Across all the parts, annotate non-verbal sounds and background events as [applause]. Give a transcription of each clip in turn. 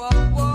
whoa, whoa.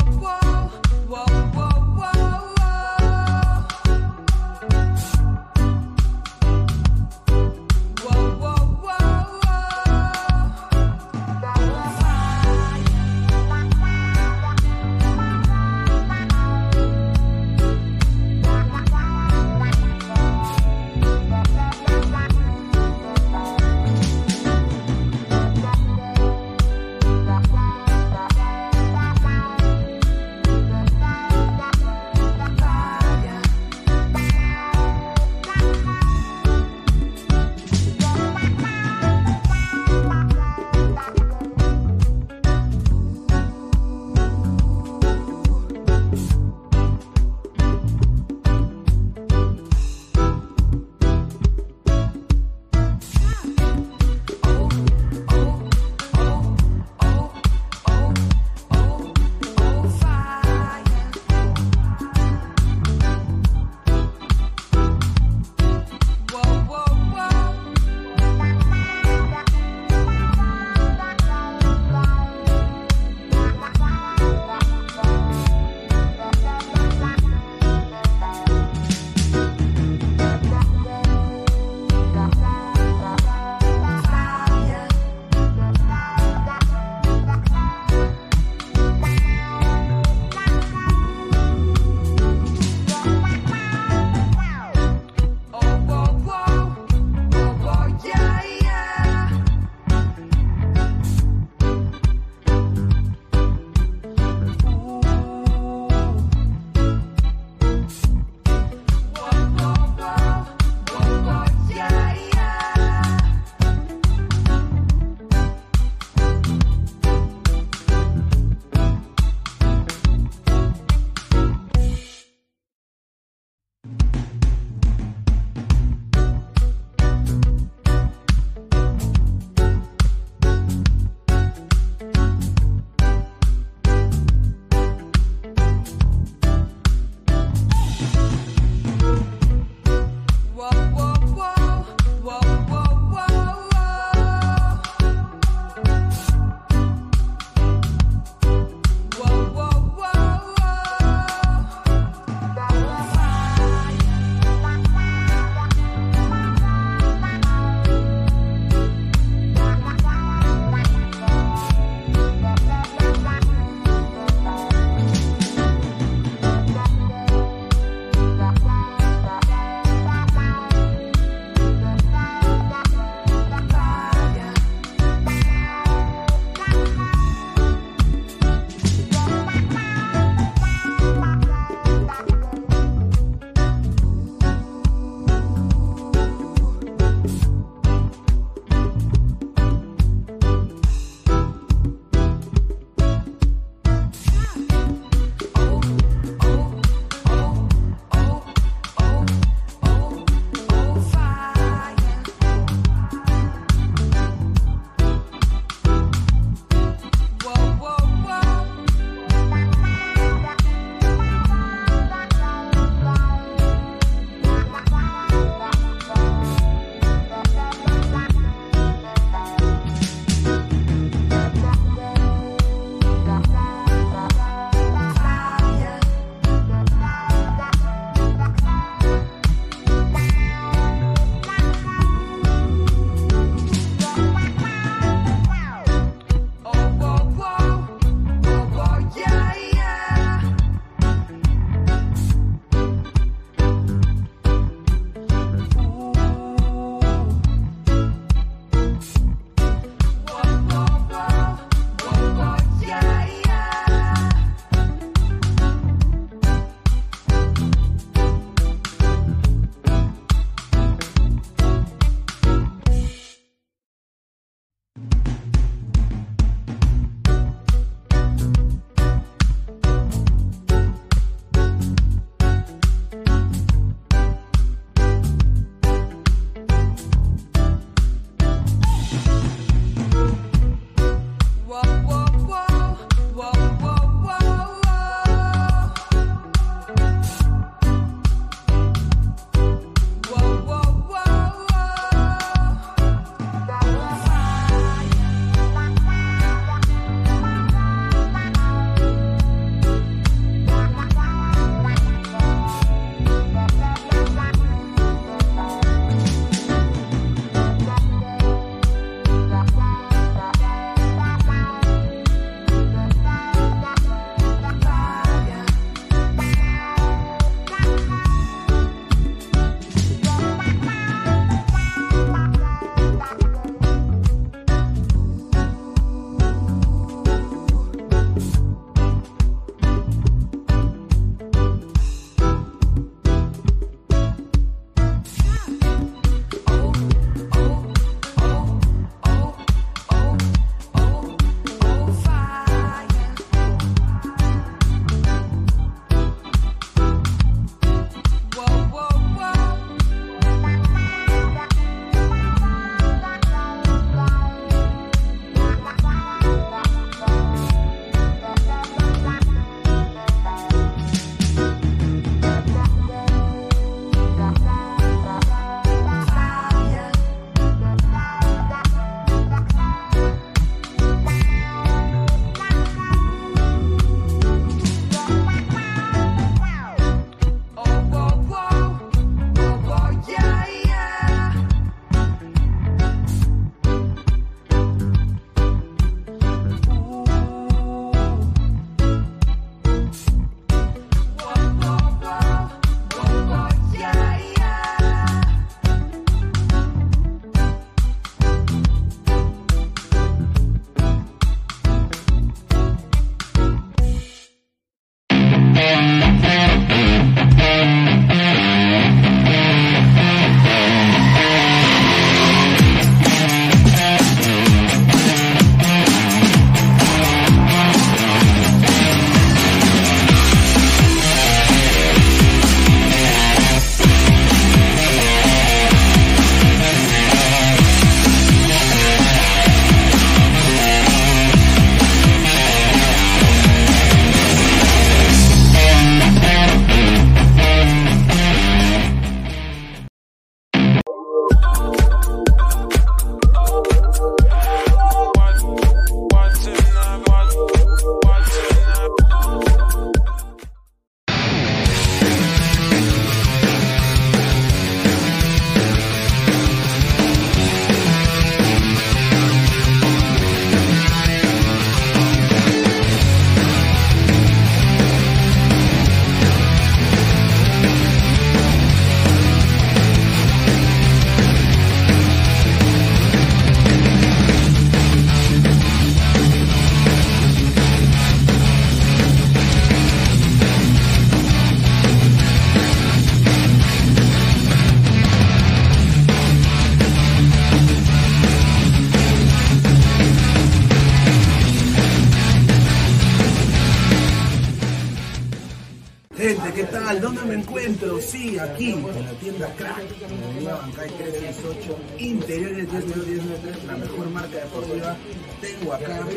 Gente, ¿qué tal? ¿Dónde me encuentro? Sí, aquí, en la tienda Crack, en la avenida Bancay 368, interiores 10993, la mejor marca deportiva. Tengo acá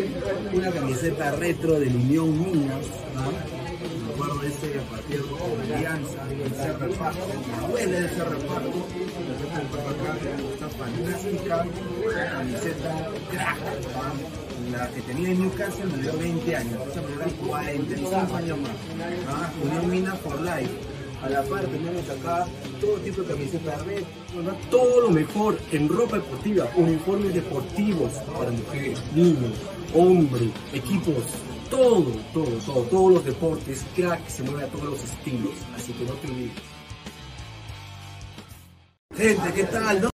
una camiseta retro del esta fantástica camiseta Crack, ¿no? la que tenía en Newcastle me dio 20 años, esa me dio 45 años más. ¿ah? Unión Mina for Life. A la par tenemos acá todo tipo de camisetas red, todo lo mejor en ropa deportiva, uniformes deportivos para mujeres, niños, hombres, equipos, todo, todo, todo, todos los deportes, crack, se mueve a todos los estilos, así que no te olvides. Gente, ¿qué tal? ¿No?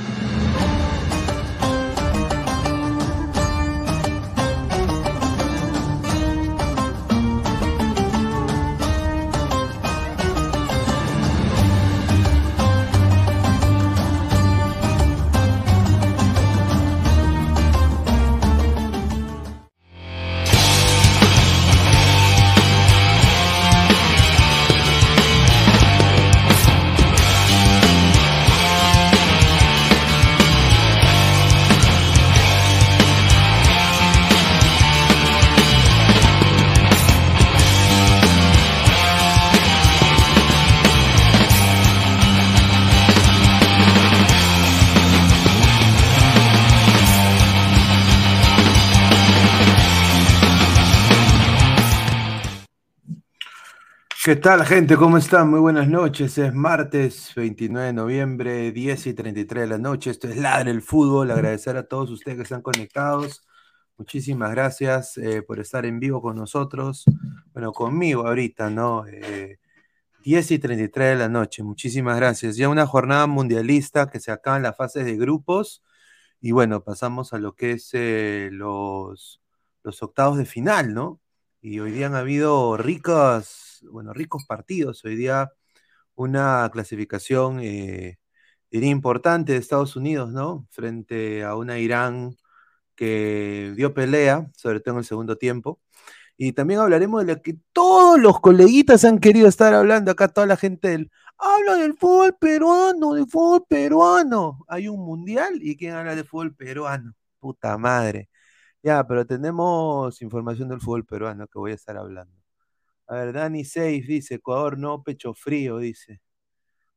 ¿Qué tal, gente? ¿Cómo están? Muy buenas noches. Es martes 29 de noviembre, 10 y 33 de la noche. Esto es Ladre el Fútbol. Agradecer a todos ustedes que están conectados. Muchísimas gracias eh, por estar en vivo con nosotros. Bueno, conmigo ahorita, ¿no? Eh, 10 y 33 de la noche. Muchísimas gracias. Ya una jornada mundialista que se acaba en las fases de grupos. Y bueno, pasamos a lo que es eh, los, los octavos de final, ¿no? Y hoy día han habido ricas, bueno, ricos partidos. Hoy día una clasificación, eh, diría importante de Estados Unidos, ¿no? Frente a una Irán que dio pelea, sobre todo en el segundo tiempo. Y también hablaremos de lo que todos los coleguitas han querido estar hablando acá, toda la gente del, habla del fútbol peruano, del fútbol peruano. Hay un mundial y ¿quién habla de fútbol peruano? Puta madre. Ya, pero tenemos información del fútbol peruano que voy a estar hablando. A ver, Dani 6 dice, Ecuador no, pecho frío, dice.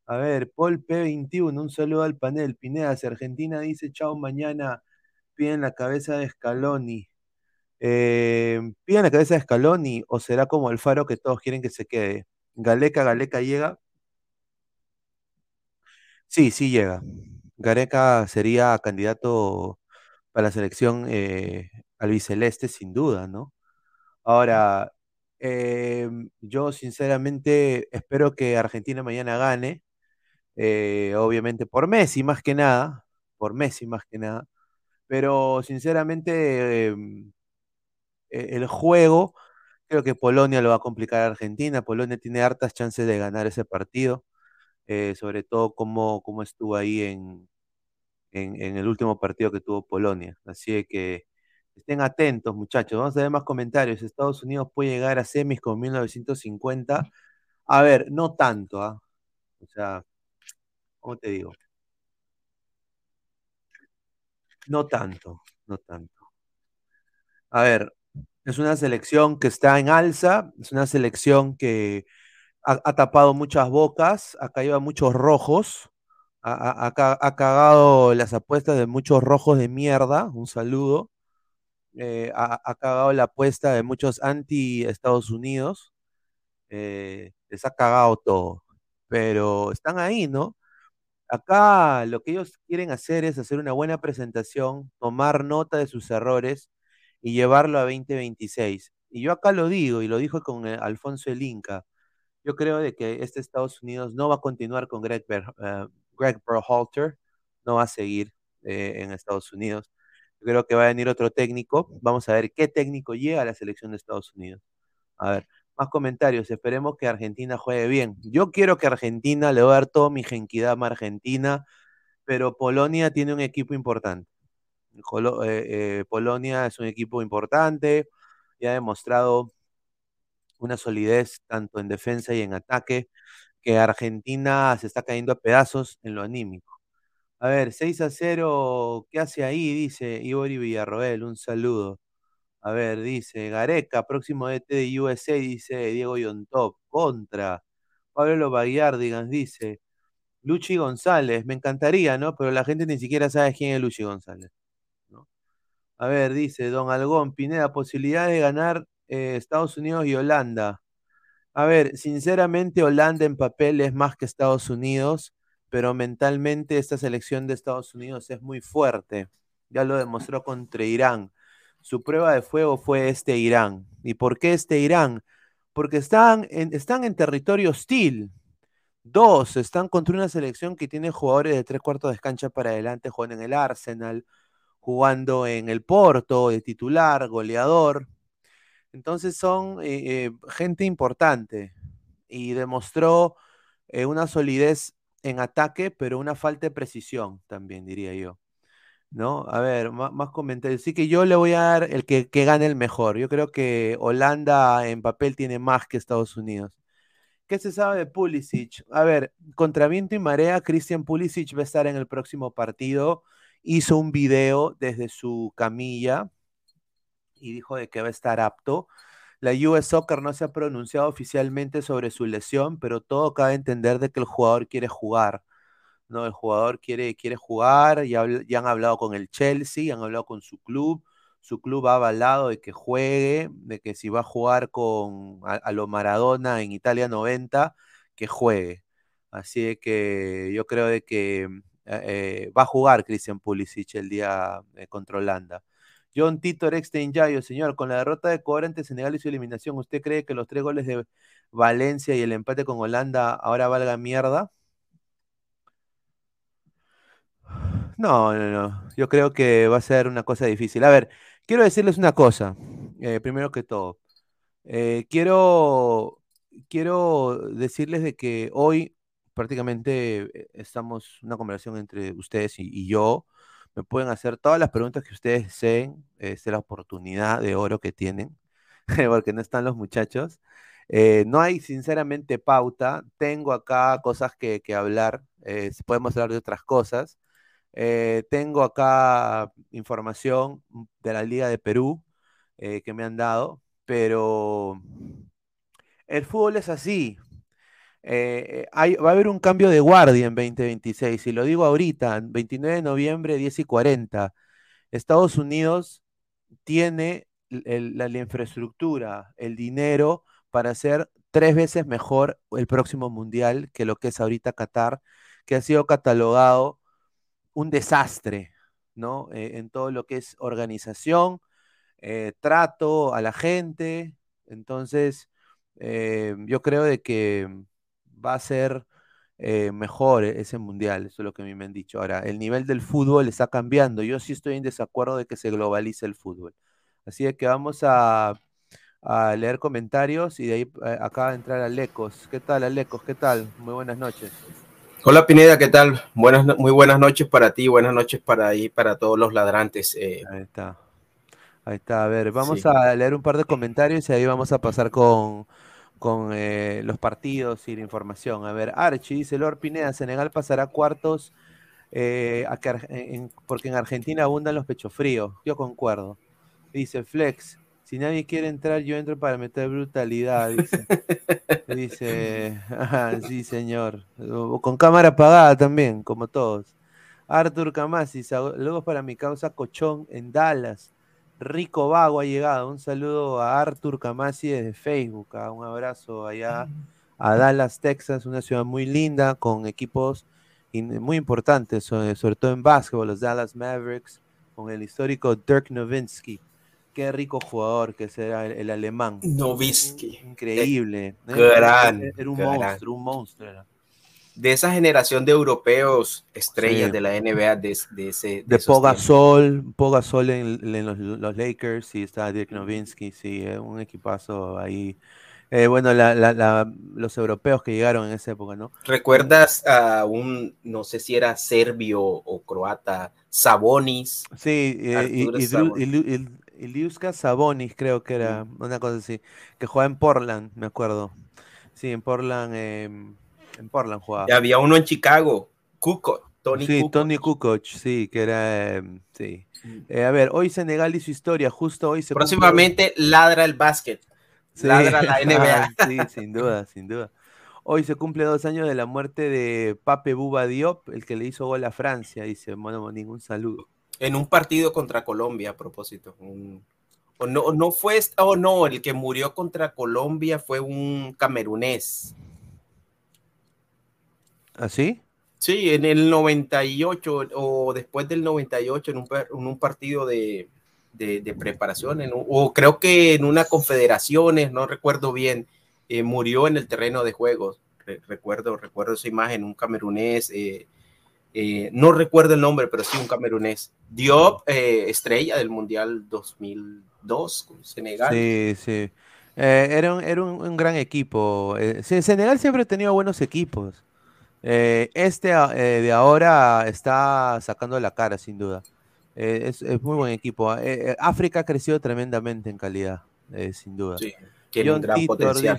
A ver, Paul P21, un saludo al panel. Pineda, si Argentina dice chao mañana, piden la cabeza de Scaloni. Eh, ¿Piden la cabeza de Scaloni o será como el faro que todos quieren que se quede? Galeca, Galeca llega. Sí, sí llega. Gareca sería candidato para la selección eh, albiceleste, sin duda, ¿no? Ahora, eh, yo sinceramente espero que Argentina mañana gane, eh, obviamente por Messi más que nada, por Messi más que nada, pero sinceramente em, e- el juego, creo que Polonia lo va a complicar a Argentina, Polonia tiene hartas chances de ganar ese partido, eh, sobre todo como, como estuvo ahí en, en, en el último partido que tuvo Polonia. Así que estén atentos, muchachos. Vamos a ver más comentarios. Estados Unidos puede llegar a semis con 1950. A ver, no tanto, ¿ah? O sea, ¿cómo te digo? No tanto, no tanto. A ver, es una selección que está en alza, es una selección que ha, ha tapado muchas bocas, acá lleva muchos rojos, ha, ha cagado las apuestas de muchos rojos de mierda, un saludo, eh, ha, cagado la apuesta de muchos anti-Estados Unidos, eh, les ha cagado todo, pero están ahí, ¿no? Acá lo que ellos quieren hacer es hacer una buena presentación, tomar nota de sus errores y llevarlo a 2026. Y yo acá lo digo, y lo dijo con eh, Alfonso el Inca, yo creo de que este Estados Unidos no va a continuar con Greg, Ber- eh, Greg no va a seguir eh, en Estados Unidos. Creo que va a venir otro técnico. Vamos a ver qué técnico llega a la selección de Estados Unidos. A ver, más comentarios. Esperemos que Argentina juegue bien. Yo quiero que Argentina, le voy a dar todo mi genquidad a Argentina, pero Polonia tiene un equipo importante. Eh, eh, Polonia es un equipo importante y ha demostrado una solidez tanto en defensa y en ataque que Argentina se está cayendo a pedazos en lo anímico. A ver, 6 a 0, ¿qué hace ahí? Dice Ibori Villarroel, un saludo. A ver, dice Gareca, próximo DT de USA, dice Diego Yontop, contra. Pablo Baguiardigans dice Luchi González, me encantaría, ¿no? Pero la gente ni siquiera sabe quién es Luchi González. A ver, dice Don Algón, Pineda, posibilidad de ganar eh, Estados Unidos y Holanda. A ver, sinceramente Holanda en papel es más que Estados Unidos, pero mentalmente esta selección de Estados Unidos es muy fuerte. Ya lo demostró contra Irán su prueba de fuego fue este Irán. ¿Y por qué este Irán? Porque están en, están en territorio hostil. Dos, están contra una selección que tiene jugadores de tres cuartos de cancha para adelante, jugando en el Arsenal, jugando en el Porto, de titular, goleador. Entonces son eh, eh, gente importante y demostró eh, una solidez en ataque, pero una falta de precisión también, diría yo. ¿no? A ver, más, comentarios. Sí que yo le voy a dar el que, gane el mejor. Yo creo que Holanda en papel tiene más que Estados Unidos. ¿Qué se sabe de Pulisic? A ver, contra viento y marea, Christian Pulisic va a estar en el próximo partido. Hizo un video desde su camilla y dijo de que va a estar apto. La US Soccer no se ha pronunciado oficialmente sobre su lesión, pero todo cabe entender de que el jugador quiere jugar. ¿no? El jugador quiere, quiere jugar, ya, ya han hablado con el Chelsea, han hablado con su club, su club ha avalado de que juegue, de que si va a jugar con a, lo Maradona en Italia 90, que juegue. Así que yo creo de que eh, va a jugar Christian Pulisic el día eh, contra Holanda. John Tito Rextein Yayo, señor, con la derrota de Ecuador ante Senegal y su eliminación, ¿usted cree que los tres goles de Valencia y el empate con Holanda ahora valga mierda? No, no, no. Yo creo que va a ser una cosa difícil. A ver, quiero decirles una cosa, eh, primero que todo. Eh, quiero, quiero decirles de que hoy prácticamente eh, estamos una conversación entre ustedes y, yo. Me pueden hacer todas las preguntas que ustedes deseen. es la oportunidad de oro que tienen, [laughs] porque no están los muchachos. no hay sinceramente pauta. Tengo acá cosas que, que hablar. podemos hablar de otras cosas. Eh, tengo acá información de la Liga de Perú eh, que me han dado, pero el fútbol es así. Eh, va a haber un cambio de guardia en 2026, y lo digo ahorita, 29 de noviembre, 10 y 40. Estados Unidos tiene la, infraestructura, el dinero para hacer tres veces mejor el próximo mundial que lo que es ahorita Qatar, que ha sido catalogado un desastre, ¿no? Eh, en todo lo que es organización, eh, trato a la gente. Entonces, eh, yo creo de que va a ser mejor ese mundial, eso es lo que a mí me han dicho. Ahora, el nivel del fútbol está cambiando. Yo sí estoy en desacuerdo de que se globalice el fútbol. Así que vamos a, a leer comentarios y de ahí acaba de entrar Alecos. ¿Qué tal, Alecos? ¿Qué tal? Muy buenas noches. Hola Pineda, ¿qué tal? Buenas, muy buenas noches para ti, buenas noches para ahí, para todos los ladrantes. Eh. Ahí está. Ahí está. A ver, vamos a leer un par de comentarios y ahí vamos a pasar con, con eh, los partidos y la información. A ver, Archie dice, Lord Pineda, Senegal pasará cuartos eh, porque en Argentina abundan los pechos fríos. Yo concuerdo. Dice Flex, si nadie quiere entrar, yo entro para meter brutalidad, dice. [laughs] dice, sí, señor. Con cámara apagada también, como todos. Arthur Camasi, luego para mi causa Cochón en Dallas. Rico Vago ha llegado. Un saludo a Arthur Camasi desde Facebook. Ah, un abrazo allá a Dallas, Texas, una ciudad muy linda con equipos muy importantes, sobre, sobre todo en básquetbol, los Dallas Mavericks, con el histórico Dirk Nowitzki. Qué rico jugador que será el, alemán. Novisky. Increíble. Gran, era un monstruo, un monstruo era. De esa generación de europeos estrellas de la NBA de, ese. De, Pogasol, Pogasol en, en los, Lakers, sí, está Dirk Nowitzki, sí, un equipazo ahí. Eh, bueno, los europeos que llegaron en esa época, ¿no? ¿Recuerdas a un, no sé si era serbio o croata, Sabonis? Sí, eh, y, y, Sabonis creo que era, una cosa así, que jugaba en Portland, me acuerdo. Sí, en Portland. En Portland jugaba. Y había uno en Chicago, Kukoc. Tony sí, Tony Kukoc, sí, que era. Em, sí. Mm. Eh, a ver, hoy Senegal y su historia, justo hoy se. Próximamente ladra el básquet. Ladra la [laughs] NBA. sí, sin duda, sin duda. Hoy se cumple dos años de la muerte de Pape Buba Diop, el que le hizo gol a Francia. Dice, bueno, ningún saludo. En un partido contra Colombia, a propósito. O no, no fue, o no, el que murió contra Colombia fue un camerunés. ¿Así? ¿Ah, sí, en el 98 o después del 98 en un, en un partido de, de, preparación, o creo que en una confederaciones, no recuerdo bien, eh, murió en el terreno de juegos. recuerdo, recuerdo esa imagen, un camerunés, eh, eh, no recuerdo el nombre, pero sí un camerunés. Diop, estrella del Mundial 2002 con Senegal. Sí, sí. era un, era un, gran equipo. Senegal siempre ha tenido buenos equipos. Eh, este ah, eh, de ahora está sacando la cara, sin duda. Eh, es, muy buen equipo. Ah, África ha crecido tremendamente en calidad, sin duda. Sí, tiene un gran potencial.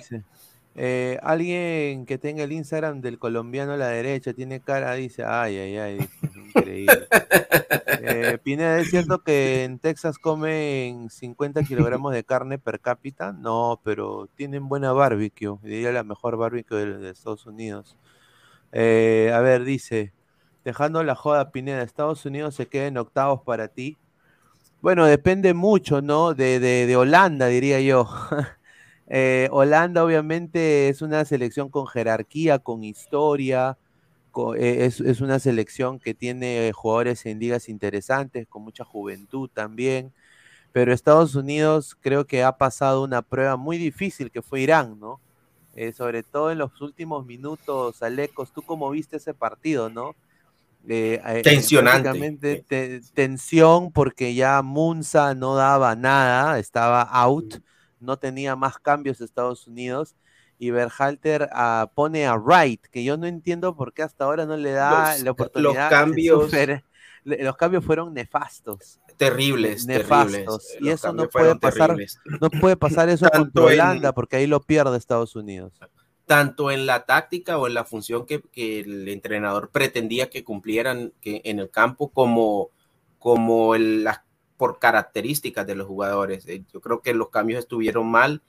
alguien que tenga el Instagram del colombiano a la derecha tiene cara, dice, ay, ay, ay, increíble. [laughs] Pineda, ¿es cierto que en Texas comen 50 kilogramos de carne per cápita? No, pero tienen buena barbecue, diría la mejor barbecue de Estados Unidos. Eh, a ver, dice, dejando la joda Pineda, Estados Unidos se queda en octavos para ti. Bueno, depende mucho, ¿no? De, de, Holanda, diría yo. [laughs] Eh, Holanda obviamente es una selección con jerarquía, con historia, eh, es, es, una selección que tiene jugadores en ligas interesantes, con mucha juventud también. Pero Estados Unidos creo que ha pasado una prueba muy difícil que fue Irán, ¿no? Eh, sobre todo en los últimos minutos, Alecos, tú cómo viste ese partido, ¿no? Eh, eh Tensionante. tensión porque ya Munza no daba nada, estaba out, no tenía más cambios Estados Unidos y Berhalter ah, pone a Wright, que yo no entiendo por qué hasta ahora no le da la oportunidad. Los cambios, los cambios fueron nefastos terribles, nefastos. Y eso no puede pasar, no puede pasar eso [laughs] contra Holanda, porque ahí lo pierde Estados Unidos. Tanto en la táctica o en la función que, el entrenador pretendía que cumplieran que en el campo, como, como por características de los jugadores. Eh, yo creo que los cambios estuvieron mal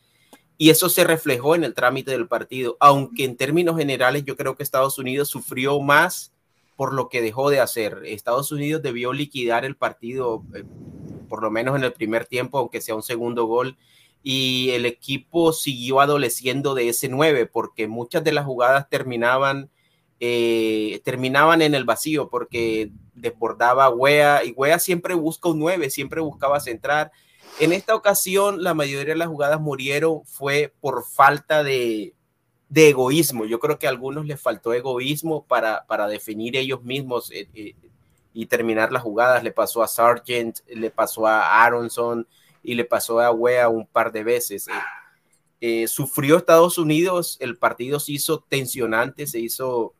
y eso se reflejó en el trámite del partido, aunque en términos generales yo creo que Estados Unidos sufrió más por lo que dejó de hacer. Estados Unidos debió liquidar el partido, eh, por lo menos en el primer tiempo, aunque sea un segundo gol, y el equipo siguió adoleciendo de ese 9, porque muchas de las jugadas terminaban, eh, terminaban en el vacío, porque desbordaba Wea, y Wea siempre busca un 9, siempre buscaba centrar. En esta ocasión, la mayoría de las jugadas murieron fue por falta de, de egoísmo. Yo creo que a algunos les faltó egoísmo para, para definir ellos mismos eh, eh, y terminar las jugadas. Le pasó a Sargent, le pasó a Aronson y le pasó a Wea un par de veces. Eh, sufrió Estados Unidos, el partido se hizo tensionante, se hizo,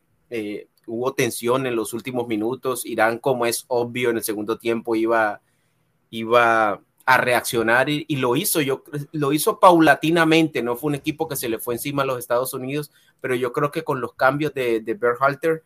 hubo tensión en los últimos minutos. Irán, como es obvio, en el segundo tiempo iba, iba a reaccionar y, lo hizo. Yo lo hizo paulatinamente, no fue un equipo que se le fue encima a los Estados Unidos, pero yo creo que con los cambios de, de Berhalter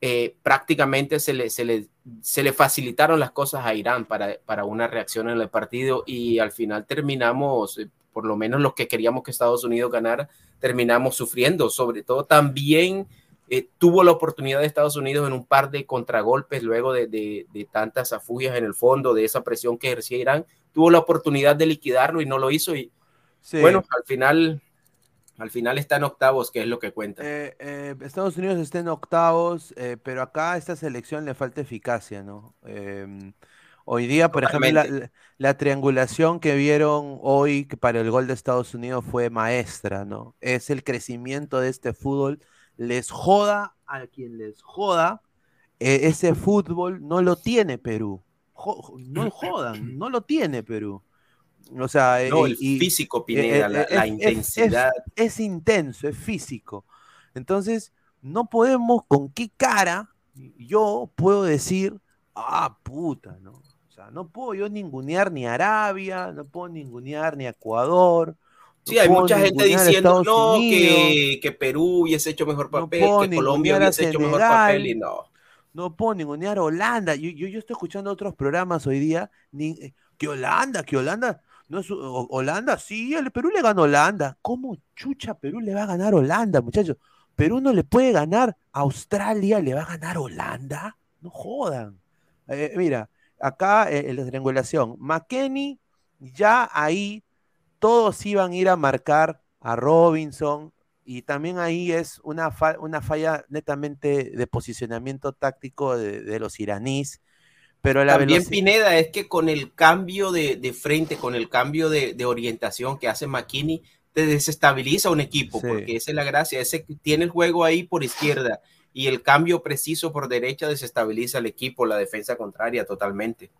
eh, prácticamente se le, se, le, se le facilitaron las cosas a Irán para, para una reacción en el partido y al final terminamos, eh, por lo menos los que queríamos que Estados Unidos ganara, terminamos sufriendo, sobre todo también eh, tuvo la oportunidad de Estados Unidos en un par de contragolpes luego de, de, de tantas afugias en el fondo, de esa presión que ejercía Irán, tuvo la oportunidad de liquidarlo y no lo hizo. Y bueno, al final, al final está en octavos, que es lo que cuenta. Eh, eh, Estados Unidos está en octavos, eh, pero acá a esta selección le falta eficacia, ¿no? Em, hoy día, por ejemplo, la, triangulación que vieron hoy para el gol de Estados Unidos fue maestra, ¿no? Es el crecimiento de este fútbol les joda a quien les joda, ese fútbol no lo tiene Perú. No jodan, [laughs] no lo tiene Perú. O sea, no, el físico, Pineda, la, intensidad. Es, intenso, es físico. Entonces, no podemos, ¿con qué cara yo puedo decir, ah, puta, ¿no? O sea, no puedo yo ningunear ni Arabia, no puedo ningunear ni Ecuador. Sí, hay mucha gente diciendo no, que, que, Perú hubiese hecho mejor papel, que Colombia hubiese hecho mejor papel y no. No puedo ningunear Holanda. Yo, yo, yo, estoy escuchando otros programas hoy día. Ni, que Holanda, que Holanda. No es, Holanda, sí, el Perú le ganó Holanda. ¿Cómo chucha Perú le va a ganar Holanda, muchachos? Perú no le puede ganar Australia, le va a ganar Holanda. No jodan. Eh, mira, acá eh, la triangulación, McKenny, ya ahí todos iban a ir a marcar a Robinson, y también ahí es una, una falla netamente de posicionamiento táctico de, los iraníes. Pero la También Pineda es que con el cambio de, frente, con el cambio de, orientación que hace McKinney, te desestabiliza un equipo, porque esa es la gracia, ese tiene el juego ahí por izquierda y el cambio preciso por derecha desestabiliza al equipo, la defensa contraria totalmente.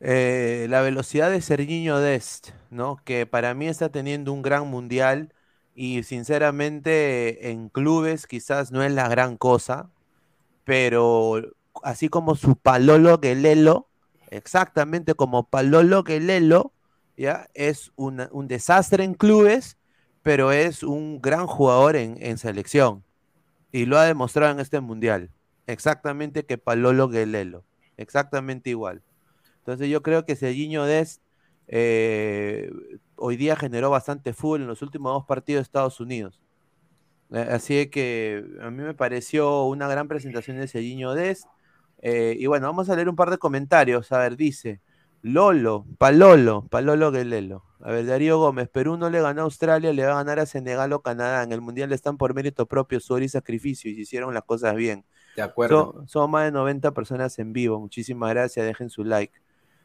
Eh, la velocidad de Serginho Dest, ¿no? Que para mí está teniendo un gran mundial y sinceramente en clubes quizás no es la gran cosa, pero así como su Palolo Guelelo, exactamente como Palolo Guelelo, ¿ya? Es un, desastre en clubes, pero es un gran jugador en, selección. Y lo ha demostrado en este mundial. Exactamente que Palolo Guelelo. Exactamente igual. Entonces yo creo que Serginho Dest eh, hoy día generó bastante fútbol en los últimos dos partidos de Estados Unidos. Eh, así que a mí me pareció una gran presentación de Serginho Dest. Eh, y bueno, vamos a leer un par de comentarios. A ver, dice Lolo, Palolo, Palolo Guelelo. A ver, Darío Gómez, Perú no le ganó a Australia, le va a ganar a Senegal o Canadá. En el Mundial están por mérito propio, sudor y sacrificio y se hicieron las cosas bien. De acuerdo. Son, más de 90 personas en vivo. Muchísimas gracias, dejen su like.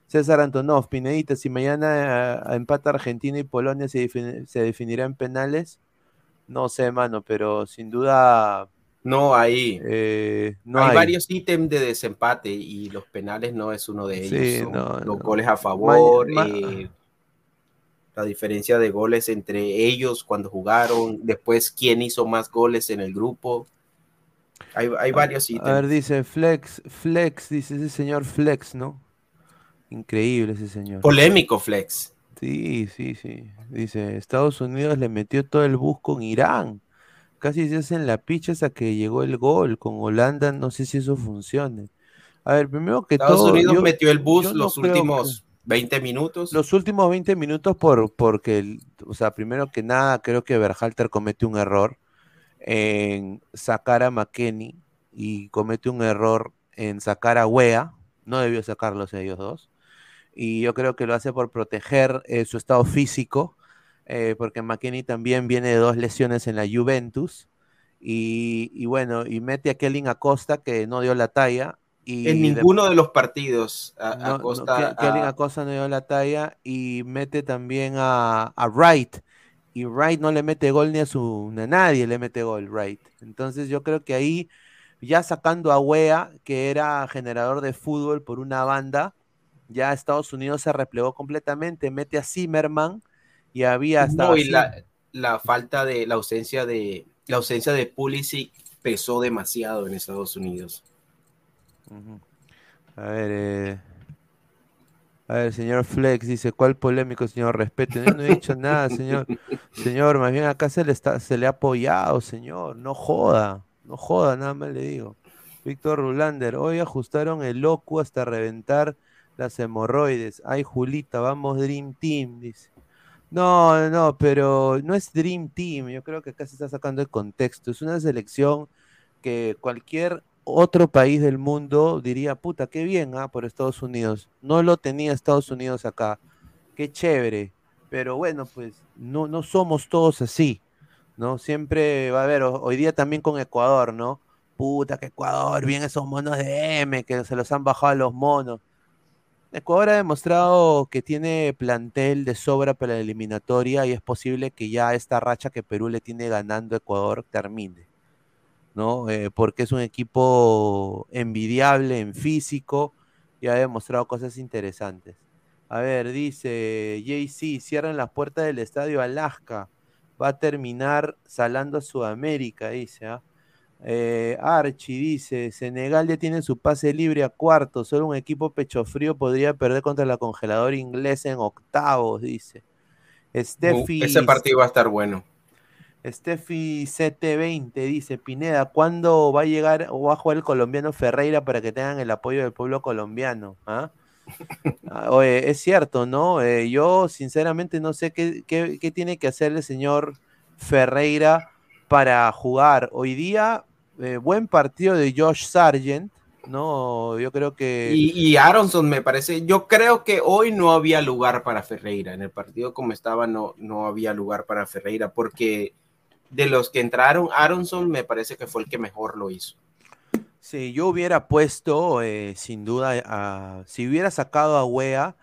César Antonov, Pinedita, si mañana eh, empata Argentina y Polonia se, definirá en penales, no sé, mano, pero sin duda. No, hay, eh, no hay, varios ítems de desempate y los penales no es uno de ellos. los goles a favor, eh, la diferencia de goles entre ellos cuando jugaron, después quién hizo más goles en el grupo. Hay, hay varios ítems. A ver, dice Flex, Flex, dice ese señor Flex, ¿no? Increíble ese señor. Polémico Flex. Sí, sí, sí. Dice, Estados Unidos le metió todo el bus con Irán. Casi se hacen la picha hasta que llegó el gol. Con Holanda no sé si eso funcione. A ver, primero que Estados Unidos metió el bus los últimos 20 minutos. Los últimos 20 minutos por, porque, o sea, primero que nada, creo que Berhalter comete un error en sacar a McKenny y comete un error en sacar a Wea. No debió sacarlos ellos dos y yo creo que lo hace por proteger eh, su estado físico, eh, porque McKinney también viene de dos lesiones en la Juventus. Y, bueno, y mete a Kelly Acosta que no dio la talla. Y en ninguno de, los partidos Acosta. No, Acosta no dio la talla y mete también a, Wright. Y Wright no le mete gol ni a su. a nadie le mete gol, Wright. Entonces yo creo que ahí, ya sacando a Wea, que era generador de fútbol por una banda, ya Estados Unidos se replegó completamente, mete a Zimmerman y había hasta... No, y la, falta de, la ausencia de, la ausencia de Pulisic pesó demasiado en Estados Unidos. A ver, eh, a ver, señor Flex dice, ¿cuál polémico, señor? Respete. No, he dicho nada, señor. [laughs] Señor, más bien acá se le, está, se le ha apoyado, señor. No joda, no joda, nada más le digo. Víctor Rulander, hoy ajustaron el loco hasta reventar las hemorroides. Ay, Julita, vamos Dream Team, dice. No, no, pero no es Dream Team. Yo creo que acá se está sacando el contexto. Es una selección que cualquier otro país del mundo diría, puta, qué bien, ¿ah? Por Estados Unidos. No lo tenía Estados Unidos acá. Qué chévere. Pero bueno, pues no, no somos todos así, ¿no? Siempre va a haber, hoy día también con Ecuador, ¿no? Puta, que Ecuador, bien esos monos de M, que se los han bajado los monos. Ecuador ha demostrado que tiene plantel de sobra para la eliminatoria y es posible que ya esta racha que Perú le tiene ganando a Ecuador termine. ¿no? Eh, porque es un equipo envidiable en físico y ha demostrado cosas interesantes. A ver, dice JC, cierran las puertas del estadio Alaska. Va a terminar salando a Sudamérica, dice. ¿ah? Eh, Archie dice, Senegal ya tiene su pase libre a cuarto, solo un equipo pecho frío podría perder contra la congeladora inglesa en octavos, dice. Steffi, ese partido va a estar bueno. Steffi CT20 dice, Pineda, ¿cuándo va a llegar o va a jugar el colombiano Ferreira para que tengan el apoyo del pueblo colombiano? ¿Ah? [laughs] ah oye, es cierto, ¿no? Eh, yo sinceramente no sé qué, qué, tiene que hacer el señor Ferreira para jugar. Hoy día, eh, buen partido de Josh Sargent, ¿no? Yo creo que... Y, y, Aronson me parece, yo creo que hoy no había lugar para Ferreira, en el partido como estaba no, no había lugar para Ferreira, porque de los que entraron, Aronson me parece que fue el que mejor lo hizo. Sí, yo hubiera puesto, eh, sin duda, si hubiera sacado a Wea,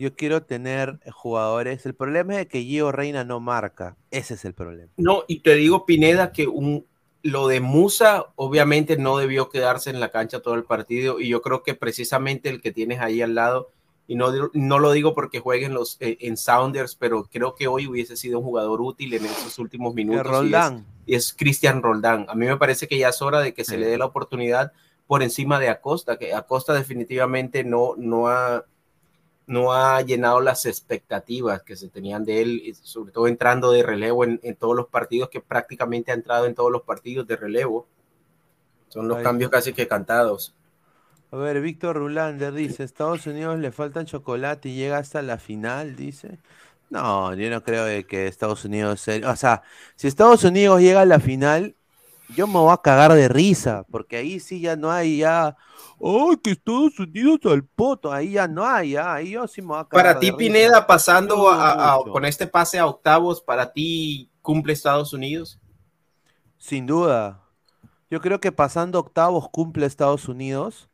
yo quiero tener jugadores. El problema es que Gio Reina no marca. Ese es el problema. No, y te digo, Pineda, que un, lo de Musa obviamente no debió quedarse en la cancha todo el partido. Y yo creo que precisamente el que tienes ahí al lado y no, no lo digo porque jueguen los, eh, en Sounders, pero creo que hoy hubiese sido un jugador útil en esos últimos minutos. Roldán. Y es, Cristian Roldán. A mí me parece que ya es hora de que se le dé la oportunidad por encima de Acosta, que Acosta definitivamente no, no, ha, no ha llenado las expectativas que se tenían de él, sobre todo entrando de relevo en, en todos los partidos, que prácticamente ha entrado en todos los partidos de relevo. Son los cambios casi que cantados. A ver, Víctor Rulander dice, Estados Unidos le falta chocolate y llega hasta la final, dice. No, yo no creo que Estados Unidos... O sea, si Estados Unidos llega a la final, yo me voy a cagar de risa, porque ahí sí ya no hay ya... ¡Ay, que Estados Unidos al poto! Ahí ya no hay, ya, ahí yo sí me voy a cagar Para ti, Pineda, pasando con este pase a octavos, ¿para ti cumple Estados Unidos? Sin duda. Yo creo que pasando octavos cumple Estados Unidos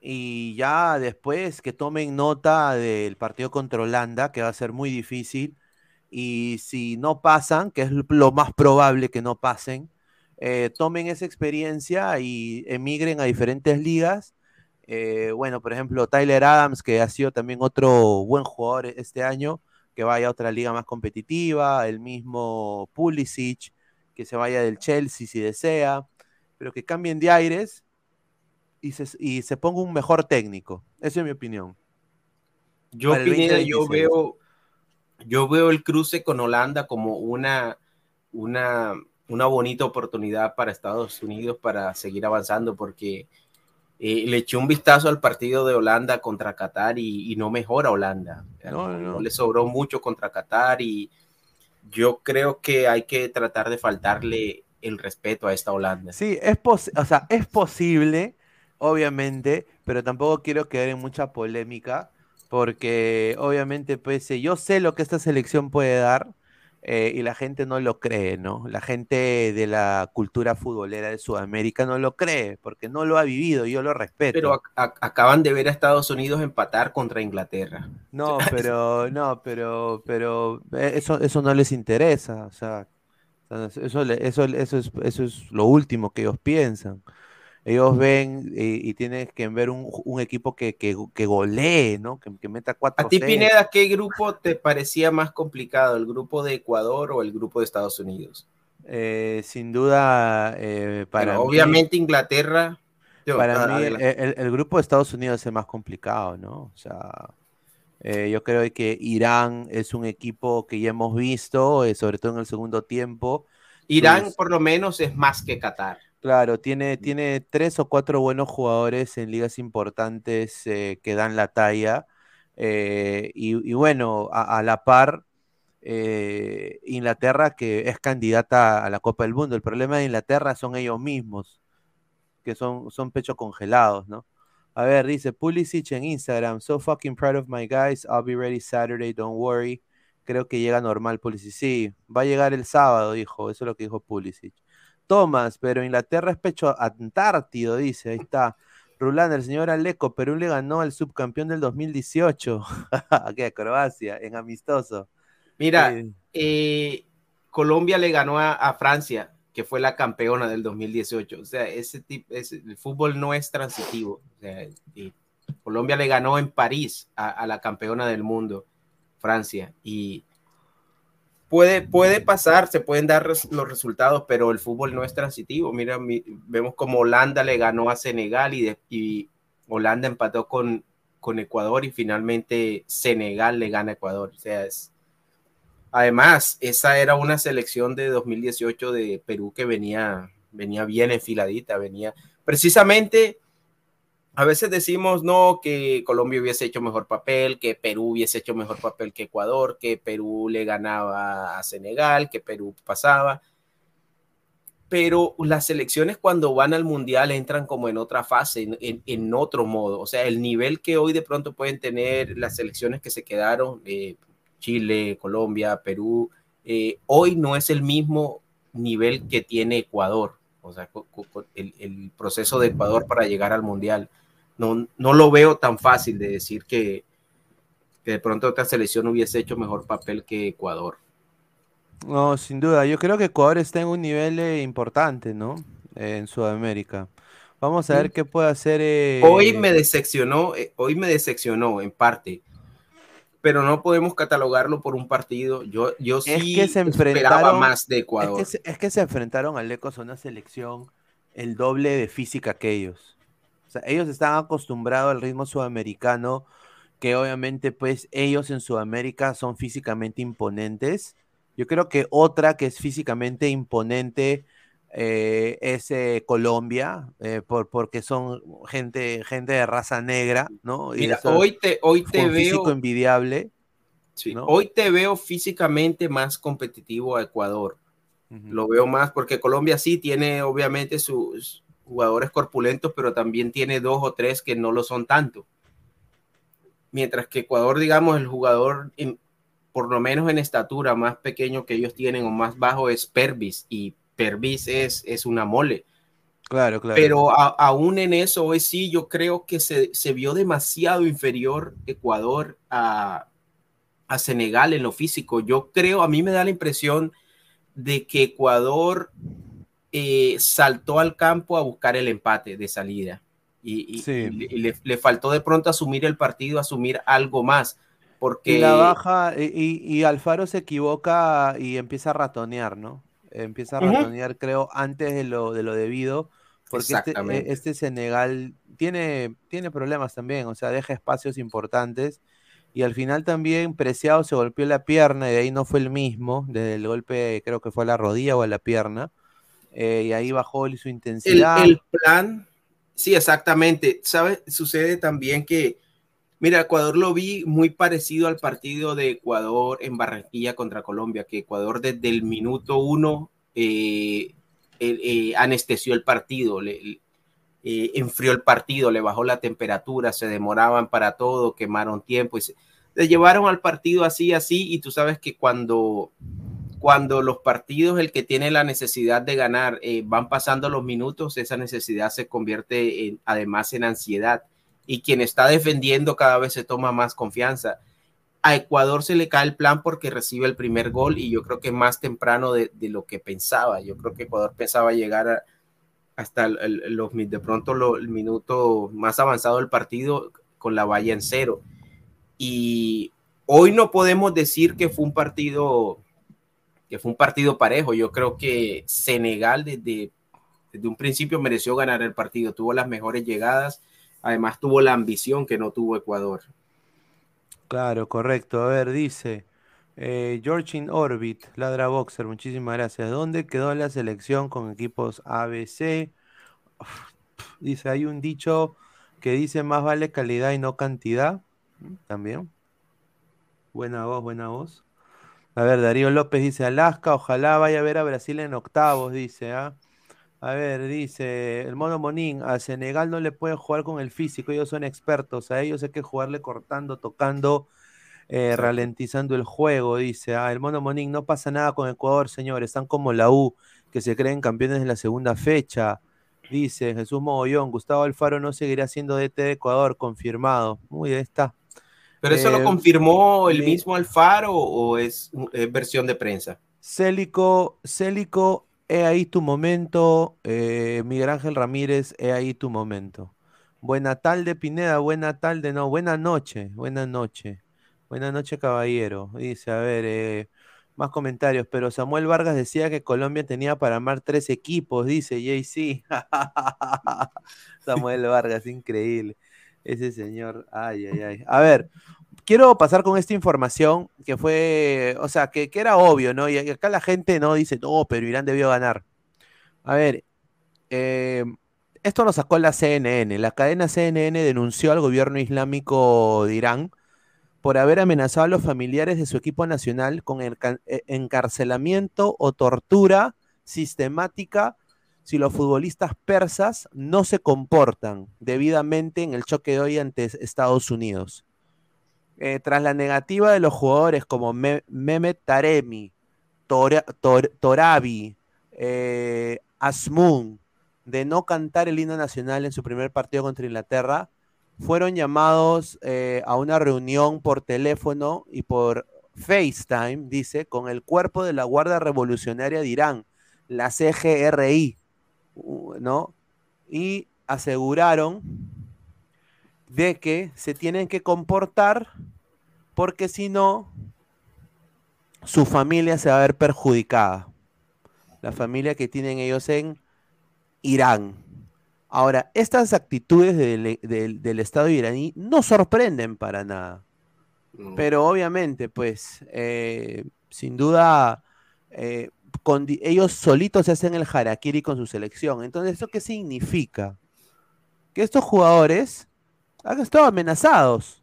y ya después que tomen nota del partido contra Holanda, que va a ser muy difícil, y si no pasan, que es lo más probable que no pasen, eh, tomen esa experiencia y emigren a diferentes ligas. Eh, bueno, por ejemplo, Tyler Adams, que ha sido también otro buen jugador este año, que vaya a otra liga más competitiva, el mismo Pulisic, que se vaya del Chelsea si desea, pero que cambien de aires y se, ponga un mejor técnico. Esa es mi opinión. Yo, yo veo, yo veo el cruce con Holanda como una, una, una bonita oportunidad para Estados Unidos para seguir avanzando, porque eh, le eché un vistazo al partido de Holanda contra Qatar y, no mejora Holanda. No, le sobró mucho contra Qatar y yo creo que hay que tratar de faltarle el respeto a esta Holanda. Sí, es, o sea, es posible obviamente, pero tampoco quiero quedar en mucha polémica, porque obviamente, pues, eh, yo sé lo que esta selección puede dar eh, y la gente no lo cree, ¿no? La gente de la cultura futbolera de Sudamérica no lo cree, porque no lo ha vivido, yo lo respeto. Pero acaban de ver a Estados Unidos empatar contra Inglaterra. [laughs] No, pero, no, pero, pero eh, eso, eso no les interesa, o sea, eso, eso, eso, es, eso es lo último que ellos piensan ellos ven y, tienes que ver un, equipo que, que, golee, ¿no? Que, meta cuatro. A ti, Pineda, ¿qué grupo te parecía más complicado? ¿El grupo de Ecuador o el grupo de Estados Unidos? Eh, sin duda, eh, para Obviamente Inglaterra. para mí, el, grupo de Estados Unidos es el más complicado, ¿no? O sea, eh, yo creo que Irán es un equipo que ya hemos visto, sobre todo en el segundo tiempo. Irán, pues por lo menos, es más que Qatar. Claro, tiene, tiene tres o cuatro buenos jugadores en ligas importantes eh, que dan la talla. Eh, y, bueno, a, la par, eh, Inglaterra que es candidata a la Copa del Mundo. El problema de Inglaterra son ellos mismos, que son, son pechos congelados, ¿no? A ver, dice Pulisic en Instagram, so fucking proud of my guys, I'll be ready Saturday, don't worry. Creo que llega normal Pulisic. Sí, va a llegar el sábado, dijo, eso es lo que dijo Pulisic. Thomas, pero Inglaterra es pecho antártido, dice, ahí está. Rulanda, el señor Aleco, Perú le ganó al subcampeón del 2018. Aquí a Croacia, en amistoso. Mira, eh, Colombia le ganó a, Francia, que fue la campeona del 2018. O sea, ese tipo, el fútbol no es transitivo. O sea, Colombia le ganó en París a, la campeona del mundo, Francia, y puede, puede pasar, se pueden dar los resultados, pero el fútbol no es transitivo. Mira, vemos como Holanda le ganó a Senegal y, Holanda empató con, con Ecuador y finalmente Senegal le gana a Ecuador. O sea, además, esa era una selección de 2018 de Perú que venía, venía bien enfiladita, venía precisamente a veces decimos no que Colombia hubiese hecho mejor papel, que Perú hubiese hecho mejor papel que Ecuador, que Perú le ganaba a Senegal, que Perú pasaba. Pero las selecciones cuando van al mundial entran como en otra fase, en, otro modo. O sea, el nivel que hoy de pronto pueden tener las selecciones que se quedaron, eh, Chile, Colombia, Perú, eh, hoy no es el mismo nivel que tiene Ecuador. O sea, el, el proceso de Ecuador para llegar al mundial no, no lo veo tan fácil de decir que, de pronto otra selección hubiese hecho mejor papel que Ecuador. No, sin duda. Yo creo que Ecuador está en un nivel eh, importante, ¿no? en Sudamérica. Vamos a ver qué puede hacer. Eh, hoy me decepcionó, eh, hoy me decepcionó en parte, pero no podemos catalogarlo por un partido. Yo, yo sí que se enfrentaron, más de Ecuador. Es que, se, es que se enfrentaron al Lecos a una selección el doble de física que ellos ellos están acostumbrados al ritmo sudamericano, que obviamente pues ellos en Sudamérica son físicamente imponentes. Yo creo que otra que es físicamente imponente eh, es eh, Colombia, eh, por, porque son gente, gente de raza negra, ¿no? Y hoy te, hoy te veo... Físico envidiable. Hoy te veo físicamente más competitivo a Ecuador. Lo veo más porque Colombia sí tiene obviamente sus, jugadores corpulentos, pero también tiene dos o tres que no lo son tanto. Mientras que Ecuador, digamos, el jugador, por lo menos en estatura, más pequeño que ellos tienen o más bajo es Pervis, y Pervis es, es una mole. Claro, claro. Pero aún en eso, hoy sí, yo creo que se, se vio demasiado inferior Ecuador a, a Senegal en lo físico. Yo creo, a mí me da la impresión de que Ecuador eh, saltó al campo a buscar el empate de salida. Y, le, faltó de pronto asumir el partido, asumir algo más. Porque... Y la baja, y, Alfaro se equivoca y empieza a ratonear, ¿no? Empieza a ratonear, creo, antes de lo, de lo debido. Porque este, e, este, Senegal tiene, tiene problemas también, o sea, deja espacios importantes. Y al final también Preciado se golpeó la pierna y de ahí no fue el mismo, desde el golpe creo que fue a la rodilla o a la pierna. Eh, y ahí bajó su intensidad. El, plan, sí, exactamente. ¿Sabes? Sucede también que, mira, Ecuador lo vi muy parecido al partido de Ecuador en Barranquilla contra Colombia, que Ecuador desde el minuto uno eh, eh, anestesió el partido, le, enfrió el partido, le bajó la temperatura, se demoraban para todo, quemaron tiempo y se, le llevaron al partido así, así, y tú sabes que cuando cuando los partidos, el que tiene la necesidad de ganar, eh, van pasando los minutos, esa necesidad se convierte en, además en ansiedad. Y quien está defendiendo cada vez se toma más confianza. A Ecuador se le cae el plan porque recibe el primer gol y yo creo que más temprano de, lo que pensaba. Yo creo que Ecuador pensaba llegar hasta los, de pronto el minuto más avanzado del partido con la valla en cero. Y hoy no podemos decir que fue un partido que fue un partido parejo. Yo creo que Senegal desde, desde un principio mereció ganar el partido, tuvo las mejores llegadas, además tuvo la ambición que no tuvo Ecuador. Claro, correcto. A ver, dice eh, George in Orbit, Ladra Boxer, muchísimas gracias. ¿Dónde quedó la selección con equipos ABC? dice, hay un dicho que dice más vale calidad y no cantidad. También. Buena voz, buena voz. A ver, Darío López dice Alaska, ojalá vaya a ver a Brasil en octavos, dice. ¿ah? A ver, dice el mono Monín, a Senegal no le puede jugar con el físico, ellos son expertos, a ellos hay que jugarle cortando, tocando, eh, ralentizando el juego, dice. Ah, el mono Monín, no pasa nada con Ecuador, señores, están como la U, que se creen campeones de la segunda fecha. Dice Jesús Mogollón, Gustavo Alfaro no seguirá siendo DT de Ecuador, confirmado. Muy bien, está. ¿Pero eso lo eh, confirmó el mismo Alfaro o es, versión de prensa? Célico, Célico he ahí tu momento. Eh, Miguel Ángel Ramírez, he ahí tu momento. Buena tarde, Pineda. Buena tarde, no. Buena noche. Buena noche. Buena noche, caballero. Dice, a ver, eh, más comentarios. Pero Samuel Vargas decía que Colombia tenía para armar tres equipos, dice JC. [laughs] [laughs] Samuel Vargas, increíble. Ese señor. Ay, ay, ay. A ver, quiero pasar con esta información que fue, o sea, que, era obvio, ¿no? Y acá la gente no dice, no, pero Irán debió ganar. A ver, eh, esto lo sacó la CNN. La cadena CNN denunció al gobierno islámico de Irán por haber amenazado a los familiares de su equipo nacional con eh, encarcelamiento o tortura sistemática si los futbolistas persas no se comportan debidamente en el choque de hoy ante Estados Unidos. Eh, tras la negativa de los jugadores como Mehmet Taremi, Torabi, eh, Asmun, de no cantar el himno nacional en su primer partido contra Inglaterra, fueron llamados eh, a una reunión por teléfono y por FaceTime, dice, con el cuerpo de la Guardia Revolucionaria de Irán, la CGRI, ¿no? Y aseguraron de que se tienen que comportar porque si no, su familia se va a ver perjudicada. La familia que tienen ellos en Irán. Ahora, estas actitudes del, Estado iraní no sorprenden para nada. Pero obviamente, pues, eh, sin duda, eh, ellos solitos se hacen el harakiri con su selección. Entonces, ¿eso qué significa? Que estos jugadores han estado amenazados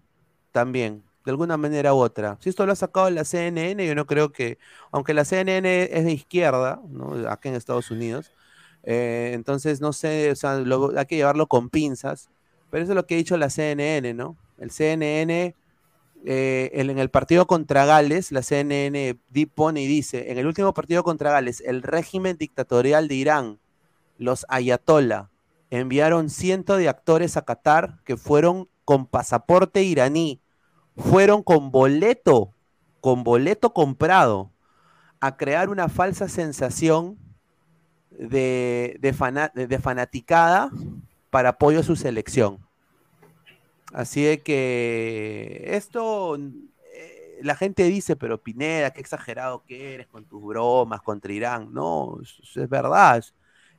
también, de alguna manera u otra. Si esto lo ha sacado la CNN, yo no creo que, aunque la CNN es de izquierda, ¿no? acá en Estados Unidos, eh, entonces no sé, o sea, hay que llevarlo con pinzas, pero eso es lo que ha dicho la CNN, ¿no? El CNN, eh, en el partido contra Gales, la CNN pone y dice, en el último partido contra Gales, el régimen dictatorial de Irán, los ayatollah, enviaron cientos de actores a Qatar que fueron con pasaporte iraní, fueron con boleto, con boleto comprado, a crear una falsa sensación de, de, fanaticada para apoyo a su selección. Así de que esto, eh, la gente dice, pero Pineda, qué exagerado que eres con tus bromas contra Irán. No, es verdad.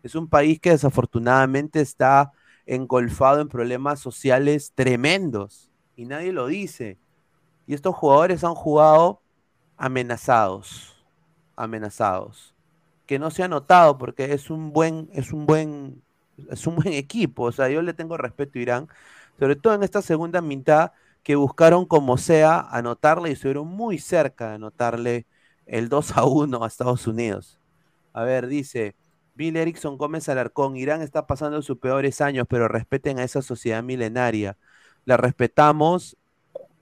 Es un país que desafortunadamente está engolfado en problemas sociales tremendos y nadie lo dice. Y estos jugadores han jugado amenazados, amenazados. Que no se ha notado porque es un buen, es un buen, es un buen equipo. O sea, yo le tengo respeto a Irán, sobre todo en esta segunda mitad que buscaron como sea anotarle y estuvieron muy cerca de anotarle el 2 a 1 a Estados Unidos. A ver, dice, Bill Erickson Gómez Alarcón, Irán está pasando sus peores años, pero respeten a esa sociedad milenaria. La respetamos,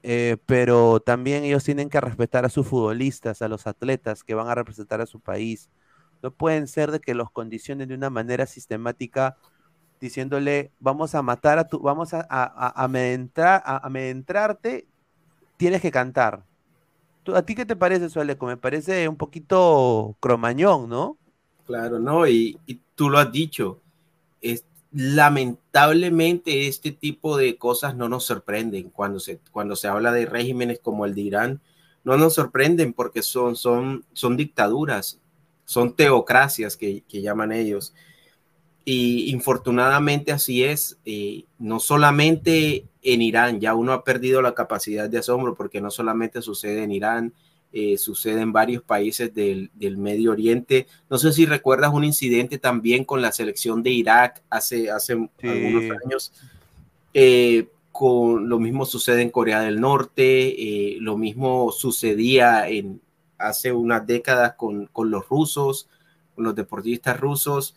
eh, pero también ellos tienen que respetar a sus futbolistas, a los atletas que van a representar a su país. No pueden ser de que los condicionen de una manera sistemática diciéndole, vamos a matar a tu, vamos a, a, a, tienes que cantar. ¿A ti qué te parece, Sueleco? Me parece un poquito cromañón, ¿no? Claro, no, y, tú lo has dicho, es, lamentablemente este tipo de cosas no nos sorprenden cuando se, cuando se habla de regímenes como el de Irán, no nos sorprenden porque son, son, son dictaduras, son teocracias que, que llaman ellos. Y infortunadamente así es, eh, no solamente en Irán, ya uno ha perdido la capacidad de asombro porque no solamente sucede en Irán, eh, sucede en varios países del, Medio Oriente. No sé si recuerdas un incidente también con la selección de Irak hace, hace algunos años. Eh, con, lo mismo sucede en Corea del Norte, eh, lo mismo sucedía en, hace unas décadas con, con, los rusos, con los deportistas rusos.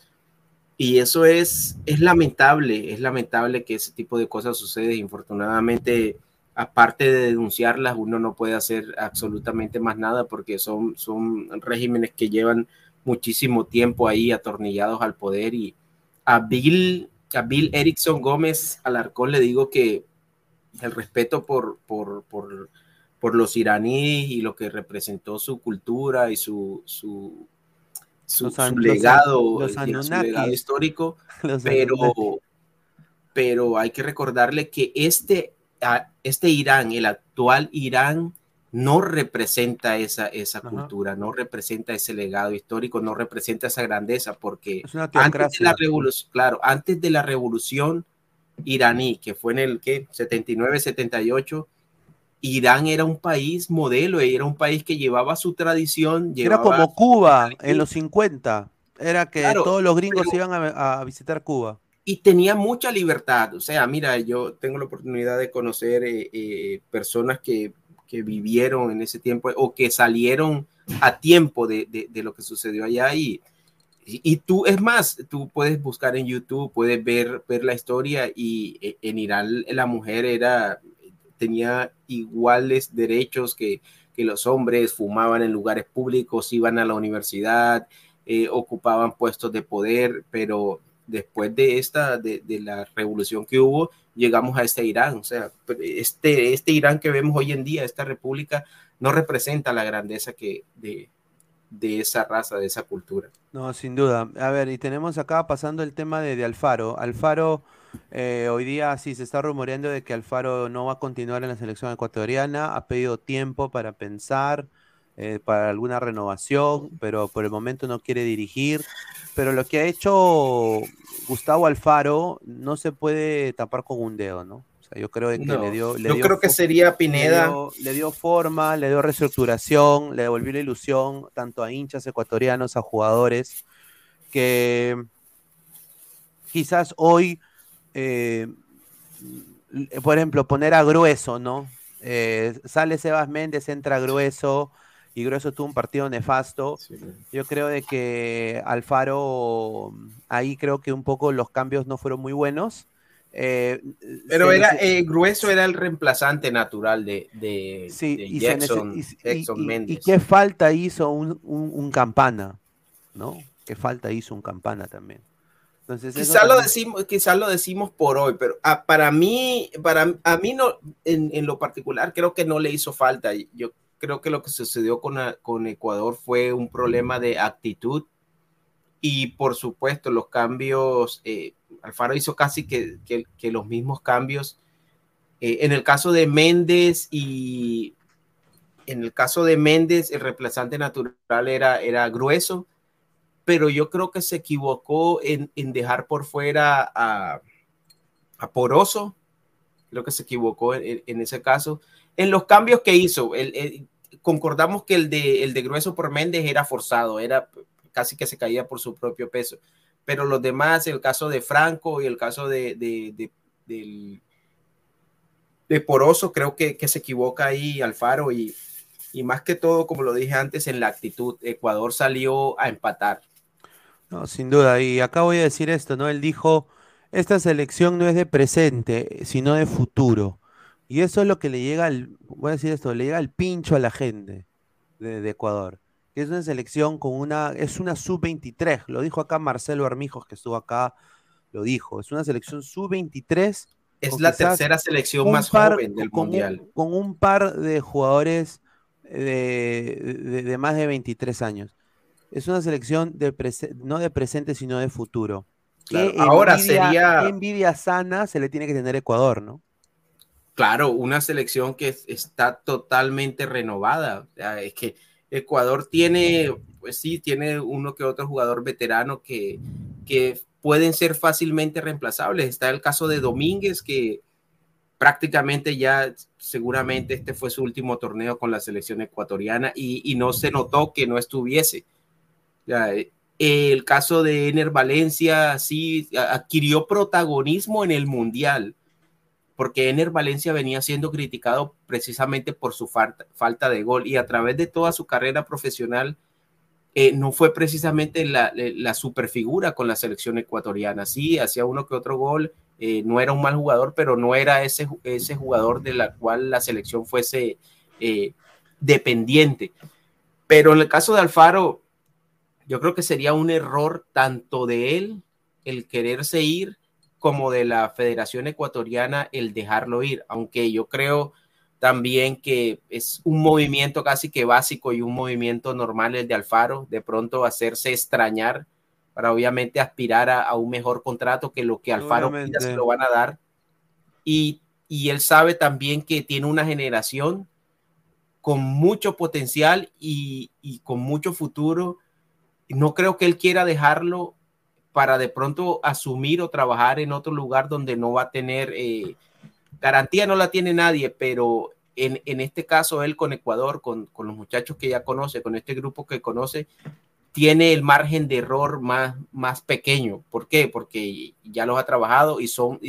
Y eso es, es lamentable, es lamentable que ese tipo de cosas sucede. Infortunadamente, aparte de denunciarlas, uno no puede hacer absolutamente más nada porque son, son regímenes que llevan muchísimo tiempo ahí atornillados al poder y a Bill, a Bill Erickson Gómez Alarcón le digo que el respeto por, por, por, por los iraníes y lo que representó su cultura y su, su su, legado, histórico, [laughs] pero, pero hay que recordarle que este, este Irán, el actual Irán, no representa esa, esa cultura, no representa ese legado histórico, no representa esa grandeza, porque antes de la revolución, claro, antes de la revolución iraní, que fue en el que 79, 78, Irán era un país modelo, era un país que llevaba su tradición. era como Cuba en los 50, era que todos los gringos iban a, visitar Cuba. Y tenía mucha libertad, o sea, mira, yo tengo la oportunidad de conocer eh, eh, personas que que vivieron en ese tiempo o que salieron a tiempo de, de, lo que sucedió allá y, y, tú, es más, tú puedes buscar en YouTube, puedes ver, ver la historia y e, en Irán la mujer era, tenía iguales derechos que, que los hombres, fumaban en lugares públicos, iban a la universidad, eh, ocupaban puestos de poder, pero después de esta, de, de, la revolución que hubo, llegamos a este Irán. O sea, este, este Irán que vemos hoy en día, esta república, no representa la grandeza que de, de esa raza, de esa cultura. No, sin duda. A ver, y tenemos acá pasando el tema de, de Alfaro. Alfaro, eh, hoy día sí se está rumoreando de que Alfaro no va a continuar en la selección ecuatoriana, ha pedido tiempo para pensar. Eh, para alguna renovación, pero por el momento no quiere dirigir. Pero lo que ha hecho Gustavo Alfaro no se puede tapar con un dedo, ¿no? O sea, yo creo que le dio. yo creo que sería Pineda. Le dio, forma, le dio reestructuración, le devolvió la ilusión tanto a hinchas ecuatorianos, a jugadores, que quizás hoy, eh, por ejemplo, poner a Grueso, ¿no? Eh, sale Sebas Méndez, entra Grueso y Grueso tuvo un partido nefasto. Yo creo de que Alfaro, ahí creo que un poco los cambios no fueron muy buenos. Eh, Pero era eh, Grueso era el reemplazante natural de, de, y Jackson, y, qué falta hizo un, campana, ¿no? ¿Qué falta hizo un campana también? Entonces, quizás lo decimos, quizás lo decimos por hoy, pero ah, para mí, para a mí no, en, en, lo particular, creo que no le hizo falta. Yo creo que lo que sucedió con, con Ecuador fue un problema de actitud y por supuesto los cambios, eh, Alfaro hizo casi que, que, los mismos cambios. Eh, en el caso de Méndez y en el caso de Méndez, el reemplazante natural era, era grueso, pero yo creo que se equivocó en, en dejar por fuera a, a, Poroso, creo que se equivocó en, ese caso. En los cambios que hizo, concordamos que el de, el de Grueso por Méndez era forzado, era casi que se caía por su propio peso. Pero los demás, el caso de Franco y el caso de, de, de, Poroso, creo que, que, se equivoca ahí Alfaro y, y más que todo, como lo dije antes, en la actitud. Ecuador salió a empatar. No, sin duda. Y acá voy a decir esto, ¿no? Él dijo, esta selección no es de presente, sino de futuro. Y eso es lo que le llega al, voy a decir esto, le llega al pincho a la gente de, Ecuador. Que es una selección con una, es una sub-23, lo dijo acá Marcelo Armijos, que estuvo acá, lo dijo, es una selección sub-23. Es la tercera selección más joven del Mundial. con un par de jugadores de, más de 23 años. Es una selección de no de presente, sino de futuro. ahora sería. envidia sana se le tiene que tener Ecuador, ¿no? Claro, una selección que está totalmente renovada. es que Ecuador tiene, pues sí, tiene uno que otro jugador veterano que, que pueden ser fácilmente reemplazables. Está el caso de Domínguez, que prácticamente ya seguramente este fue su último torneo con la selección ecuatoriana y, no se notó que no estuviese. El caso de Ener Valencia sí adquirió protagonismo en el Mundial porque Ener Valencia venía siendo criticado precisamente por su falta, falta de gol y a través de toda su carrera profesional eh, no fue precisamente la, la superfigura con la selección ecuatoriana. Sí, hacía uno que otro gol, eh, no era un mal jugador, pero no era ese, ese jugador de la cual la selección fuese eh, dependiente. Pero en el caso de Alfaro, yo creo que sería un error tanto de él el quererse ir como de la Federación Ecuatoriana el dejarlo ir, aunque yo creo también que es un movimiento casi que básico y un movimiento normal el de Alfaro, de pronto hacerse extrañar para obviamente aspirar a, un mejor contrato que lo que Alfaro pida se lo van a dar. Y, y él sabe también que tiene una generación con mucho potencial y, y, con mucho futuro. No creo que él quiera dejarlo para de pronto asumir o trabajar en otro lugar donde no va a tener eh, garantía, no la tiene nadie, pero en, en, este caso él con Ecuador, con, con, los muchachos que ya conoce, con este grupo que conoce, tiene el margen de error más, más pequeño. ¿Por qué? Porque ya los ha trabajado y son...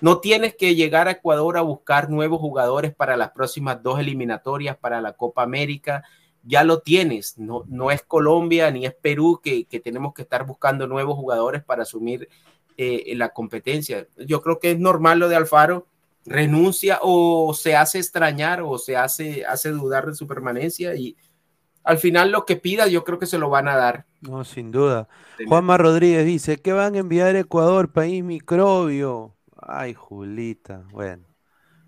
no tienes que llegar a Ecuador a buscar nuevos jugadores para las próximas dos eliminatorias, para la Copa América ya lo tienes. No, no es Colombia ni es Perú que, que tenemos que estar buscando nuevos jugadores para asumir eh, la competencia. Yo creo que es normal lo de Alfaro. Renuncia o se hace extrañar o se hace, hace dudar de su permanencia y al final lo que pida yo creo que se lo van a dar. No, sin duda. Juanma Rodríguez dice, ¿qué van a enviar a Ecuador, país microbio? Ay, Julita, bueno.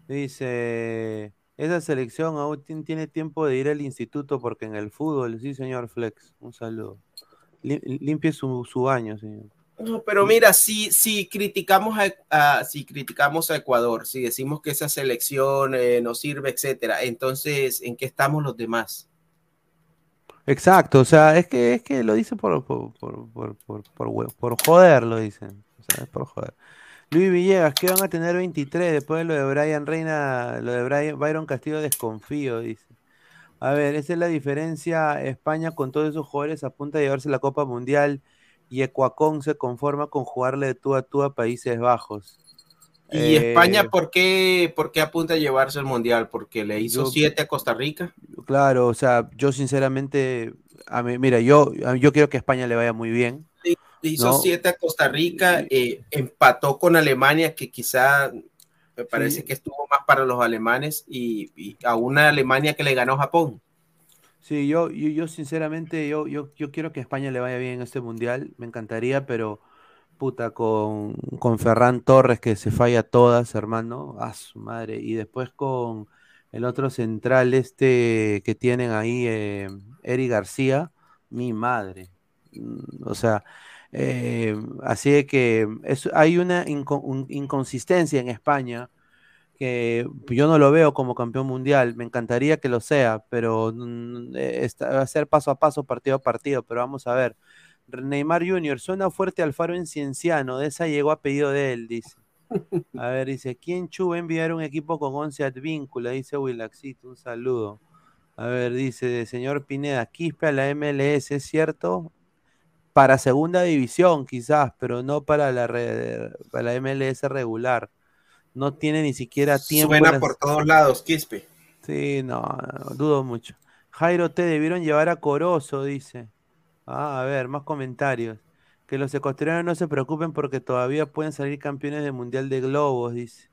Dice, esa selección aún tiene tiempo de ir al instituto porque en el fútbol, sí, señor Flex, un saludo. Limpie su, su baño, señor. No, pero mira, si, si, criticamos a, si criticamos a Ecuador, si decimos que esa selección eh, no sirve, etcétera, entonces, ¿en qué estamos los demás? Exacto, o sea, es que, es que lo dicen por, por, por, por, por, por joder, lo dicen. O sea, es por joder. Luis Villegas, ¿qué van a tener 23 después de lo de Brian Reina, lo de Brian, Byron Castillo desconfío, dice. A ver, esa es la diferencia. España con todos esos jugadores apunta a llevarse la Copa Mundial y Ecuacón se conforma con jugarle de tú a tú a Países Bajos. ¿Y España eh, ¿por qué, por qué apunta a llevarse el Mundial? ¿Porque le hizo 7 a Costa Rica? Claro, o sea, yo sinceramente, a mí, mira, yo, yo quiero que España le vaya muy bien hizo siete a Costa Rica, eh, empató con Alemania, que quizá me parece que estuvo más para los alemanes, y, a una Alemania que le ganó Japón. Sí, yo, yo, sinceramente, yo, yo, yo quiero que España le vaya bien en este mundial, me encantaría, pero puta, con, con Ferran Torres que se falla todas, hermano, a su madre, y después con el otro central este que tienen ahí, eh, Eri García, mi madre. Mm, o sea, eh, así que hay una inconsistencia en España que yo no lo veo como campeón mundial. Me encantaría que lo sea, pero mm, eh, va a ser paso a paso, partido a partido. Pero vamos a ver. Neymar Jr. suena fuerte Alfaro en Cienciano. De esa llegó a pedido de él, dice. [laughs] A ver, dice, ¿quién Chu va a enviar un equipo con 11 advíncula? Dice Willaxito, un saludo. A ver, dice, señor Pineda, Quispe a la MLS, ¿es cierto? Para segunda división quizás, pero no para la, para la MLS regular. No tiene ni siquiera tiempo. Suena por todos lados, Quispe. Sí, no, dudo mucho. Jairo te debieron llevar a Corozo, dice. Ah, a ver, más comentarios. Que los ecuatorianos no se preocupen porque todavía pueden salir campeones del Mundial de Globos, dice.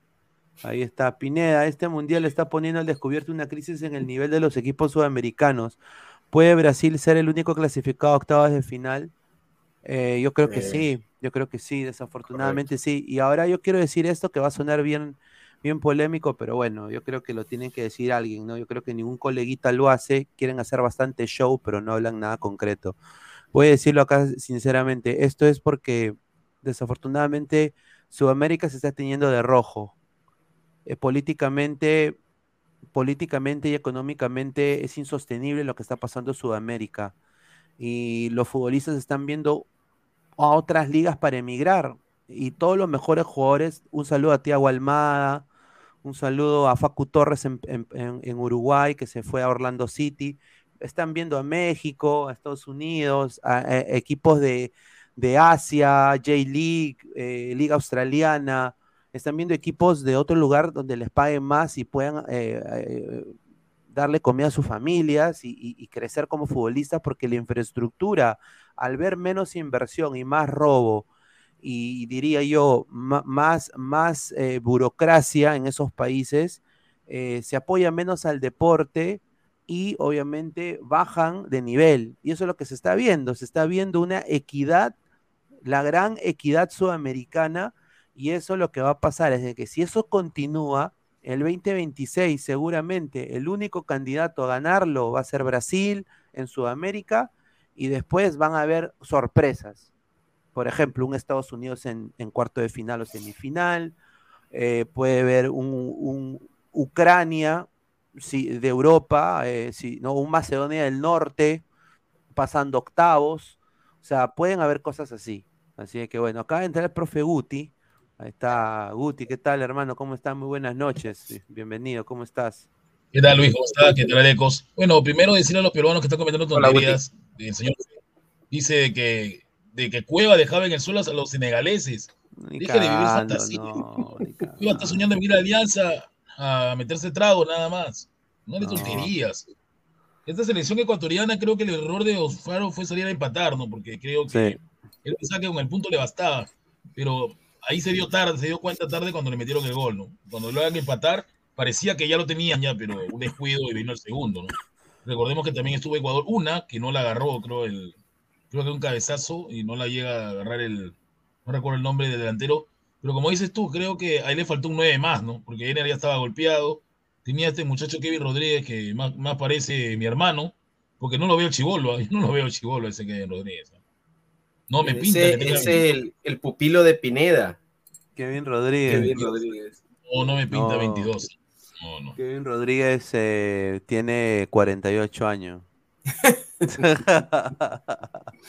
Ahí está. Pineda, este Mundial está poniendo al descubierto una crisis en el nivel de los equipos sudamericanos. ¿Puede Brasil ser el único clasificado a octavas de final? Eh, yo creo que sí, yo creo que sí, desafortunadamente sí. Y ahora yo quiero decir esto que va a sonar bien, bien polémico, pero bueno, yo creo que lo tiene que decir alguien, ¿no? Yo creo que ningún coleguita lo hace, quieren hacer bastante show, pero no hablan nada concreto. Voy a decirlo acá sinceramente, esto es porque desafortunadamente Sudamérica se está teniendo de rojo. Eh, políticamente, políticamente y económicamente es insostenible lo que está pasando en Sudamérica. Y los futbolistas están viendo a otras ligas para emigrar. Y todos los mejores jugadores, un saludo a Tiago Almada, un saludo a Facu Torres en, Uruguay, que se fue a Orlando City. Están viendo a México, a Estados Unidos, a, equipos de, Asia, J-League, eh, Liga Australiana. Están viendo equipos de otro lugar donde les paguen más y puedan eh, eh, darle comida a sus familias y, crecer como futbolistas, porque la infraestructura, al ver menos inversión y más robo, y diría yo, más, más eh, burocracia en esos países, eh, se apoya menos al deporte y obviamente bajan de nivel. Y eso es lo que se está viendo, se está viendo una equidad, la gran equidad sudamericana, y eso es lo que va a pasar, es de que si eso continúa, el 2026 seguramente el único candidato a ganarlo va a ser Brasil en Sudamérica y después van a haber sorpresas. Por ejemplo, un Estados Unidos en, cuarto de final o semifinal, eh, puede haber un, Ucrania de Europa, eh, ¿no? un Macedonia del Norte pasando octavos, o sea, pueden haber cosas así. Así que bueno, acá entra el profe Guti, Ahí está, Guti, ¿qué tal, hermano? ¿Cómo estás? Muy buenas noches. Bienvenido, ¿cómo estás? ¿Qué tal, Luis? ¿Cómo estás? ¿Qué tal, Ecos? Bueno, primero decirle a los peruanos que están comentando tonterías. El señor dice que, de que Cueva dejaba en el suelo a los senegaleses. Deje de vivir fantasía. No, [laughs] Cueva está soñando en ir a Alianza a meterse trago, nada más. No le tonterías. Esta selección ecuatoriana, creo que el error de Osfaro fue salir a empatar, ¿no? Porque creo que él pensaba que con el punto le bastaba. Pero ahí se dio tarde, se dio cuenta tarde cuando le metieron el gol, ¿no? Cuando lo hagan empatar, parecía que ya lo tenían ya, pero un descuido y vino el segundo, ¿no? Recordemos que también estuvo Ecuador una, que no la agarró, creo, el, creo que un cabezazo y no la llega a agarrar el, no recuerdo el nombre del delantero, pero como dices tú, creo que ahí le faltó un 9 más, ¿no? Porque Ener ya estaba golpeado, tenía este muchacho Kevin Rodríguez que más, más parece mi hermano, porque no lo veo chivolo, [laughs] no lo veo chivolo ese Kevin Rodríguez. No me pinta. Ese, es el, el, pupilo de Pineda. Kevin Rodríguez. Kevin Rodríguez. No, no me pinta 22. Kevin Rodríguez eh, tiene 48 años. [laughs]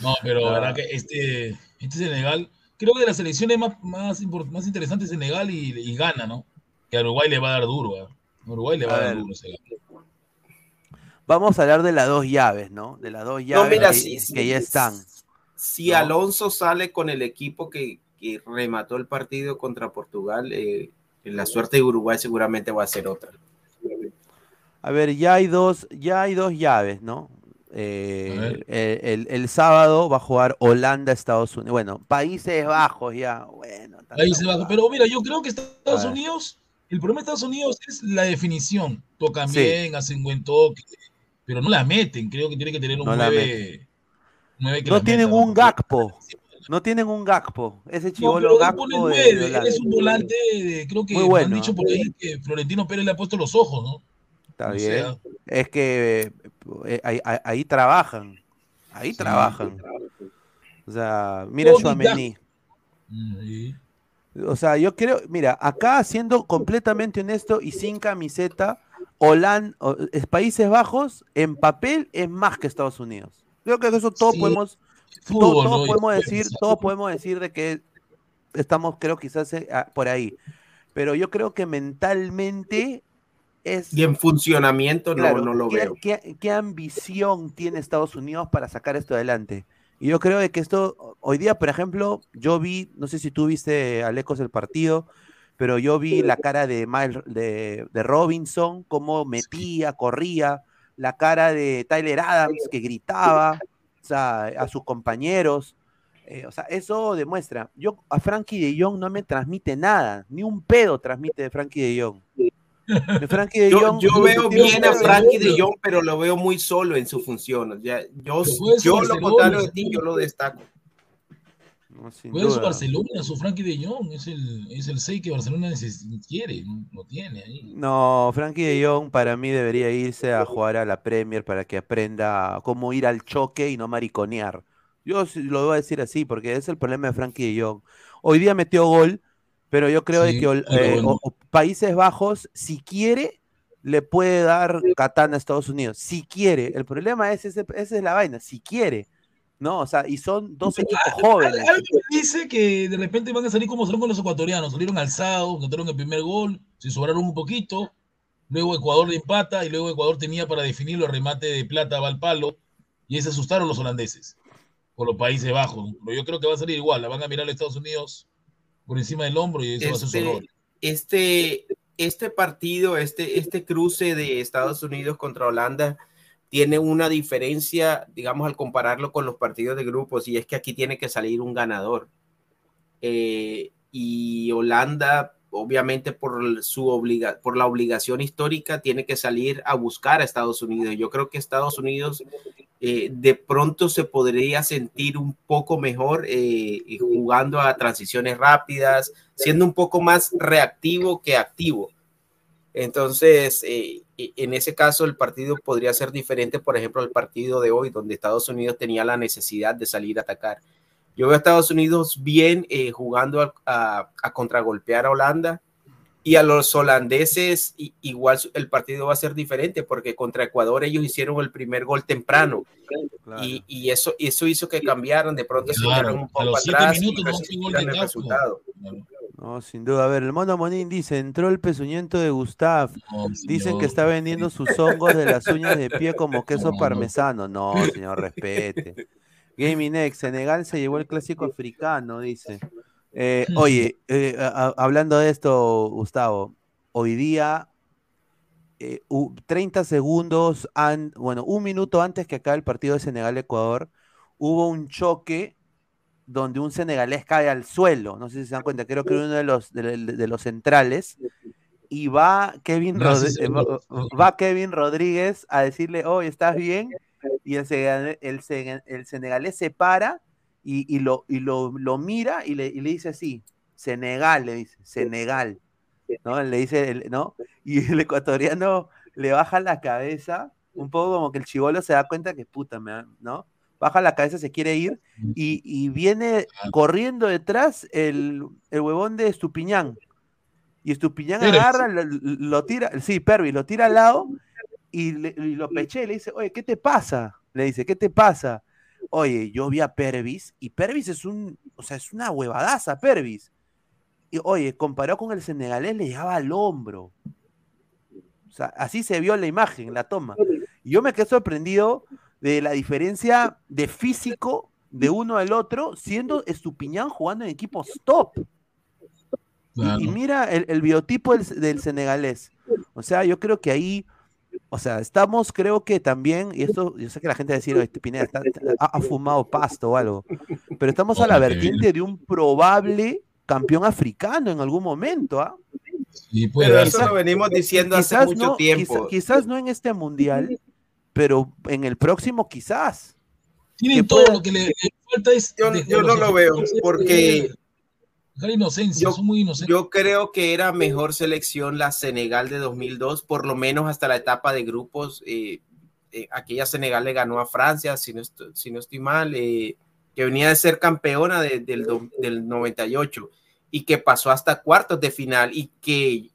no, pero la verdad que este, este Senegal, creo que de las selecciones más, más, más interesantes Senegal y, y gana, ¿no? Que a Uruguay le va a dar duro. ¿eh? Uruguay le va a, dar duro. Vamos a hablar de las dos llaves, ¿no? De las dos llaves que, ya están. Si Alonso sale con el equipo que, remató el partido contra Portugal, eh, la suerte de Uruguay seguramente va a ser otra. A ver, ya hay dos, ya hay dos llaves, ¿no? Eh, el, sábado va a jugar Holanda, Estados Unidos. Bueno, Países Bajos ya. Bueno, Países Bajos. Pero mira, yo creo que Estados Unidos, el problema de Estados Unidos es la definición. Tocan bien, hacen buen toque, pero no la meten. Creo que tiene que tener un no 9, no tienen un Gakpo. No tienen un Gakpo. Ese chivolo Gakpo. es un volante, creo que Muy han dicho por ahí que Florentino Pérez le ha puesto los ojos, ¿no? Está bien. Es que eh, ahí, trabajan. Ahí trabajan. O sea, mira su Amení. O sea, yo creo, mira, acá siendo completamente honesto y sin camiseta, Holanda, Países Bajos en papel es más que Estados Unidos. Creo que eso todo podemos todos podemos decir, todos podemos decir de que estamos, creo, quizás eh, por ahí. Pero yo creo que mentalmente es. Y en funcionamiento no, no lo veo. Qué, ambición tiene Estados Unidos para sacar esto adelante? Y yo creo que esto, hoy día, por ejemplo, yo vi, no sé si tú viste, Alecos, el partido, pero yo vi la cara de, de, de Robinson, cómo metía, corría, la cara de Tyler Adams, que gritaba a sus compañeros. Eh, o sea, eso demuestra. Yo a Frankie de Jong no me transmite nada, ni un pedo transmite de Frankie de Jong. yo, veo bien a Frankie de Jong, pero lo veo muy solo en su función. Ya, yo, yo lo contrario de ti, yo lo destaco. No, su Barcelona, su Frankie de Jong, es el, es el 6 que Barcelona quiere, no, tiene ahí. No, Frankie de Jong para mí debería irse a jugar a la Premier para que aprenda cómo ir al choque y no mariconear. Yo lo voy a decir así, porque es el problema de Frankie de Jong. Hoy día metió gol, pero yo creo que eh, Países Bajos, si quiere, le puede dar katana a Estados Unidos. Si quiere. El problema es, ese, esa es la vaina, si quiere ¿no? O sea, y son dos equipos jóvenes. Algo dice que de repente van a salir como salieron con los ecuatorianos, salieron alzados, notaron el primer gol, se sobraron un poquito, luego Ecuador de empata y luego Ecuador tenía para definir el remate de plata va al palo y ahí se asustaron los holandeses por los Países Bajos. Pero yo creo que va a salir igual, la van a mirar a Estados Unidos por encima del hombro y eso va a ser su error. Este, este, este partido, este, este cruce de Estados Unidos contra Holanda, tiene una diferencia, digamos, al compararlo con los partidos de grupos, y es que aquí tiene que salir un ganador. Eh, y Holanda, obviamente, por, su obliga por la obligación histórica, tiene que salir a buscar a Estados Unidos. Yo creo que Estados Unidos eh, de pronto se podría sentir un poco mejor eh, jugando a transiciones rápidas, siendo un poco más reactivo que activo. Entonces, eh, en ese caso, el partido podría ser diferente, por ejemplo, al partido de hoy, donde Estados Unidos tenía la necesidad de salir a atacar. Yo veo a Estados Unidos bien eh, jugando a, contragolpear a Holanda y a los holandeses igual el partido va a ser diferente porque contra Ecuador ellos hicieron el primer gol temprano. Y, eso, eso hizo que cambiaran, de pronto se dieron un poco atrás y el resultado. No, sin duda. A ver, el mono Monín dice, entró el pezuñento de Gustav. Dicen que está vendiendo sus hongos de las uñas de pie como [laughs] queso parmesano. No, señor, respete. [laughs] Gaming X, Senegal se llevó el clásico africano, dice. Eh, [laughs] oye, eh, hablando de esto, Gustavo, hoy día, 30 eh, segundos, bueno, un minuto antes que acabe el partido de Senegal-Ecuador, hubo un choque donde un senegalés cae al suelo, no sé si se dan cuenta, creo que uno de los, de, los centrales, y va Kevin, va Kevin Rodríguez a decirle, oye, ¿estás bien? y el, el, senegalés se para y, lo, y lo, mira y le, dice así, Senegal, le dice, Senegal, ¿no? Le dice, ¿no? Y el ecuatoriano le baja la cabeza, un poco como que el chivolo se da cuenta que puta, ¿no? Baja la cabeza, se quiere ir y, viene corriendo detrás el, huevón de Estupiñán. Y Estupiñán agarra, lo, tira, sí, Pervis, lo tira al lado y, lo peché y le dice, oye, ¿qué te pasa? Le dice, ¿qué te pasa? Oye, yo vi a Pervis y Pervis es un, o sea, es una huevadaza, Pervis. Y oye, comparado con el senegalés, le llegaba al hombro. O sea, así se vio la imagen, la toma. Y yo me quedé sorprendido de la diferencia de físico de uno al otro, siendo Estupiñán jugando en equipos top. Y, mira el, biotipo del, del, senegalés. O sea, yo creo que ahí o sea, estamos, creo que también, y esto, yo sé que la gente va a decir, este Pineda ha, fumado pasto o algo, pero estamos a la vertiente de un probable campeón africano en algún momento, ¿ah? pero eso lo venimos diciendo hace mucho tiempo. Quizás, no en este mundial, pero en el próximo quizás. Tienen todo lo que le, falta es. yo no lo veo, porque inocencia, yo, muy inocentes. Yo creo que era mejor selección la Senegal de 2002, por lo menos hasta la etapa de grupos. Eh, eh, aquella Senegal le ganó a Francia, si no, si no estoy mal, eh, que venía de ser campeona del, del 98 y que pasó hasta cuartos de final y que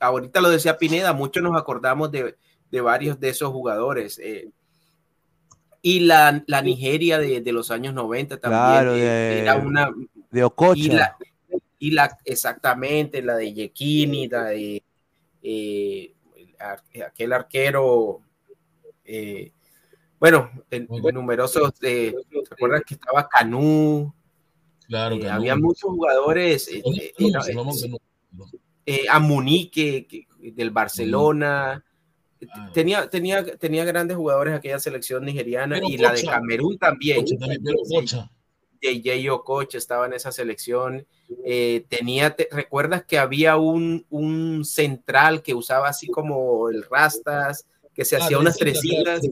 ahorita lo decía Pineda, muchos nos acordamos de, de varios de esos jugadores. y la, la Nigeria de, de, los años 90 también era una de Ococha. Y la, exactamente, la de Yekini, la de eh, aquel arquero, eh, bueno, en, numerosos, eh, ¿te acuerdas que estaba Canú? Claro, eh, había muchos jugadores, a Munique del Barcelona. Ah. Tenía, tenía, tenía grandes jugadores aquella selección nigeriana y la de Camerún también. JJ Okocha estaba en esa selección. Eh, tenía, ¿recuerdas que había un, un, central que usaba así como el rastas, que se hacía unas tresitas?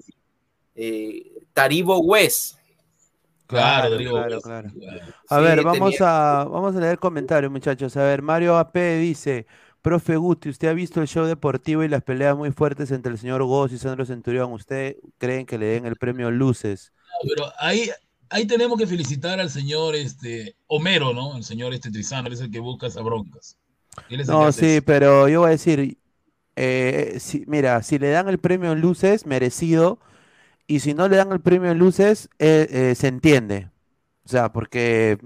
Eh, Taribo West. Claro, claro, claro. A ver, vamos, a, vamos a leer comentarios, muchachos. A ver, Mario AP dice, profe Guti, ¿usted ha visto el show deportivo y las peleas muy fuertes entre el señor Goss y Sandro Centurión? ¿Usted creen que le den el premio Luces? pero ahí, ahí tenemos que felicitar al señor este, Homero, ¿no? El señor este Trizano, él es el que busca esas broncas. No, sí, pero yo voy a decir, eh, mira, si le dan el premio en luces, merecido, y si no le dan el premio en luces, eh, eh, se entiende. O sea, porque,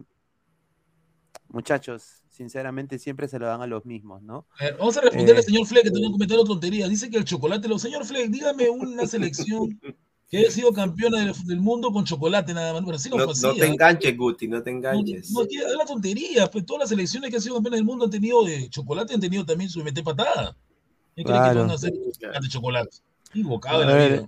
muchachos, sinceramente siempre se lo dan a los mismos, ¿no? vamos a responderle al señor Fleck, que tiene un comentario tontería. Dice que el chocolate, lo... señor Fleck, dígame una selección que haya sido campeona del, mundo con chocolate nada más. Pero no, no, te enganches, Guti, no te enganches. No, es la tontería, pues todas las selecciones que han sido campeonas del mundo han tenido de chocolate, han tenido también su mete patada. ¿Qué creen que van a hacer de chocolate? Equivocado a ver,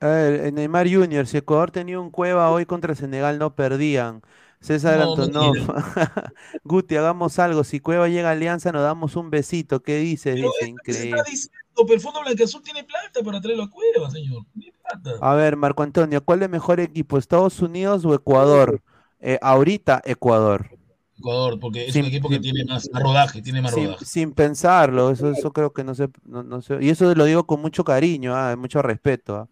A ver, Neymar Junior, si Ecuador tenía un cueva hoy contra Senegal, no perdían. César Antonov. [laughs] Guti, hagamos algo. Si Cueva llega a Alianza, nos damos un besito. ¿Qué dice? Dice, increíble. pero el Fondo Azul tiene plata para traerlo a Cueva, señor. A ver, Marco Antonio, ¿cuál es el mejor equipo, Estados Unidos o Ecuador? Eh, ahorita Ecuador. Ecuador, porque es un equipo que tiene más, rodaje, tiene más sin, rodaje. Sin pensarlo, eso, eso creo que no sé, no, sé, y eso lo digo con mucho cariño, ah, mucho respeto. Ah.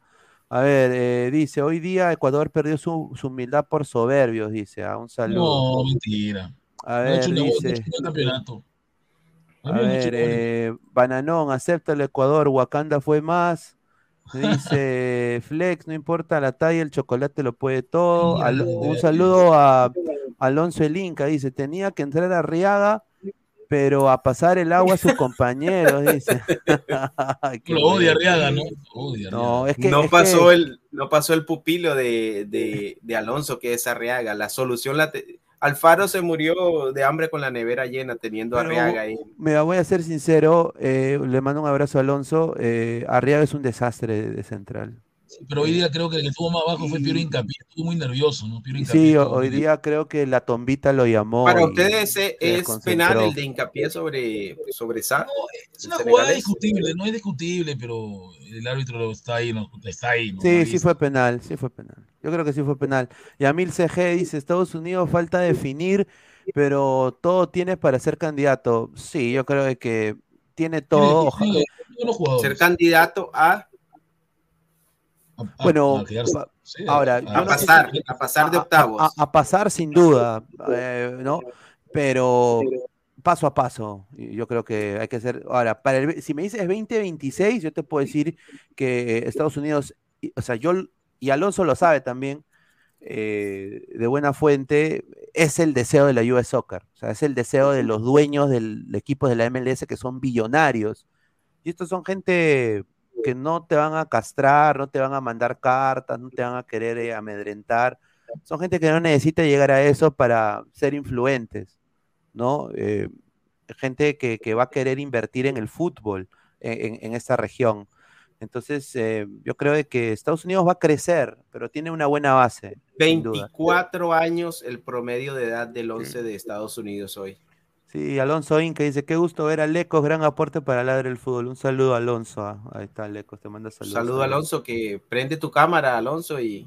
A ver, eh, dice, hoy día Ecuador perdió su, su humildad por soberbios, dice, a ah, un saludo. No, mentira. A ver, dice. A ver, eh, Bananón, acepta el Ecuador, Wakanda fue más. Dice [laughs] Flex, no importa la talla, el chocolate lo puede todo. un saludo a Alonso El Inca, dice, tenía que entrar a Riaga, pero a pasar el agua a sus compañeros, dice. [laughs] lo odia Riaga, ¿no? no, es que, no pasó el no pasó el pupilo de, de, Alonso, que es Arriaga. La solución la Alfaro se murió de hambre con la nevera llena, teniendo a Arriaga ahí. Mira, voy a ser sincero, eh, le mando un abrazo a Alonso. Eh, Arriaga es un desastre de, central. Pero hoy día creo que el que estuvo más abajo fue Piero Incapié, estuvo muy nervioso, ¿no? sí, hoy día creo que la tombita lo llamó. Para ustedes es penal el de Incapié sobre, sobre No, es una jugada discutible, no es discutible, pero el árbitro está ahí, no, está ahí. sí, sí fue penal, sí fue penal. Yo creo que sí fue penal. Y Amil CG dice, Estados Unidos falta definir, pero todo tiene para ser candidato. Sí, yo creo que tiene todo. ser candidato a... bueno, ahora... A pasar, a pasar de octavos. A, pasar sin duda, eh, ¿no? Pero paso a paso. Yo creo que hay que hacer. Ahora, para el, si me dices 2026, yo te puedo decir que Estados Unidos, o sea, yo y Alonso lo sabe también, eh, de buena fuente, es el deseo de la US Soccer. O sea, es el deseo de los dueños del equipo de la MLS que son billonarios. Y estos son gente que no te van a castrar, no te van a mandar cartas, no te van a querer eh, amedrentar. Son gente que no necesita llegar a eso para ser influentes, ¿no? Eh, gente que, va a querer invertir en el fútbol en esta región. Entonces, eh, yo creo que Estados Unidos va a crecer, pero tiene una buena base. 24 años el promedio de edad del 11 de Estados Unidos hoy. Sí, Alonso Inca dice, qué gusto ver a Lecos, gran aporte para ladrar el fútbol. Un saludo, Alonso. Ah, ahí está, Lecos, te manda saludos. Saludo, Alonso, que prende tu cámara, Alonso, y,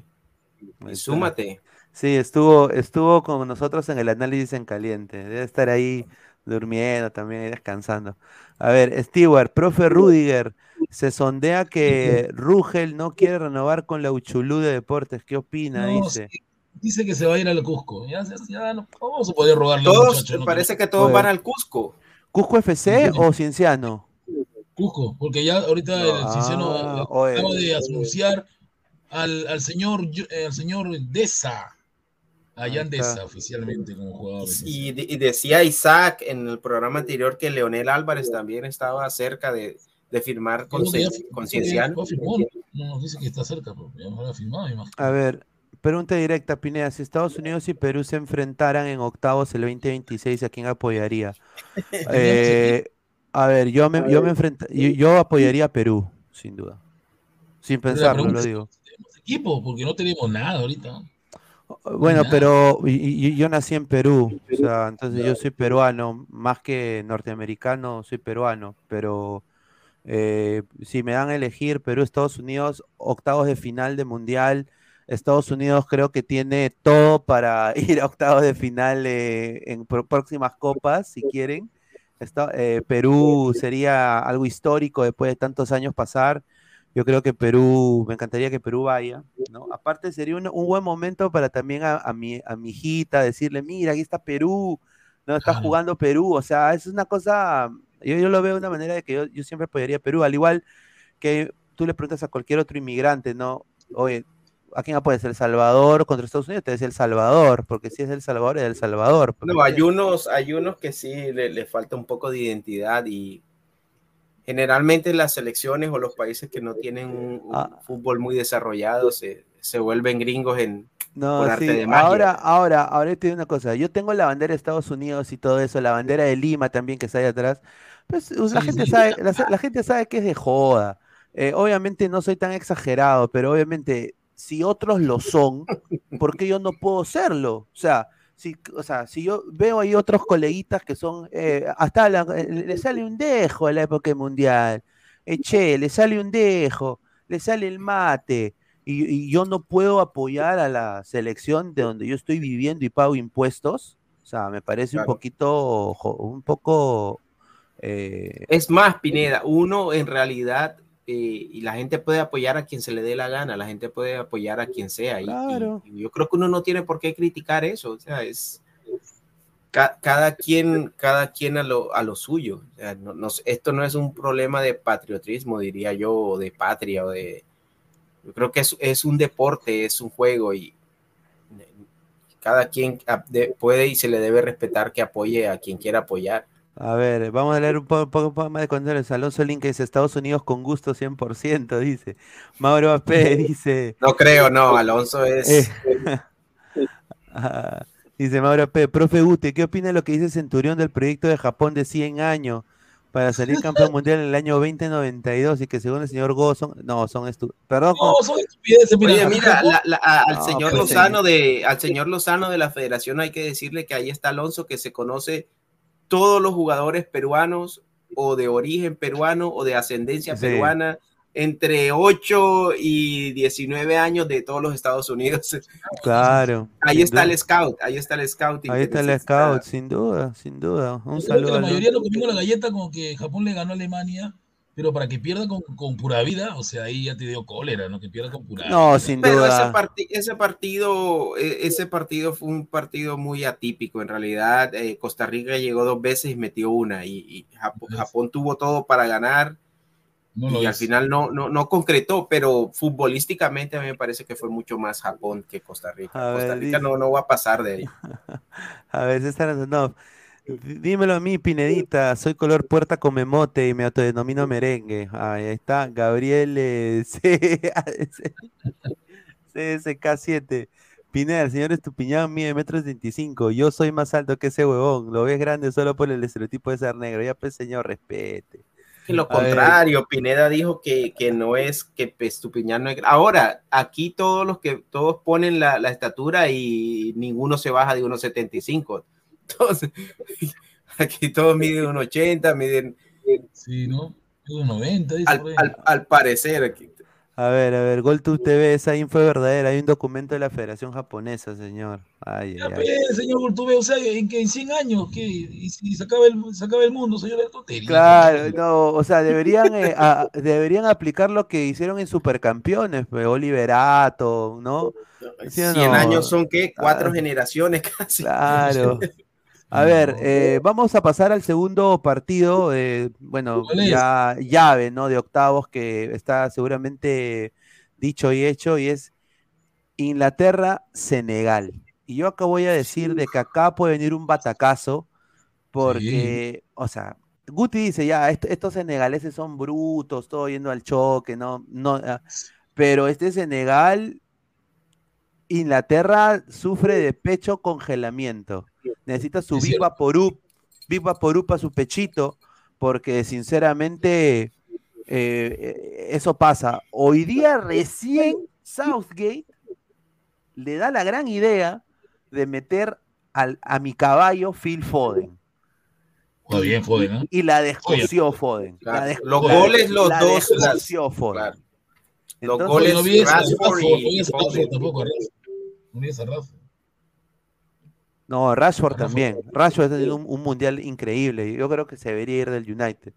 súmate. Sí, estuvo, estuvo con nosotros en el análisis en caliente. Debe estar ahí durmiendo también, ahí descansando. A ver, Stewart, profe Rudiger, se sondea que [laughs] Rugel no quiere renovar con la Uchulú de Deportes. ¿Qué opina? dice. Dice que se va a ir al Cusco. Ya, ya no vamos a poder robarle. Todos, parece que todos van al Cusco. ¿Cusco FC o Cienciano? Cusco, porque ya ahorita el Cienciano ah, acaba de anunciar al, al señor al señor Deza. Allá Deza oficialmente como jugador. Y, y, decía Isaac en el programa anterior que Leonel Álvarez también estaba cerca de, de firmar con, Cienciano. No, dice que está cerca, pero firmado, A ver, pregunta directa, Pineda. Si Estados Unidos y Perú se enfrentaran en octavos el 2026, ¿a quién apoyaría? [laughs] Eh, a ver, yo me, yo me yo, apoyaría a Perú, sin duda. Sin pensarlo, lo digo. Tenemos equipo, porque no tenemos nada ahorita. Bueno, pero yo nací en Perú, o sea, entonces yo soy peruano, más que norteamericano, soy peruano, pero eh, si me dan a elegir Perú, Estados Unidos, octavos de final de mundial. Estados Unidos creo que tiene todo para [laughs] ir a octavos de final eh, en próximas copas, si quieren. Eh, Perú sería algo histórico después de tantos años pasar. Yo creo que Perú, me encantaría que Perú vaya, ¿no? Aparte sería un, buen momento para también a, mi, a mi hijita decirle, mira, aquí está Perú, ¿no? Está jugando Perú, o sea, es una cosa yo, lo veo de una manera de que yo, siempre apoyaría a Perú, al igual que tú le preguntas a cualquier otro inmigrante, ¿no? Oye, ¿a quién apoyas? ¿El Salvador contra Estados Unidos? Te dice El Salvador, porque si es El Salvador, es El Salvador. No, hay unos, hay unos que sí le, falta un poco de identidad y generalmente las selecciones o los países que no tienen un, ah. fútbol muy desarrollado se, se vuelven gringos en, no, sí. Ahora, ahora, ahora te digo una cosa. Yo tengo la bandera de Estados Unidos y todo eso, la bandera de Lima también que está ahí atrás. Pues la, gente sabe, la, gente sabe que es de joda. Eh, obviamente no soy tan exagerado, pero obviamente si otros lo son, ¿por qué yo no puedo serlo? O sea, si, o sea, si yo veo ahí otros coleguitas que son, eh, hasta le sale un dejo a la época mundial, eche, le sale un dejo, le sale el mate, y, yo no puedo apoyar a la selección de donde yo estoy viviendo y pago impuestos, O sea, me parece un poquito, un poco... Eh, es más, Pineda, uno en realidad, eh, y la gente puede apoyar a quien se le dé la gana, la gente puede apoyar a quien sea. Y, yo creo que uno no tiene por qué criticar eso. O sea, es cada quien, cada quien a lo, a lo suyo. esto no es un problema de patriotismo, diría yo, o de patria, o de... Yo creo que es, es un deporte, es un juego y, cada quien puede y se le debe respetar que apoye a quien quiera apoyar. A ver, vamos a leer un poco, más de comentarios. Alonso Link dice Estados Unidos con gusto 100%, dice. Mauro AP [laughs] dice... No creo, no, Alonso es... Eh, [laughs] [laughs] ah, dice Mauro AP, profe Ute, ¿qué opina de lo que dice Centurión del proyecto de Japón de 100 años? para salir campeón mundial en el año 2092 y que según el señor Go son no son estúpidos perdón no, son Oye, mira al señor Lozano de al señor Lozano de la Federación hay que decirle que ahí está Alonso que se conoce todos los jugadores peruanos o de origen peruano o de ascendencia peruana entre 8 y 19 años de todos los Estados Unidos. [laughs] Claro. Ahí está el scout, ahí está el scouting. Ahí está el scout, sin duda, sin duda. Un saludo. La mayoría lo comimos la galleta como que Japón le ganó a Alemania, pero para que pierda con, con, pura vida, o sea, ahí ya te dio cólera, ¿no? Que pierda con pura vida. No, sin pero duda. Ese, ese, partido, e, ese partido fue un partido muy atípico. En realidad, eh, Costa Rica llegó dos veces y metió una, y, y Japón, Japón tuvo todo para ganar y al final no, no, no concretó, pero futbolísticamente a mí me parece que fue mucho más Japón que Costa Rica. Costa Rica no, no va a pasar de ahí. [laughs] a ver, César no. Dímelo a mí, Pinedita, soy color puerta con memote y me autodenomino merengue. ahí está, Gabriel eh, [laughs] CSK7. Pineda, el señor Estupiñán mide metros 25. Yo soy más alto que ese huevón. Lo ves grande solo por el estereotipo de ser negro. Ya pues, señor, respete lo contrario, Pineda dijo que, no es que Estupiñán no es. Ahora, aquí todos los que todos ponen la, estatura y ninguno se baja de 1,75. Entonces, [laughs] aquí todos miden 1,80, miden. Sí, ¿no? 1,90. Al, al, al, parecer, aquí, a ver, a ver, GolTube TV, esa info es verdadera. Hay un documento de la Federación Japonesa, señor. Ay, ya, ay, señor GolTube, o sea, en, que en 100 años, ¿qué? Y, si se acaba, el, se acaba el mundo, señor, tontería. Claro, no, o sea, deberían, eh, deberían aplicar lo que hicieron en Supercampeones, pues, Oliverato, ¿no? 100 años son, ¿qué? Cuatro ah, generaciones [laughs] casi. Claro. A ver, eh, vamos a pasar al segundo partido, eh, bueno, ya llave, ¿no? De octavos que está seguramente dicho y hecho y es Inglaterra-Senegal. Y yo acá voy a decir de que acá puede venir un batacazo porque, o sea, Guti dice ya, estos senegaleses son brutos, todo yendo al choque, ¿no? no ah, pero este Senegal, Inglaterra sufre de pecho congelamiento necesita su Big Vaporub para su pechito, porque sinceramente eh, eso pasa. Hoy día recién Southgate le da la gran idea de meter al, a mi caballo Phil Foden. bien, Foden, y, la descoció Foden. los goles, los dos. Descoció Foden. los goles, no vi no, Rashford también. Rashford ha tenido un, mundial increíble. Yo creo que se debería ir del United.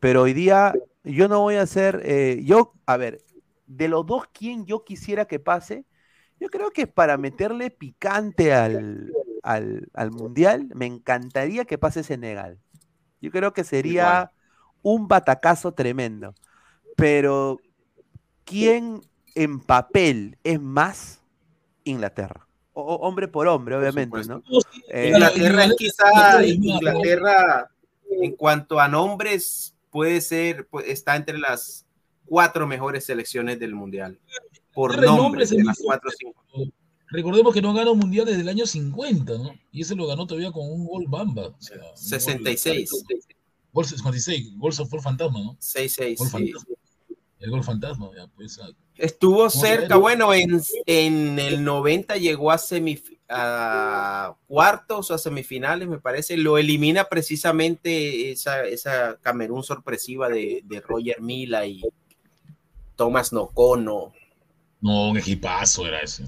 Pero hoy día yo no voy a hacer, eh, yo, a ver, de los dos, ¿quién yo quisiera que pase? Yo creo que para meterle picante al, al, mundial, me encantaría que pase Senegal. Yo creo que sería un batacazo tremendo. Pero, ¿quién en papel es más Inglaterra? hombre por hombre, obviamente, ¿no? Eh, Inglaterra es quizá, Inglaterra, en cuanto a nombres, puede ser, pues, está entre las cuatro mejores selecciones del Mundial. Por nombres, de las cuatro cinco. Recordemos que no ganó mundial desde el año 50, ¿no? Y ese lo ganó todavía con un gol bamba. 66. Gol 56, gol fue fantasma, ¿no? 6-6. El gol fantasma, ya, pues. Estuvo cerca, bueno, en, en, el 90 llegó a, cuartos o a semifinales, me parece. Lo elimina precisamente esa, esa Camerún sorpresiva de, de Roger Mila y Thomas Nocono. No, un equipazo era ese.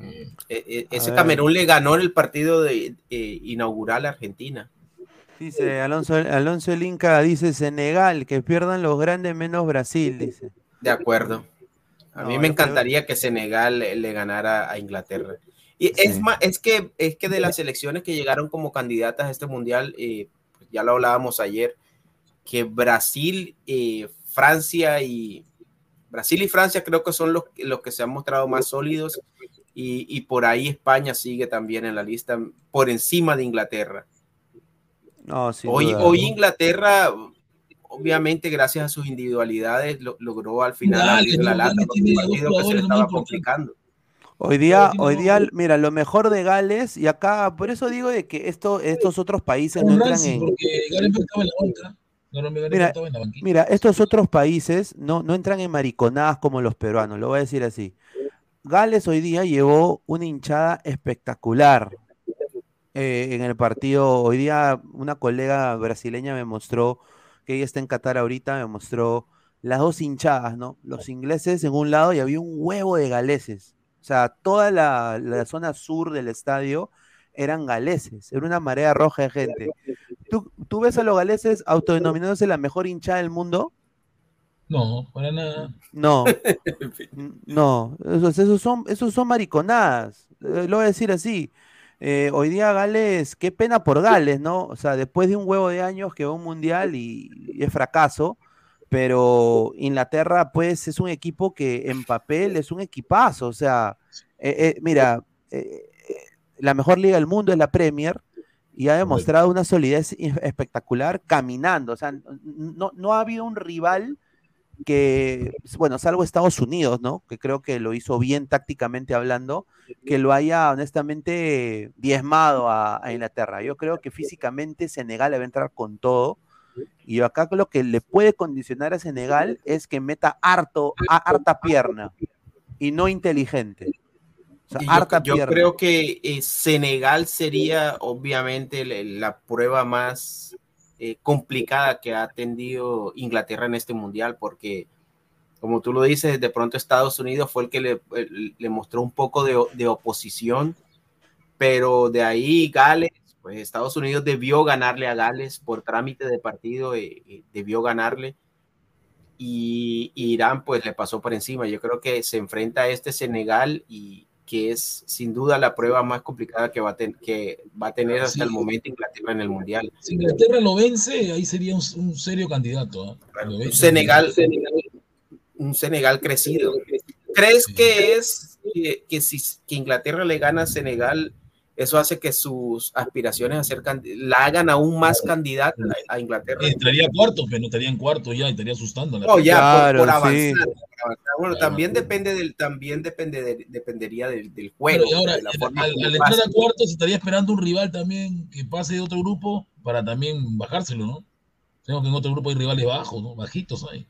Eh, eh, ese Camerún le ganó el partido de, inaugural a Argentina. Dice Alonso, Alonso el Inca, dice Senegal, que pierdan los grandes menos Brasil, dice. De acuerdo. A mí me encantaría que Senegal le, ganara a Inglaterra. Y es, más, es, que, es que de las elecciones que llegaron como candidatas a este mundial, eh, pues ya lo hablábamos ayer, que Brasil, eh, Francia y Brasil y Francia creo que son los, los que se han mostrado más sólidos y, por ahí España sigue también en la lista por encima de Inglaterra. Hoy, hoy Inglaterra, obviamente gracias a sus individualidades, logró al final abrir la lata, que se estaba complicando. Hoy día, hoy día, mira, lo mejor de Gales, y acá, por eso digo de que esto, estos otros países no entran en. Mira, estos otros países no, no entran en mariconadas como los peruanos, lo voy a decir así. Gales hoy día llevó una hinchada espectacular eh, en el partido. Hoy día una colega brasileña me mostró, que ella está en Qatar ahorita, me mostró las dos hinchadas, ¿no? Los ingleses en un lado y había un huevo de galeses. O sea, toda la, zona sur del estadio eran galeses, era una marea roja de gente. ¿Tú, ves a los galeses autodenominándose la mejor hinchada del mundo? No, para nada. No, [laughs] no, esos, son, esos son mariconadas, eh, lo voy a decir así. Eh, hoy día Gales, qué pena por Gales, ¿no? O sea, después de un huevo de años que va un mundial y es fracaso, pero Inglaterra, pues, es un equipo que en papel es un equipazo. O sea, eh, eh, mira, la mejor liga del mundo es la Premier y ha demostrado una solidez espectacular caminando. O sea, no, no ha habido un rival que, bueno, salvo Estados Unidos, ¿no? Que creo que lo hizo bien tácticamente hablando, que lo haya honestamente diezmado a, a Inglaterra. Yo creo que físicamente Senegal le va a entrar con todo y acá lo que le puede condicionar a Senegal es que meta harto, harta pierna y no inteligente. yo, creo que eh, Senegal sería obviamente la, prueba más eh, complicada que ha tenido Inglaterra en este mundial, porque como tú lo dices, de pronto Estados Unidos fue el que le, mostró un poco de, de, oposición, pero de ahí Gales pues Estados Unidos debió ganarle a Gales por trámite de partido, eh, eh, debió ganarle y, Irán pues le pasó por encima. Yo creo que se enfrenta a este Senegal y que es sin duda la prueba más complicada que va a, que va a tener hasta el momento Inglaterra en el Mundial. Si Inglaterra lo vence, ahí sería un, serio candidato. un, Senegal, un Senegal crecido. ¿Crees que es que, que si que Inglaterra le gana a Senegal? Eso hace que sus aspiraciones a ser la hagan aún más candidata a, Inglaterra. Entraría cuarto, pero no estaría en cuarto ya, estaría asustando. Oh, ya, por, avanzar, Bueno, también depende del, también depende dependería del, juego. ahora, al, entrar a cuarto se estaría esperando un rival también que pase de otro grupo para también bajárselo, ¿no? Tengo que en otro grupo hay rivales bajos, ¿no? Bajitos hay.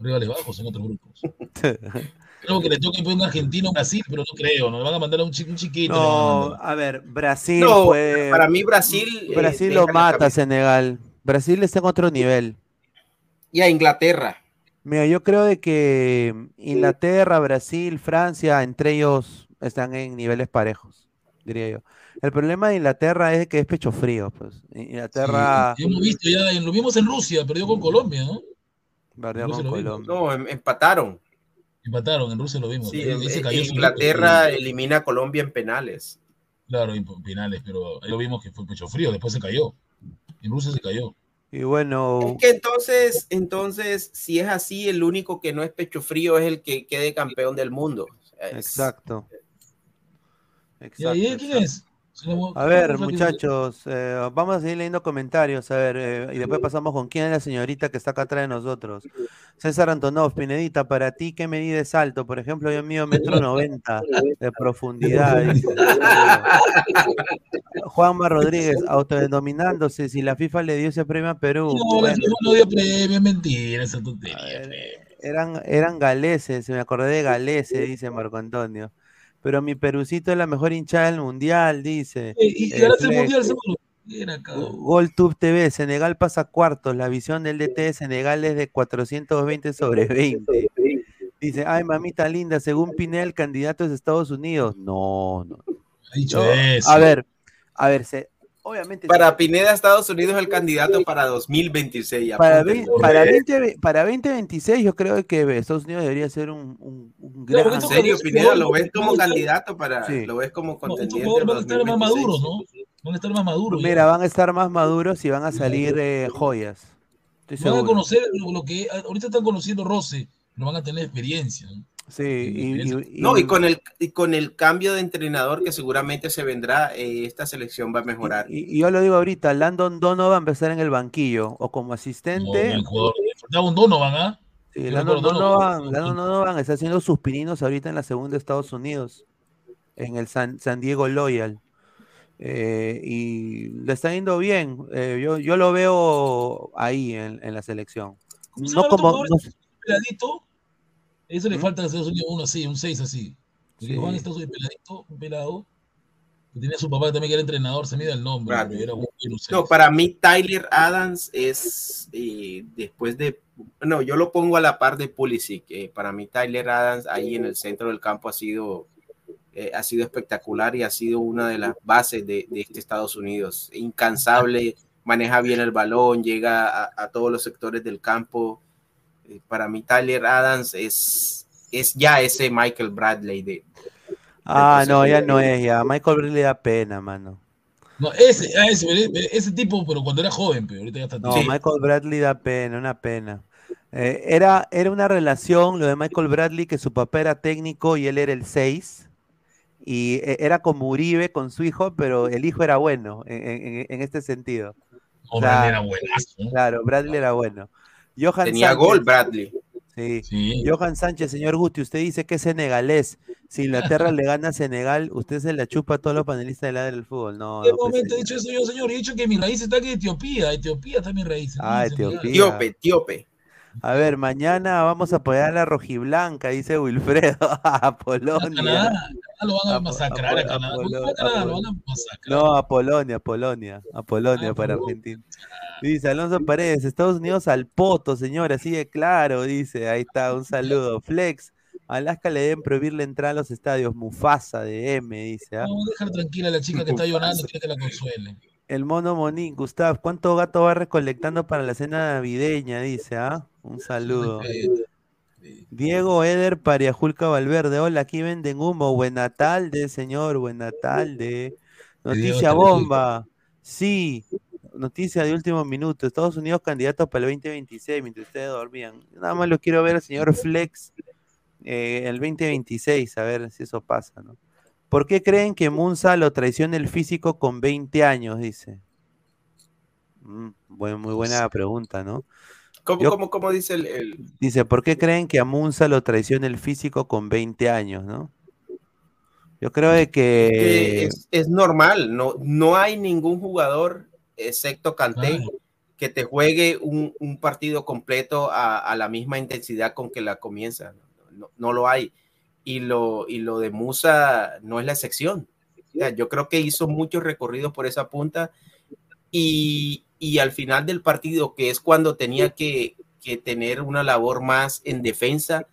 Rivales bajos en otros grupos. [laughs] Creo que le toque un argentino Brasil, pero no creo, nos van a mandar a un, chiquito. No, a ver, Brasil Para mí Brasil... Eh, Brasil lo mata a Senegal. Brasil está en otro nivel. Y a Inglaterra. Mira, yo creo de que Inglaterra, Brasil, Francia, entre ellos están en niveles parejos, diría yo. El problema de Inglaterra es que es pecho frío, pues. Inglaterra. hemos visto ya, lo vimos en Rusia, perdió con Colombia, ¿no? Perdió con Colombia. No, em, empataron. Empataron, en Rusia lo vimos. Sí, Inglaterra elimina a Colombia en penales. Claro, en penales, pero ahí lo vimos que fue pecho frío, después se cayó. En Rusia se cayó. Y bueno. Es que entonces, entonces, si es así, el único que no es pecho frío es el que quede campeón del mundo. Exacto. Exacto. ¿Y quién es? A ver, muchachos, eh, vamos a seguir leyendo comentarios, a ver, eh, y después pasamos con quién es la señorita que está acá atrás de nosotros. César Antonov, Pinedita, para ti, ¿qué medida es alto? Por ejemplo, yo mío metro noventa de profundidad. [laughs] Juanma Rodríguez, autodenominándose, si la FIFA le dio ese premio a Perú. No, la FIFA no dio premio, mentira, esa tontería. eran, eran galeses, me acordé de galeses, dice Marco Antonio. Pero mi Perucito es la mejor hinchada del mundial, dice. Y, y ahora el mundial GolTube TV, Senegal pasa cuartos. La visión del DT de Senegal es de 420 sobre 20. Dice, ay, mamita linda, según Pinel, candidato es Estados Unidos. No, no. No. A ver, a ver, se, obviamente. Para Pineda, Estados Unidos es el candidato para 2026. Para, apúntenlo. ve- para, 20, para 2026 yo creo que Estados Unidos debería ser un, un, un gran... porque ¿En serio, Pineda? ¿Lo ves como a candidato para.? Sí. ¿Lo ves como No, contendiente? jugadores van a estar más 2026? maduros, ¿no? Van a estar más maduros. ya. Mira, van a estar más maduros y van a salir eh, joyas. Estoy van a seguro. conocer lo, lo que ahorita están conociendo Roce, pero van a tener experiencia. ¿no? Sí, y, y- y- No, y con, el, y con el cambio de entrenador que seguramente se vendrá, eh, esta selección va a mejorar. y- y yo lo digo ahorita, Landon Donovan va a empezar en el banquillo o como No, asistente. Faltaba un Donovan, ¿ah? Sí, Landon Donovan, Donovan. Landon Donovan está haciendo sus pininos ahorita en la segunda de Estados Unidos, en el San, San Diego Loyal. Eh, y le está yendo bien. Eh, yo, yo lo veo ahí en, en la selección. ¿Cómo se No como. no-. Eso le ¿Mm? falta a Estados Unidos uno así, un 6 así. Porque Sí. Juan Estados Unidos peladito, un pelado. Que tenía su papá también que era entrenador, se me da el nombre. Pero era un-. No, para mí Tyler Adams es eh, después de, no, yo lo pongo a la par de Pulisic. eh, para mí Tyler Adams ahí en el centro del campo ha sido, eh, ha sido espectacular y ha sido una de las bases de, de este Estados Unidos. Incansable, maneja bien el balón, llega a, a todos los sectores del campo. Eh, para mí Tyler Adams es, es ya ese Michael Bradley de, Ah, no, ya no es ya. Michael Bradley le da pena, mano. No, ese, ah, ese, ese tipo, pero cuando era joven, pero ahorita ya está. No, Sí. Michael Bradley da pena, una pena. Eh, era, era una relación, lo de Michael Bradley, que su papá era técnico y él era el 6. Y eh, era como Uribe con su hijo, pero el hijo era bueno en, en- en este sentido. Claro. Bradley era buenazo. Claro, Bradley era bueno. Johan tenía Sánchez, gol Bradley. sí. Sí. Johan Sánchez, señor Gusti, usted dice que es senegalés. Si Inglaterra le gana a Senegal, usted se la chupa a todos los panelistas de la del fútbol. No, ¿En qué no, pues, momento he dicho eso yo, señor? He dicho que mi raíz está aquí en Etiopía. Etiopía está mi raíz. Ah. Etiopía. Tíope, Tíope. A ver, mañana vamos a apoyar a la rojiblanca, dice Wilfredo, a [laughs] A Polonia. Canadá lo van a masacrar a Canadá. a lo van a masacrar. No, a Polonia, Polonia, a Polonia Ah, para. Argentina. Dice Alonso Paredes, Estados Unidos al poto, señora, así de claro, dice, ahí está, un saludo. Flex, a Alaska le deben prohibir la entrada a los estadios, Mufasa de M, dice. ¿ah? No, dejar tranquila a la chica que está llorando, quiere que la consuele. El mono Monín, Gustav, ¿cuánto gato va recolectando para la cena navideña? Dice, ¿ah? Un saludo. Diego Eder Pariajulca Valverde. Hola, aquí venden humo. Buena tarde, señor. Buena tarde. Noticia bomba. Sí. Noticia de último minuto. Estados Unidos candidato para el 2026 mientras ustedes dormían. Nada más lo quiero ver al señor Flex eh, el 2026, a ver si eso pasa, ¿no? ¿Por qué creen que Munza lo traiciona el físico con 20 años? Dice. Mm, buen- muy buena pregunta, ¿no? ¿Cómo, Yo- cómo, cómo dice el, el- Dice, ¿por qué creen que a Munza lo traiciona el físico con 20 años, no? Yo creo de que es, es normal, no, no hay ningún jugador, excepto Kanté, Claro. que te juegue un, un partido completo a, a la misma intensidad con que la comienza. No, no lo hay. Y lo, y lo de Musa no es la excepción. O sea, yo creo que hizo muchos recorridos por esa punta y, y al final del partido, que es cuando tenía que, que tener una labor más en defensa,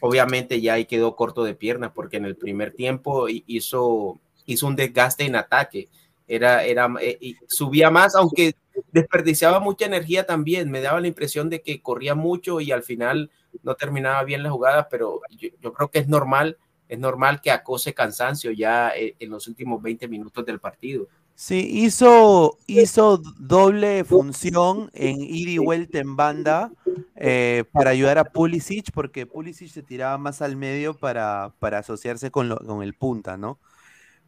obviamente ya ahí quedó corto de piernas porque en el primer tiempo hi- hizo, hizo un desgaste en ataque. Era, era, eh, subía más, aunque desperdiciaba mucha energía también. Me daba la impresión de que corría mucho y al final no terminaba bien la jugada, pero yo, yo creo que es normal, es normal que acose cansancio ya eh, en los últimos 20 minutos del partido. Sí, hizo, hizo doble función en ida y vuelta en banda eh, para ayudar a Pulisic, porque Pulisic se tiraba más al medio para, para asociarse con, con el punta, ¿no?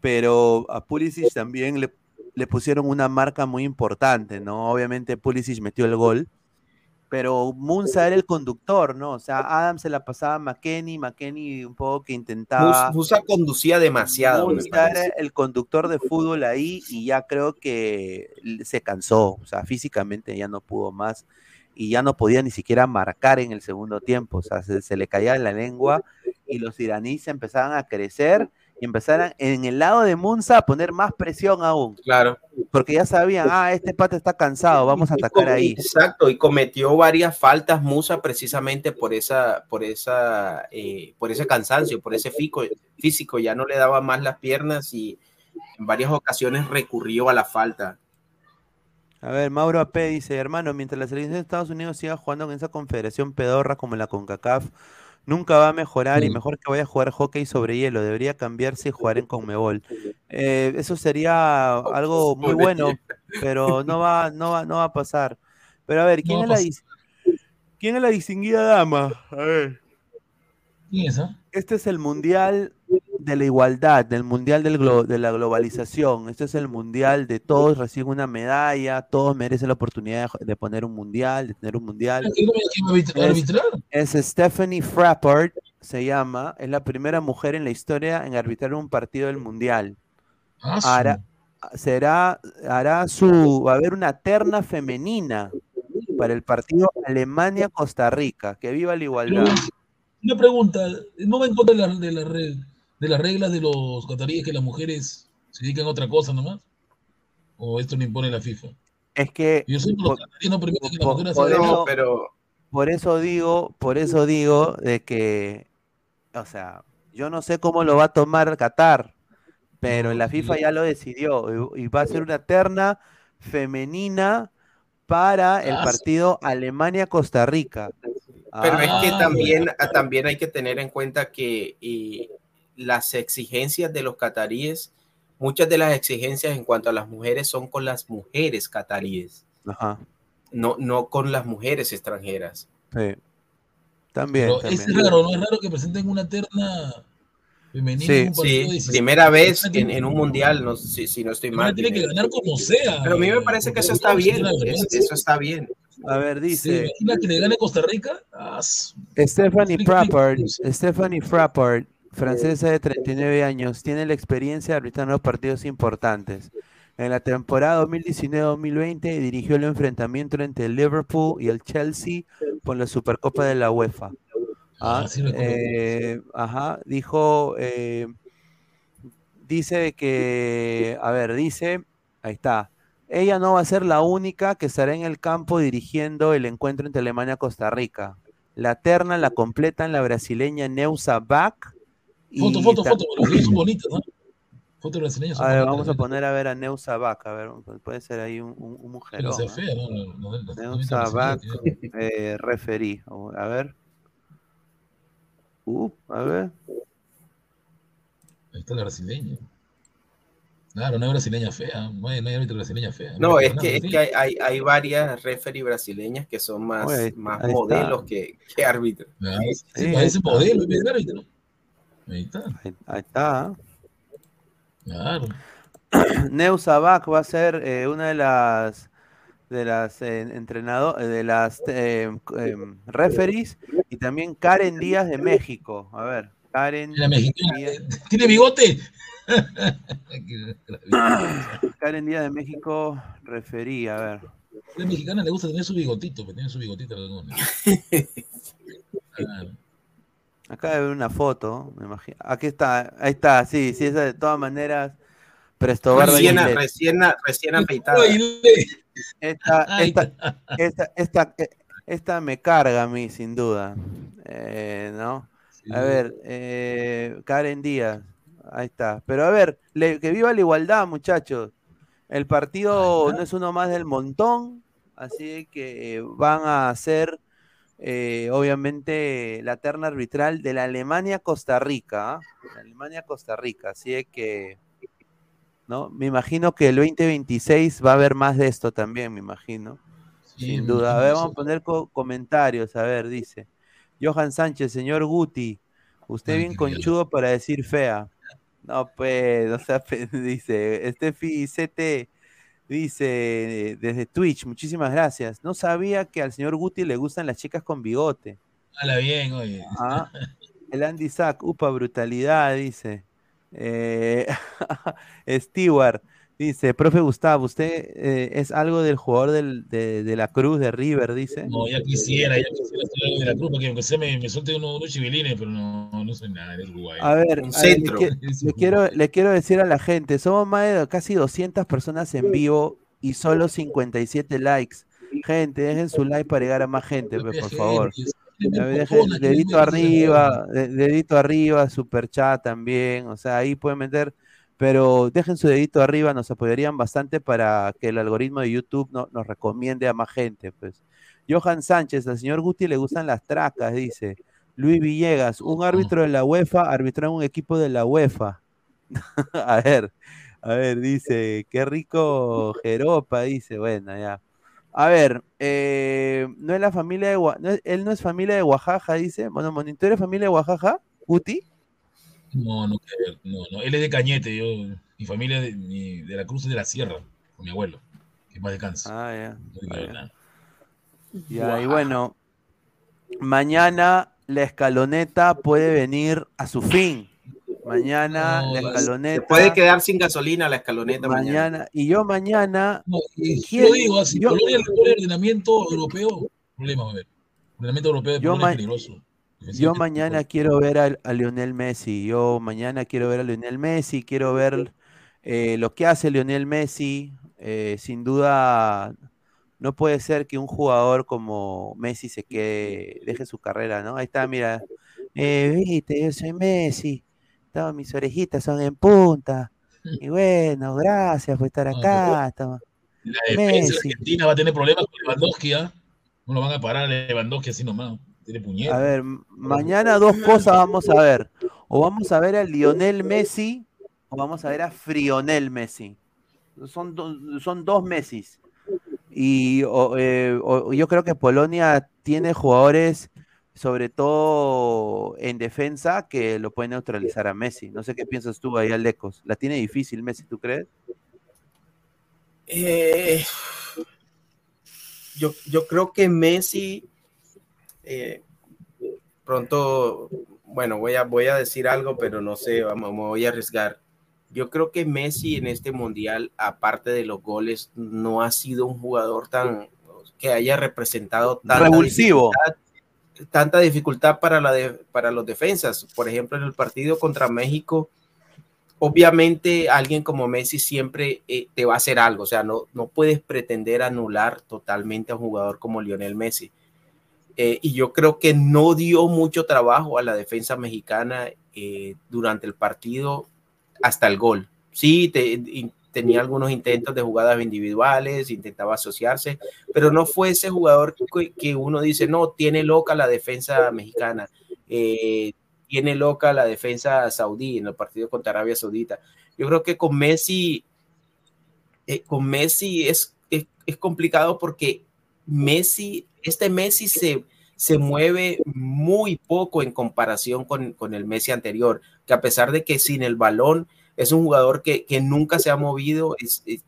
Pero a Pulisic también le, le pusieron una marca muy importante, ¿no? Obviamente Pulisic metió el gol, pero Munza era el conductor, ¿no? O sea, Adam se la pasaba a McKenny, McKenny un poco que intentaba... Mus- Musa conducía demasiado. parece. era el conductor de fútbol ahí y ya creo que se cansó, o sea, físicamente ya no pudo más y ya no podía ni siquiera marcar en el segundo tiempo, o sea, se, se le caía la lengua y los iraníes empezaban a crecer y empezaran en el lado de Munza a poner más presión aún. Claro. Porque ya sabían, ah, este pata está cansado, vamos a atacar ahí. Exacto, y cometió varias faltas Musa precisamente por esa, por esa, eh, por ese cansancio, por ese físico, ya no le daba más las piernas y en varias ocasiones recurrió a la falta. A ver, Mauro AP dice, hermano, mientras la selección de Estados Unidos siga jugando con esa confederación pedorra como la CONCACAF, nunca va a mejorar y mejor que vaya a jugar hockey sobre hielo, debería cambiarse y jugar en Conmebol. [laughs] Eh, eso sería algo muy bueno, pero no va, no va, no va a pasar. Pero a ver, ¿quién, es, la, ¿quién es la distinguida dama? A ver. ¿Quién es? Este es el mundial de la igualdad, del mundial del de la globalización. Este es el mundial de todos reciben una medalla, todos merecen la oportunidad de, poner un mundial, de tener un mundial. Es, Stephanie Frappart, se llama, es la primera mujer en la historia en arbitrar un partido del mundial. Ah, hará, será, hará su, va a haber una terna femenina para el partido Alemania-Costa Rica. Que viva la igualdad. Una pregunta, ¿no va en contra de la, de la red? De las reglas de los cataríes que las mujeres se dedican a otra cosa nomás? ¿O esto no impone la FIFA? Es que. Yo soy por, no que pero por eso digo, por eso digo de que, o sea, yo no sé cómo lo va a tomar Qatar, pero la FIFA ya lo decidió y va a ser una terna femenina para el ah, partido Alemania-Costa Rica. Pero es que ah, también, también hay que tener en cuenta que y las exigencias de los cataríes, muchas de las exigencias en cuanto a las mujeres son con las mujeres cataríes, No, no con las mujeres extranjeras. Sí. También, Es raro, ¿no? Es raro que presenten una terna femenina. Sí, primera vez en, un mundial, no, si, si no estoy mal. Tiene que ganar como sea. Pero a mí me parece que eso está bien. Eso está bien. A ver, dice. que le gane Costa Rica? Ah, Stephanie Frappart, Stephanie Frappart francesa de 39 años, tiene la experiencia de arbitrar los partidos importantes. En la temporada 2019-2020 dirigió el enfrentamiento entre el Liverpool y el Chelsea por la Supercopa de la UEFA. Ah, ah eh, ajá, dijo, eh, dice que, a ver, dice, ahí está, ella no va a ser la única que estará en el campo dirigiendo el encuentro entre Alemania y Costa Rica. La terna la completan la brasileña Neusa Bach, Foto, foto, foto, los son bonitos, ¿no? Fotos brasileñas. A ver, vamos a poner a ver a Neusa Vaca, a ver, puede ser ahí un, un, mujer. ¿no? Fea, ¿no? Neusa Vaca, eh, referí, a ver. Uh, a ver. Ahí está la brasileña. Claro, no hay brasileña fea, no hay, no hay brasileña fea. No, es que, es que hay, hay, varias referí brasileñas que son más, más modelos que, que árbitros. sí, parece modelo, es árbitro. Ahí está. Ahí, está. Claro. [clears throat] Va a ser eh, una de las de las eh, entrenadores, de las eh, em, referees y también Karen Díaz de México. A ver, Karen. Díaz. ¿Tiene bigote? [clears throat] Karen Díaz de México, referí, a ver. A la mexicana le gusta tener su bigotito, que tiene su bigotito. claro. [laughs] Acá de ver una foto, me imagino. Aquí está, ahí está, sí, sí, esa de todas maneras. Presto recién, recién, recién afeitada. Esta, [laughs] esta, esta, esta, esta, me carga a mí, sin duda. Eh, ¿No? A ver, eh, Karen Díaz, ahí está. Pero a ver, que viva la igualdad, muchachos. El partido no es uno más del montón, así que van a ser eh, obviamente la terna arbitral de la Alemania-Costa Rica. ¿ah? Alemania-Costa Rica, así que, ¿no? Me imagino que el 2026 va a haber más de esto también, me imagino. Sin duda. A ver, vamos a poner comentarios. A ver, dice. Johan Sánchez, señor Guti, usted bien conchudo para decir fea. No, pues, [laughs] o sea, [laughs] dice, Estefi CT, Dice desde Twitch, muchísimas gracias. No sabía que al señor Guti le gustan las chicas con bigote. Hala bien, oye. Ah, el Andy Sack, upa, brutalidad, dice. Eh, [laughs] Stewart, Dice, profe Gustavo, usted eh, es algo del jugador del, de, de, la Cruz de River, dice. No, ya quisiera, ya quisiera ser algo de la Cruz, porque aunque sea me, me suelte unos, unos chivilines, pero no, no soy nada, es Uruguay. A ver, a ver le, le, quiero, le quiero decir a la gente, somos más de casi 200 personas en vivo y solo 57 likes. Gente, dejen su like para llegar a más gente, pues, por favor. Dejen, dedito arriba, dedito arriba, super chat también, o sea, ahí pueden meter pero dejen su dedito arriba, nos apoyarían bastante para que el algoritmo de YouTube no, nos recomiende a más gente. Pues. Johan Sánchez, al señor Guti le gustan las tracas, dice. Luis Villegas, un árbitro de la UEFA arbitró en un equipo de la UEFA. [laughs] a ver, a ver, dice, qué rico Jeropa, dice, bueno, ya. A ver, eh, no es la familia de no él no es familia de Oaxaca, dice. Bueno, ¿tú eres familia de Oaxaca, Guti? No, no, no, no. Él es de Cañete, yo, mi familia de, de la Cruz de la Sierra, con mi abuelo, que más descansa. Ah, ya. Ah, ya, y bueno, mañana la escaloneta puede venir a su fin. Mañana la escaloneta. Se puede quedar sin gasolina la escaloneta mañana. Y yo mañana. No, yo digo así, yo, Colonia el ordenamiento europeo, problema, a ver. El ordenamiento europeo yo es peligroso. Yo mañana quiero ver a, Lionel Messi. Yo mañana quiero ver a Lionel Messi. Quiero ver eh, lo que hace Lionel Messi. Eh, sin duda, no puede ser que un jugador como Messi se quede, deje su carrera, ¿no? Ahí está, mira. Eh, viste, yo soy Messi. Todas mis orejitas son en punta. [laughs] Y bueno, gracias por estar acá. La defensa argentina va a tener problemas con Lewandowski, ¿ah? No lo van a parar a Lewandowski así nomás. A ver, mañana dos cosas vamos a ver. O vamos a ver a Lionel Messi o vamos a ver a Frionel Messi. Son, son dos Messi. Y eh, yo creo que Polonia tiene jugadores, sobre todo en defensa, que lo pueden neutralizar a Messi. No sé qué piensas tú ahí, Alecos. ¿La tiene difícil Messi, tú crees? Eh, yo, yo creo que Messi eh, pronto, bueno, voy a, voy a decir algo, pero no sé, vamos, me voy a arriesgar. Yo creo que Messi en este mundial, aparte de los goles, no ha sido un jugador tan que haya representado tanta revulsivo. Dificultad, tanta dificultad para, la de, para los defensas. Por ejemplo, en el partido contra México, obviamente alguien como Messi siempre eh, te va a hacer algo. O sea, no, no puedes pretender anular totalmente a un jugador como Lionel Messi. Eh, y yo creo que no dio mucho trabajo a la defensa mexicana eh, durante el partido hasta el gol. Sí, tenía algunos intentos de jugadas individuales, intentaba asociarse, pero no fue ese jugador que, uno dice, no, tiene loca la defensa mexicana, eh, tiene loca la defensa saudí en el partido contra Arabia Saudita. Yo creo que con Messi, con Messi es, es complicado porque Messi este Messi se, se mueve muy poco en comparación con, el Messi anterior, que a pesar de que sin el balón es un jugador que, nunca se ha movido,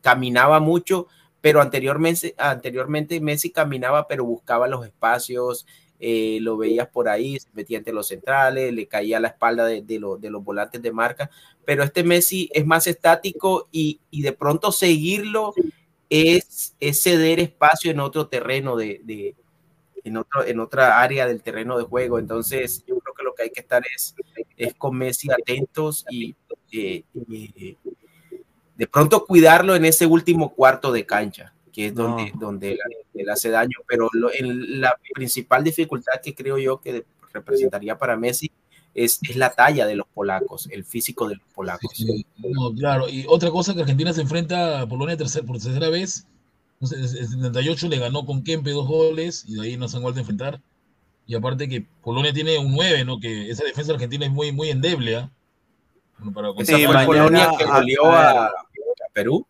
caminaba mucho, pero anteriormente, anteriormente Messi caminaba, pero buscaba los espacios, eh, lo veías por ahí, se metía entre los centrales, le caía a la espalda de, de, los volantes de marca, pero este Messi es más estático y, y de pronto seguirlo es, es, ceder espacio en otro terreno de, en, otro, en otra área del terreno de juego. Entonces, yo creo que lo que hay que estar es, es con Messi atentos y, eh, de pronto cuidarlo en ese último cuarto de cancha, que es donde, donde le hace daño. Pero en la principal dificultad que creo yo que representaría para Messi es, es, la talla de los polacos, el físico de los polacos. claro, y otra cosa que Argentina se enfrenta a Polonia tercer, por tercera vez en el 78 le ganó con Kempe dos goles y de ahí no se han vuelto a enfrentar. Y aparte que Polonia tiene un 9, ¿no? Que esa defensa argentina es muy, muy endeble, ¿eh? Bueno, para esa fue Polonia que goleó a, Perú.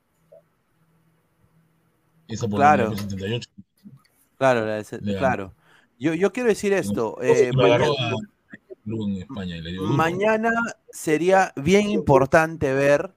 Esa Polonia claro. 78. Claro, claro. Yo, yo quiero decir esto. Eh, mañana, en España mañana sería bien importante ver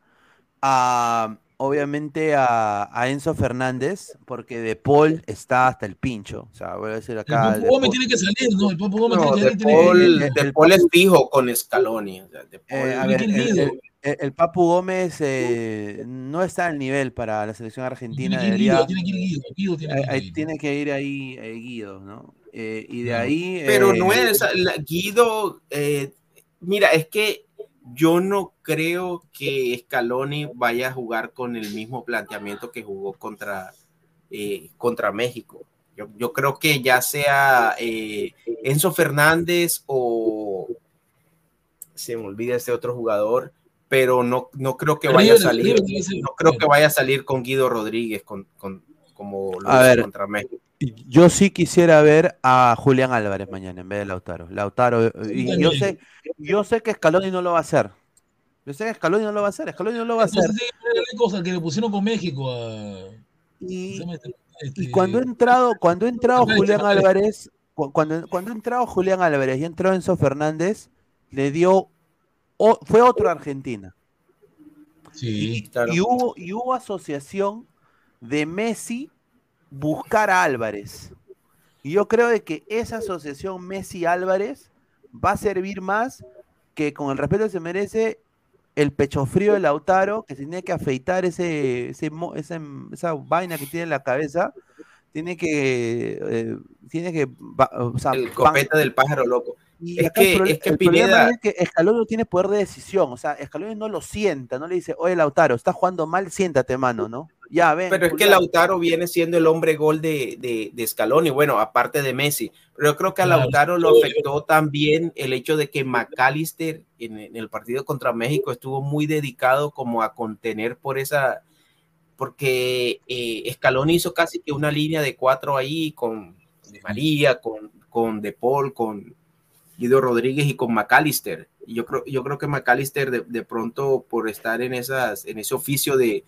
a obviamente a, a, Enzo Fernández, porque De Paul está hasta el pincho. O sea, voy a decir acá. El Papu Gómez tiene que salir, ¿no? El Papu Gómez no, tiene, Paul, tiene, de Paul es fijo con Scaloni. O sea, de Paul, Eh, a ver, el, el- el- el Papu Gómez eh, no está al nivel para la selección argentina. tiene que ir Debería, Guido, tiene que ir Guido, Guido tiene que ahí- ir tiene que ir ahí eh, Guido, ¿no? Eh, y de ahí. Pero eh, no es, la- Guido, eh, mira, es que yo no creo que Scaloni vaya a jugar con el mismo planteamiento que jugó contra, eh, contra México. Yo, yo creo que ya sea eh, Enzo Fernández o se me olvida este otro jugador, pero no, no creo que vaya a salir, no creo que vaya a salir con Guido Rodríguez con, con- como lo A hizo ver. contra México. Yo sí quisiera ver a Julián Álvarez mañana en vez de Lautaro. Lautaro, eh, y yo sé, yo sé que Scaloni no lo va a hacer. Yo sé que Scaloni no lo va a hacer, Scaloni no lo va a hacer. Entonces, sí, cosa que le pusieron con México a. Y, ¿cómo se llama este? y Este, cuando ha entrado, cuando ha entrado Julián Álvarez. Álvarez, cu- cuando, cuando ha entrado Julián Álvarez y entrado Enzo Fernández, le dio, o- fue otro Argentina. Sí, Claro. Y hubo, y hubo asociación de Messi buscar a Álvarez. Y yo creo de que esa asociación Messi-Álvarez va a servir más que con el respeto que se merece el pecho frío de Lautaro, que se tiene que afeitar ese, ese mo- esa, esa vaina que tiene en la cabeza, tiene que, eh, tiene que, o sea, El copete del pájaro loco. y Es el que- prole- es que el problema Pineda- es que Escaloni no tiene poder de decisión, o sea, Escaloni no lo sienta, no le dice, oye Lautaro, estás jugando mal, siéntate, mano, ¿no? Ya, ven. Pero es que Julián". Lautaro viene siendo el hombre gol de, de, de Scaloni, bueno, aparte de Messi. Pero yo creo que a Lautaro lo afectó también el hecho de que McAllister en, en el partido contra México estuvo muy dedicado como a contener por esa, porque eh, Scaloni hizo casi que una línea de cuatro ahí con Di María, con, con De Paul, con Guido Rodríguez y con McAllister. Yo creo, yo creo que McAllister de, de pronto por estar en, esas, en ese oficio de,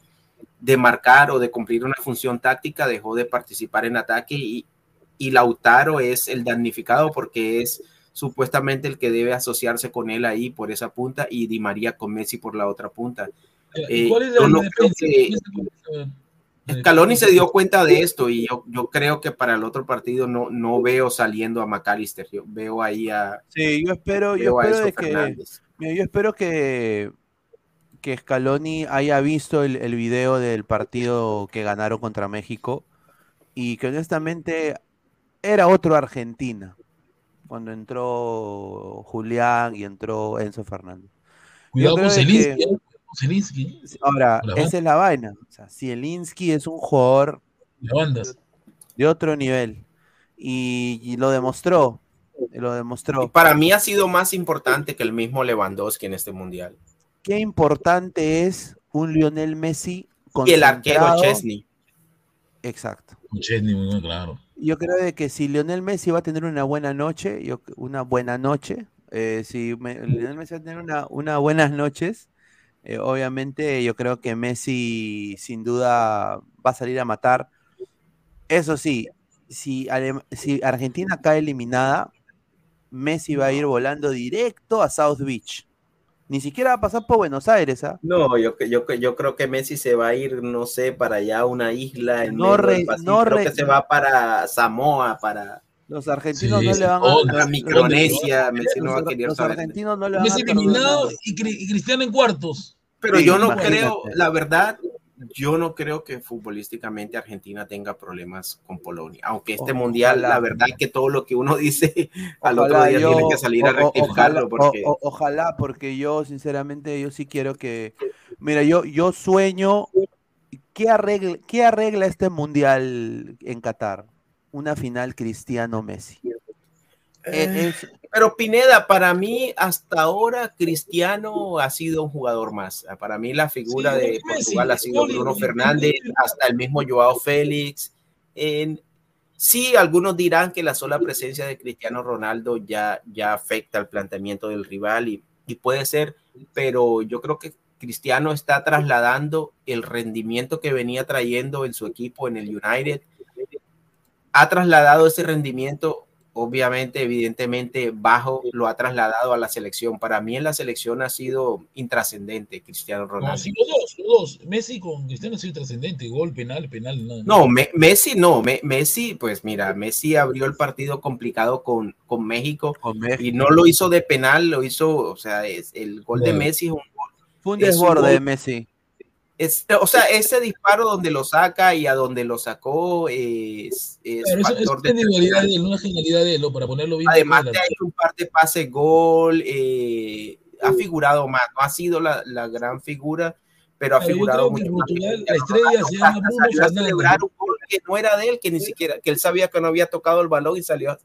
de marcar o de cumplir una función táctica, dejó de participar en ataque y, y Lautaro es el damnificado porque es supuestamente el que debe asociarse con él ahí por esa punta y Di María con Messi por la otra punta. ¿Y eh, ¿Cuál es yo la no defensa? creo que- ¿Cuál es la- Scaloni se dio cuenta de esto y yo, yo creo que para el otro partido no, no veo saliendo a McAllister, yo veo ahí a, Sí, yo espero, yo veo a espero Enzo de que, Fernández. mira, yo espero que, que Scaloni haya visto el, el video del partido que ganaron contra México y que honestamente era otro Argentina cuando entró Julián y entró Enzo Fernández. Cuidado con Zelinsky, que- ¿eh? Con Zelinsky, Ahora, esa es la vaina. O sea, Zielinski es un jugador de otro nivel y, y lo demostró. Lo Y demostró. para mí ha sido más importante que el mismo Lewandowski en este mundial. Qué importante es un Lionel Messi Y el arquero concentrado. Chesney. Exacto. Chesney, muy bien, claro. Yo creo de que si Lionel Messi va a tener una buena noche, yo, una buena noche, eh, si me- Lionel Messi va a tener una, una buenas noches, eh, obviamente yo creo que Messi sin duda va a salir a matar. Eso sí, si, si Argentina cae eliminada, Messi va a ir volando directo a South Beach. Ni siquiera va a pasar por Buenos Aires, ¿ah? No, yo, yo, yo creo que Messi se va a ir, no sé, para allá a una isla en No re- no creo re- que se va para Samoa, para, Los argentinos Sí, no le van a... para los- Micronesia. Messi no va a querer los saber. argentinos no le van a Messi perdonar eliminado y, Cri- y Cristiano en cuartos. Pero Sí, yo no imagínate. creo, la verdad, yo no creo que futbolísticamente Argentina tenga problemas con Polonia. Aunque este Ojalá. mundial, la verdad que todo lo que uno [laughs] dice al otro día yo- tiene que salir a o- rectificarlo. ojalá, porque... o- ojalá, porque yo sinceramente yo sí quiero que, mira, yo yo sueño ¿qué arregla qué arregla este mundial en Qatar? Una final Cristiano Messi. E- es- Pero Pineda, para mí hasta ahora Cristiano ha sido un jugador más. Para mí la figura Sí, de Portugal ha sido Bruno Fernández, hasta el mismo Joao Félix. En- sí, algunos dirán que la sola presencia de Cristiano Ronaldo ya, ya afecta el planteamiento del rival y, y puede ser, pero yo creo que Cristiano está trasladando el rendimiento que venía trayendo en su equipo en el United. Ha trasladado ese rendimiento obviamente, evidentemente, bajo lo ha trasladado a la selección. Para mí en la selección ha sido intrascendente Cristiano Ronaldo. No, sí, los dos, los dos. Messi con Cristiano ha sido intrascendente, gol, penal, penal. No, no Messi no, Messi, pues mira, Messi abrió el partido complicado con, con, México, y no lo hizo de penal, lo hizo, o sea, es, el gol de Messi es un gol. Fue un desborde de Messi o sea, ese disparo donde lo saca y a donde lo sacó es, es factor de genialidad de él, una genialidad de él, para ponerlo bien. Además de ahí un par de pases gol, eh, ha figurado más, no ha sido la, la gran figura, pero ha figurado mucho más. La estrella se llama Bruno a celebrar un gol que no era de él, que ni siquiera, que él sabía que no había tocado el balón y salió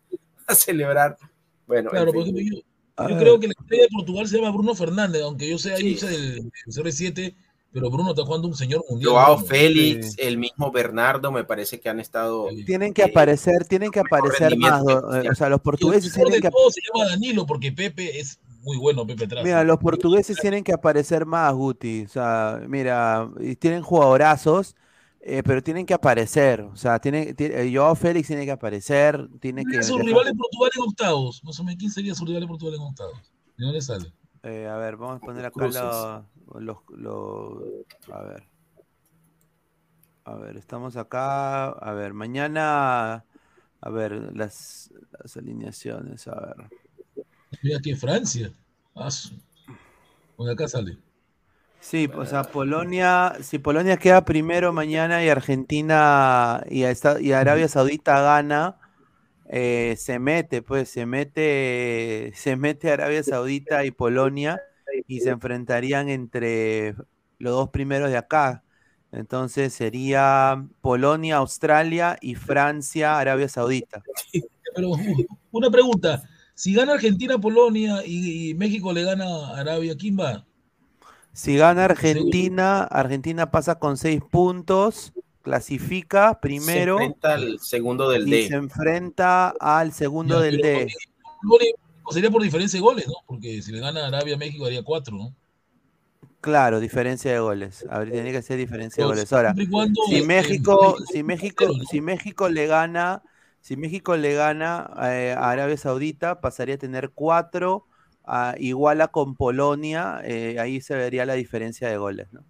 a celebrar. Bueno, claro, por ejemplo, yo, yo creo que la estrella de Portugal se llama Bruno Fernández, aunque yo sea hincha del CR7 pero Bruno está jugando un señor mundial. Joao Félix, el mismo Bernardo, me parece que han estado. Tienen que aparecer, tienen que aparecer más. O sea, los portugueses tienen que. Todo se llama Danilo porque Pepe es muy bueno, Pepe atrás. Mira, los portugueses tienen que aparecer más, Guti. O sea, mira, tienen jugadorazos. Eh, pero tienen que aparecer, o sea, tiene, tiene, Joao Félix tiene que aparecer, tiene que... su rival de Portugal en octavos? Más o menos, ¿quién sería su rival de Portugal en octavos? ¿De dónde sale? Eh, a ver, vamos a poner acá los, los, A ver. A ver, estamos acá. A ver, mañana. A ver, las, las alineaciones. A ver. Mira aquí Francia. Ah, acá sale. Sí, o sea, Polonia, si Polonia queda primero mañana y Argentina y, y Arabia Saudita gana, eh, se mete, pues, se mete, se mete Arabia Saudita y Polonia y se enfrentarían entre los dos primeros de acá. Entonces sería Polonia, Australia y Francia, Arabia Saudita. Pero una pregunta, si gana Argentina, Polonia y, México le gana a Arabia, ¿quién va? Si gana Argentina, Argentina pasa con seis puntos, clasifica primero. Se enfrenta al segundo del D. Se enfrenta al segundo del D sería por diferencia de goles, ¿no? Porque si le gana Arabia a México haría cuatro, ¿no? Claro, diferencia de goles. Tiene que ser diferencia de goles. Ahora, si México, si México, si México le gana, si México le gana eh, a Arabia Saudita, pasaría a tener cuatro, igual a con Polonia, eh, ahí se vería la diferencia de goles, ¿no?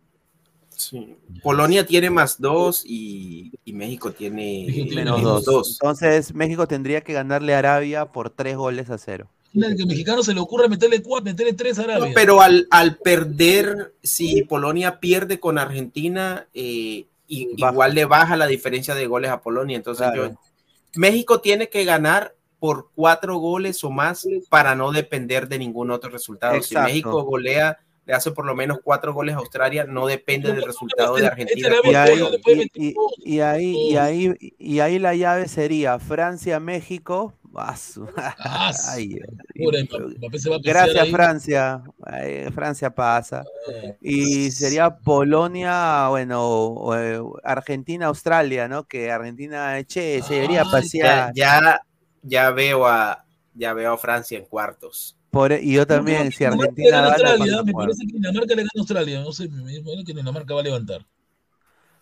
Sí. Polonia tiene más dos y, México tiene menos dos. Entonces México tendría que ganarle a Arabia por tres goles a cero que mexicano se le ocurre meterle cuatro, meterle tres a Arabia. pero al, al, perder, si Polonia pierde con Argentina, eh, igual le baja la diferencia de goles a Polonia. Entonces México tiene que ganar por cuatro goles o más para no depender de ningún otro resultado. Si México golea le hace por lo menos cuatro goles a Australia, no depende del resultado de Argentina. Y ahí, y, ahí, y, ahí, la llave sería Francia-México. [laughs] Gracias, Francia. Francia pasa. Ah, y sería Polonia, bueno, eh, Argentina-Australia, ¿no? Que Argentina, che, se debería pasear. Ya, ya, veo a ya veo a Francia en cuartos. E, y yo también, si Argentina Australia, me parece que Dinamarca le gana a Australia, no sé, me parece que Dinamarca va a levantar.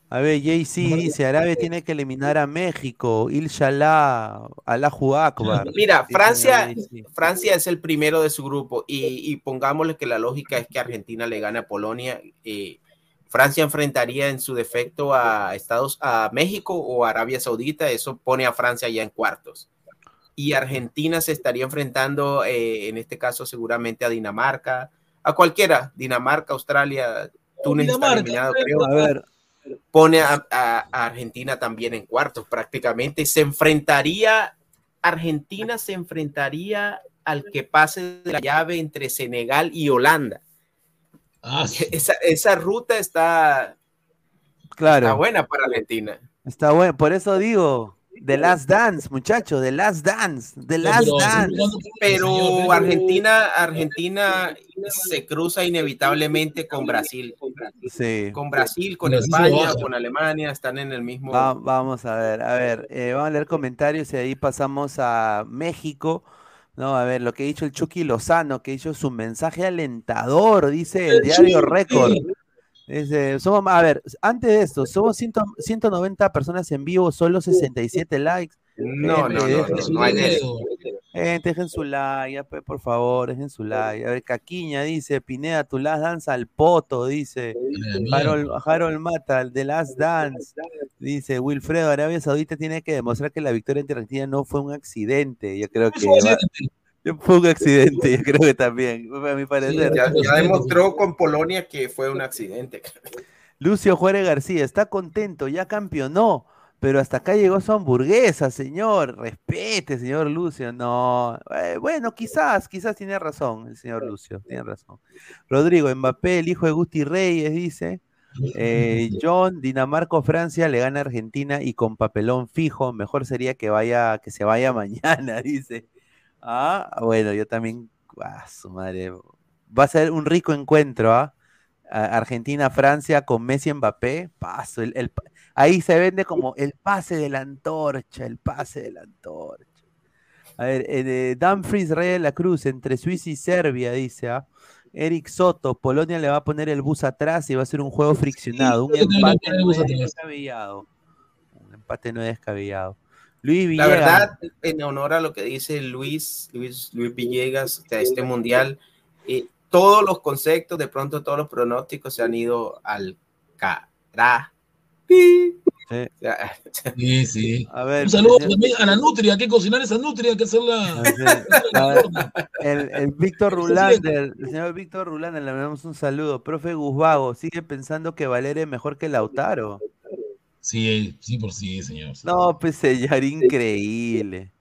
A ver, JC dice, Arabia tiene que eliminar a México, Inshallah, Allahu Akbar. [laughs] Mira, Francia, Francia es el primero de su grupo y, pongámosle que la lógica es que Argentina le gane a Polonia. Eh, Francia enfrentaría en su defecto a Estados, a México o a Arabia Saudita, eso pone a Francia ya en cuartos y Argentina se estaría enfrentando, eh, en este caso seguramente a Dinamarca, a cualquiera, Dinamarca, Australia, Túnez está eliminado, creo. A ver. Pone a, Argentina también en cuartos prácticamente. Se enfrentaría, Argentina se enfrentaría al que pase de la llave entre Senegal y Holanda. Ah, esa, esa, ruta está, claro. está buena para Argentina. Está bueno, por eso digo, The Last Dance, muchachos, The Last Dance, The Last Dance. Pero Argentina, Argentina se cruza inevitablemente con Brasil. Sí. Con Brasil, con España, con Alemania, están en el mismo. vamos a ver, a ver, eh, vamos a leer comentarios y ahí pasamos a México. No, a ver, lo que ha dicho el Chucky Lozano, que ha dicho su mensaje alentador, dice el diario Récord somos, a ver, antes de esto, somos 190 personas en vivo, solo 67 likes. No, no, no, no, no hay eso. Gente, dejen su like, por favor, dejen su like. A ver, Caquiña dice, Pineda, tu last dance al poto, dice. Harold, Harold Mata, de last dance. Dice, Wilfredo, Arabia Saudita tiene que demostrar que la victoria entre Argentina no fue un accidente. Yo creo que... Fue un accidente, yo creo que también, a mi parecer. ya, ya demostró con Polonia que fue un accidente. Lucio Juárez García, está contento, ya campeonó pero hasta acá llegó su hamburguesa, señor. Respete, señor Lucio. No, eh, bueno, quizás, quizás tiene razón el señor Lucio, tiene razón. Rodrigo Mbappé, el hijo de Gusti Reyes, dice. Eh, [laughs] John, Dinamarca Francia le gana a Argentina y con papelón fijo, mejor sería que vaya, que se vaya [laughs] mañana, dice. Ah, bueno, yo también, ah, su madre, va a ser un rico encuentro, ¿ah? Argentina-Francia con Messi Mbappé, paso, el, Ahí se vende como el pase de la antorcha, el pase de la antorcha. A ver, eh, Dumfries Rey de la Cruz entre Suiza y Serbia, dice. ¿ah? Eric Soto, Polonia le va a poner el bus atrás y va a ser un juego friccionado. un empate no es descabellado. Un empate no es descabellado. Luis Villegas. La verdad, en honor a lo que dice Luis, Luis, Luis Villegas de este mundial, eh, todos los conceptos, de pronto todos los pronósticos se han ido al carajo Sí. [laughs] sí, A ver, un saludo también a la nutria, hay que cocinar esa nutria, hay que hacerla. [laughs] el, el Víctor Rulander, el señor Víctor Rulander, le damos un saludo. Profe Guzbago, ¿sigue pensando que Valeria es mejor que Lautaro? Sí, sí, por sí, señor. No, pues señor, [laughs] increíble.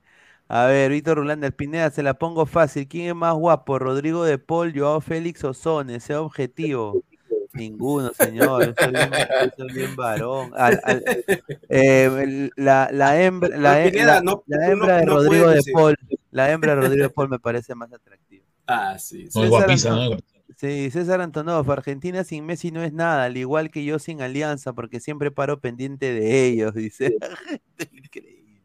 A ver, Víctor Rulander, Pineda, se la pongo fácil. ¿Quién es más guapo? ¿Rodrigo de Paul, Joao Félix o Sone? Sea objetivo. Ninguno, señor. Yo soy bien, varón. Eh, la, la, hembra, la, hembra de Rodrigo de Paul, la hembra de Rodrigo de [laughs] Paul me parece más atractiva. Ah, sí. César Sí, César Antonov, Argentina sin Messi no es nada, al igual que yo sin Alianza, porque siempre paro pendiente de ellos, [laughs] dice. Increíble.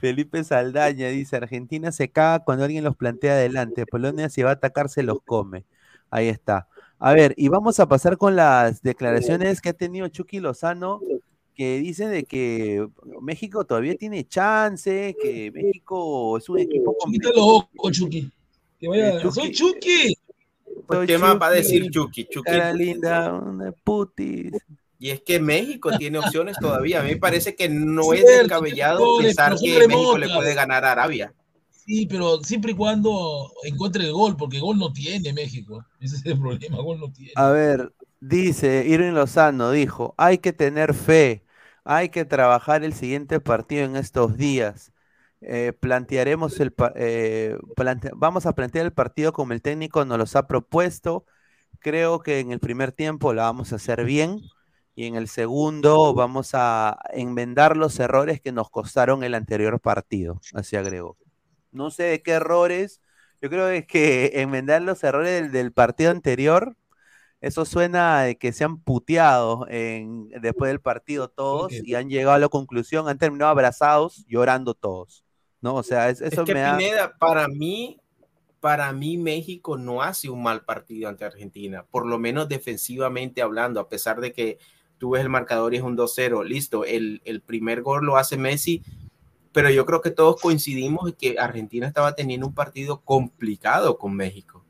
Felipe Saldaña dice, Argentina se caga cuando alguien los plantea adelante, Polonia si va a atacar se los come. Ahí está. A ver, y vamos a pasar con las declaraciones que ha tenido Chucky Lozano, que dicen de que México todavía tiene chance, que México es un equipo completo. loco, Chucky. Que vaya, Chucky. soy Chucky. ¿Qué más va a decir Chucky? Chucky. Cara linda, una putis. Y es que México tiene opciones todavía. A mí me parece que no es descabellado pensar que México le puede ganar a Arabia. Sí, pero siempre y cuando encuentre el gol, porque gol no tiene México. Ese es el problema, gol no tiene. A ver, dice Irving Lozano, dijo, hay que tener fe, hay que trabajar el siguiente partido en estos días. Eh, plantearemos el eh, vamos a plantear el partido como el técnico nos los ha propuesto. Creo que en el primer tiempo la vamos a hacer bien y en el segundo vamos a enmendar los errores que nos costaron el anterior partido, así agregó no sé de qué errores. Yo creo que [laughs] enmendar los errores del, partido anterior, eso suena de que se han puteado en, después del partido todos y han llegado a la conclusión, han terminado abrazados, llorando todos. ¿No? O sea, eso es que Pineda, para mí, para mí México no hace un mal partido ante Argentina, por lo menos defensivamente hablando, a pesar de que tú ves el marcador y es un 2-0, listo, el, el primer gol lo hace Messi, pero yo creo que todos coincidimos en que Argentina estaba teniendo un partido complicado con México.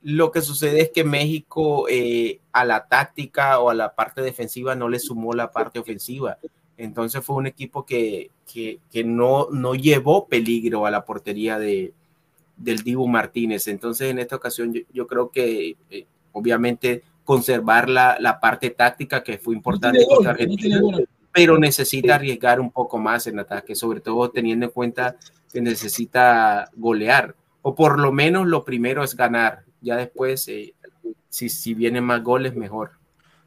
Lo que sucede es que México eh, a la táctica o a la parte defensiva no le sumó la parte ofensiva. Entonces fue un equipo que, que, no, no llevó peligro a la portería de, del Dibu Martínez. Entonces en esta ocasión yo, creo que eh, obviamente conservar la, la, parte táctica que fue importante contra Argentina pero necesita arriesgar un poco más en ataque, sobre todo teniendo en cuenta que necesita golear, o por lo menos lo primero es ganar, ya después, eh, si, si vienen más goles, mejor.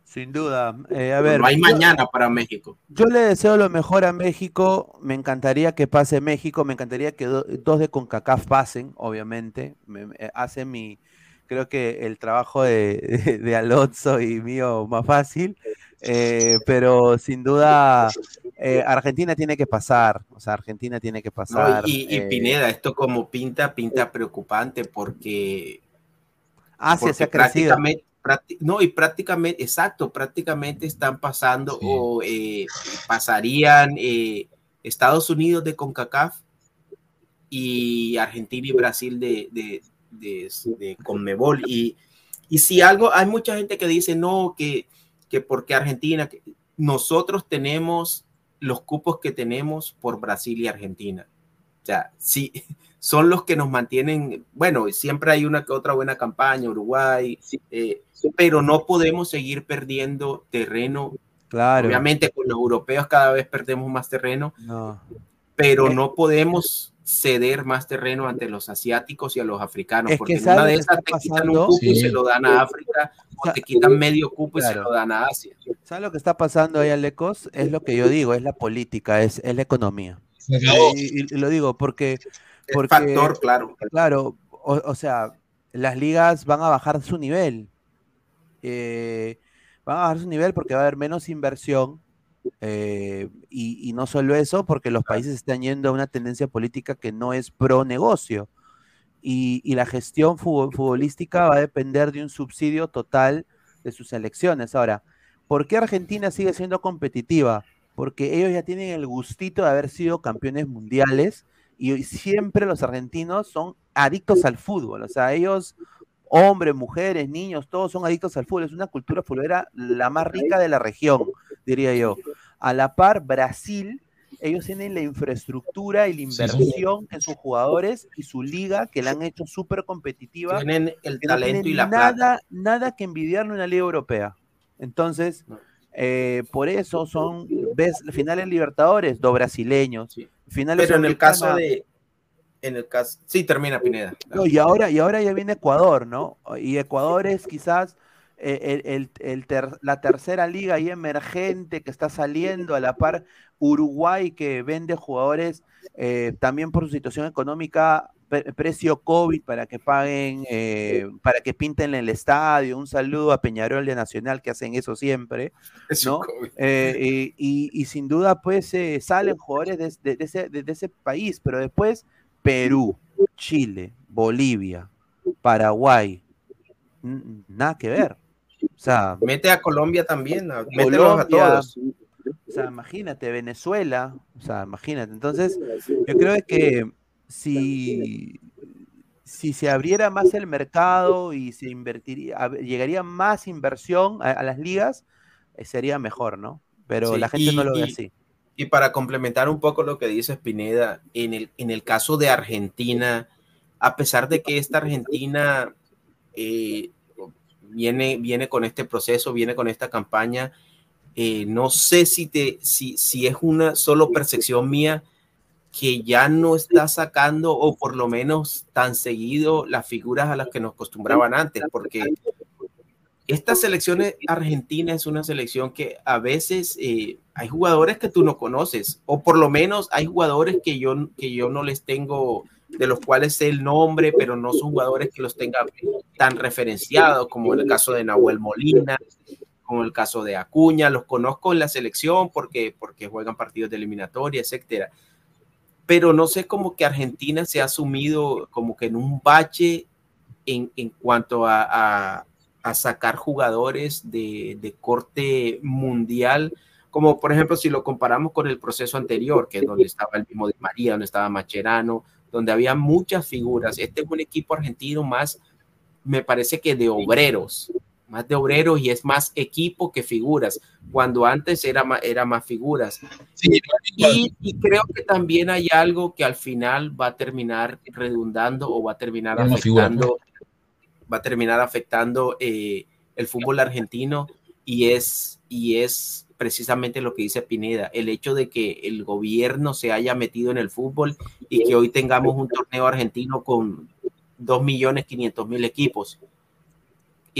Sin duda. Eh, a ver, no hay mañana para México. Yo le deseo lo mejor a México. Me encantaría que pase México. Me encantaría que dos de CONCACAF pasen, obviamente. Me, hace mi, creo que el trabajo de, de Alonso y mío más fácil. Eh, pero sin duda, eh, Argentina tiene que pasar. O sea, Argentina tiene que pasar. y, eh, Pineda, esto como pinta, pinta preocupante porque. Asia se ha crecido. No, y prácticamente, exacto, prácticamente están pasando o pasarían Estados Unidos de CONCACAF y Argentina y Brasil de, de, de, Conmebol. Y, y, si algo, hay mucha gente que dice, no, que, que porque Argentina, nosotros tenemos los cupos que tenemos por Brasil y Argentina. O sea, sí, son los que nos mantienen, bueno, siempre hay una que otra buena campaña, Uruguay, eh, pero no podemos seguir perdiendo terreno. Claro. Obviamente con los europeos cada vez perdemos más terreno, pero eh, no podemos ceder más terreno ante los asiáticos y a los africanos, porque en una de esas te quitan un cupo y se lo dan a África, o, te quitan medio cupo y se lo dan a Asia. ¿Sabes lo que está pasando ahí, Alecos? Es lo que yo digo, es la política, es, es la economía. Y, lo digo porque... porque factor, claro. Claro, o, sea, las ligas van a bajar su nivel. Eh, van a bajar su nivel porque va a haber menos inversión, eh, y, no solo eso, porque los países están yendo a una tendencia política que no es pro negocio. Y, la gestión futbolística va a depender de un subsidio total de sus elecciones. Ahora, ¿por qué Argentina sigue siendo competitiva? Porque ellos ya tienen el gustito de haber sido campeones mundiales y siempre los argentinos son adictos al fútbol. O sea, ellos hombres, mujeres, niños, todos son adictos al fútbol. Es una cultura futbolera la más rica de la región, diría yo. A la par, Brasil, ellos tienen la infraestructura y la inversión en sus jugadores y su liga que la han hecho súper competitiva. Tienen el talento y la nada, Nada que envidiarle una liga europea. Entonces, eh, por eso son, ves, finales Libertadores, dos brasileños. Finales Pero en el caso de, en el caso. Sí, termina Pineda. y, ahora, y ahora ya viene Ecuador, ¿no? Y Ecuador es quizás eh, el, la tercera liga ahí emergente que está saliendo a la par Uruguay que vende jugadores eh, también por su situación económica precio COVID para que paguen, eh, para que pinten el estadio. Un saludo a Peñarol de Nacional que hacen eso siempre, ¿no? y, sin duda, pues salen jugadores de, ese, de, ese, país, pero después Perú, Chile, Bolivia, Paraguay, nada que ver. O sea, mete a Colombia también, a todos. O sea, imagínate, Venezuela, o sea, imagínate. Entonces, yo creo que si, si se abriera más el mercado y se invertiría, llegaría más inversión a, las ligas, eh, sería mejor, ¿no? Pero la gente no lo ve así. Y para complementar un poco lo que dice Spineda, en el, en el caso de Argentina, a pesar de que esta Argentina eh, viene, viene con este proceso, viene con esta campaña, eh, no sé si, te, si, si es una solo percepción mía que ya no está sacando o por lo menos tan seguido las figuras a las que nos acostumbraban antes, porque esta selección argentina es una selección que a veces eh, hay jugadores que tú no conoces, o por lo menos hay jugadores que yo, que yo no les tengo, de los cuales sé el nombre, pero no son jugadores que los tenga tan referenciados, como en el caso de Nahuel Molina, como el caso de Acuña, los conozco en la selección porque, porque juegan partidos de eliminatoria, etcétera. Pero no sé cómo que Argentina se ha sumido como que en un bache en, en cuanto a a sacar jugadores de, corte mundial, como por ejemplo si lo comparamos con el proceso anterior, que es donde estaba el mismo de María, donde estaba Macherano, donde había muchas figuras. Este es un equipo argentino más, me parece que de obreros, más de obreros y es más equipo que figuras, cuando antes era más, era más figuras. y, y, creo que también hay algo que al final va a terminar redundando o va a terminar afectando va a terminar afectando eh, el fútbol argentino y es, y es precisamente lo que dice Pineda, el hecho de que el gobierno se haya metido en el fútbol y que hoy tengamos un torneo argentino con 2.500.000 equipos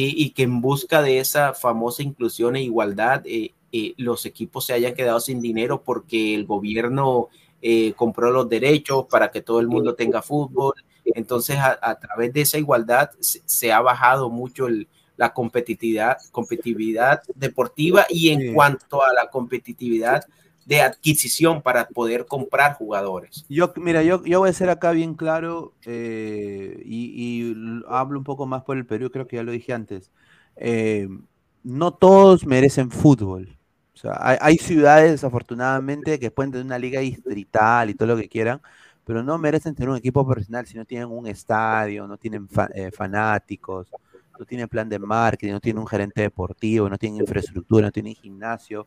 y, que en busca de esa famosa inclusión e igualdad eh, eh, los equipos se hayan quedado sin dinero porque el gobierno compró los derechos para que todo el mundo tenga fútbol. Entonces, a, través de esa igualdad se, ha bajado mucho la competitividad, competitividad deportiva y en cuanto a la competitividad de adquisición para poder comprar jugadores. Yo, mira, yo, yo voy a ser acá bien claro eh, y, hablo un poco más por el Perú, creo que ya lo dije antes. Eh, no todos merecen fútbol. O sea, hay, hay ciudades, desafortunadamente, que pueden tener una liga distrital y todo lo que quieran, pero no merecen tener un equipo profesional si no tienen un estadio, no tienen fa- eh, fanáticos, no tienen plan de marketing, no tienen un gerente deportivo, no tienen infraestructura, no tienen gimnasio.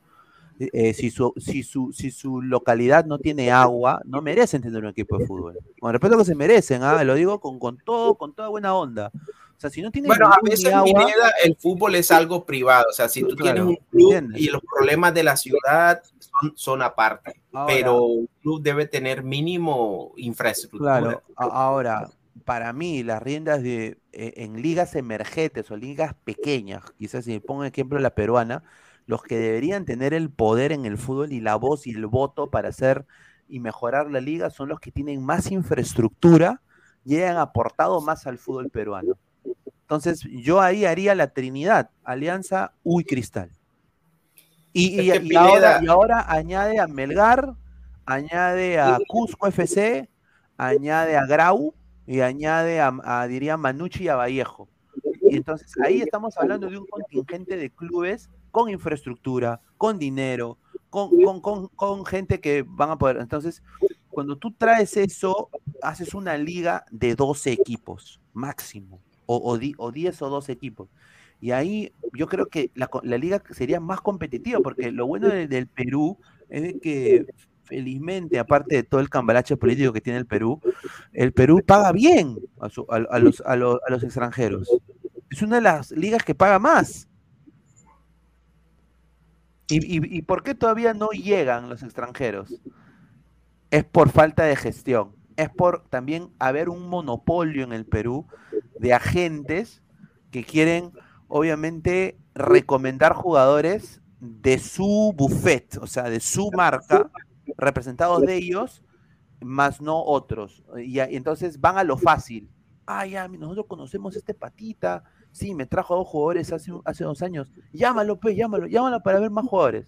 Eh, si, su, si, su, si su localidad no tiene agua, no merecen tener un equipo de fútbol. Con respeto a lo que se merecen, ¿ah? lo digo con, con todo, con toda buena onda. O sea, si no tienen Bueno, a veces, agua, Pineda, el fútbol es algo privado. O sea, si tú Claro, tienes un club ¿entiendes? y los problemas de la ciudad son, son aparte, Ahora- pero un club debe tener mínimo infraestructura. Claro, ahora, para mí, las riendas de eh, en ligas emergentes o ligas pequeñas, quizás si pongo ejemplo la peruana, los que deberían tener el poder en el fútbol y la voz y el voto para hacer y mejorar la liga son los que tienen más infraestructura y han aportado más al fútbol peruano. Entonces, yo ahí haría la Trinidad, Alianza, Uy Cristal. Y, Es y- que y ahora, Pineda- y ahora añade a Melgar, añade a Cusco FC, añade a Grau y añade a, a, diría Manucci y a Vallejo. Y entonces ahí estamos hablando de un contingente de clubes con infraestructura, con dinero, con, con, con, con gente que van a poder. Entonces, cuando tú traes eso, haces una liga de 12 equipos máximo, o, o, di- o 10 o 12 equipos. Y ahí yo creo que la, la liga sería más competitiva, porque lo bueno de- del Perú es de que felizmente, aparte de todo el cambalache político que tiene el Perú, el Perú paga bien a, su- a- a los, a, los, a los extranjeros. Es una de las ligas que paga más. ¿Y, y, y por qué todavía no llegan los extranjeros? Es por falta de gestión. Es por también haber un monopolio en el Perú de agentes que quieren, obviamente, recomendar jugadores de su buffet, o sea, de su marca, representados de ellos, más no otros. Y, y entonces van a lo fácil. Ah, ya, nosotros conocemos este patita. Sí, me trajo a dos jugadores hace, hace dos años. Llámalo, pues, llámalo, llámalo para ver más jugadores.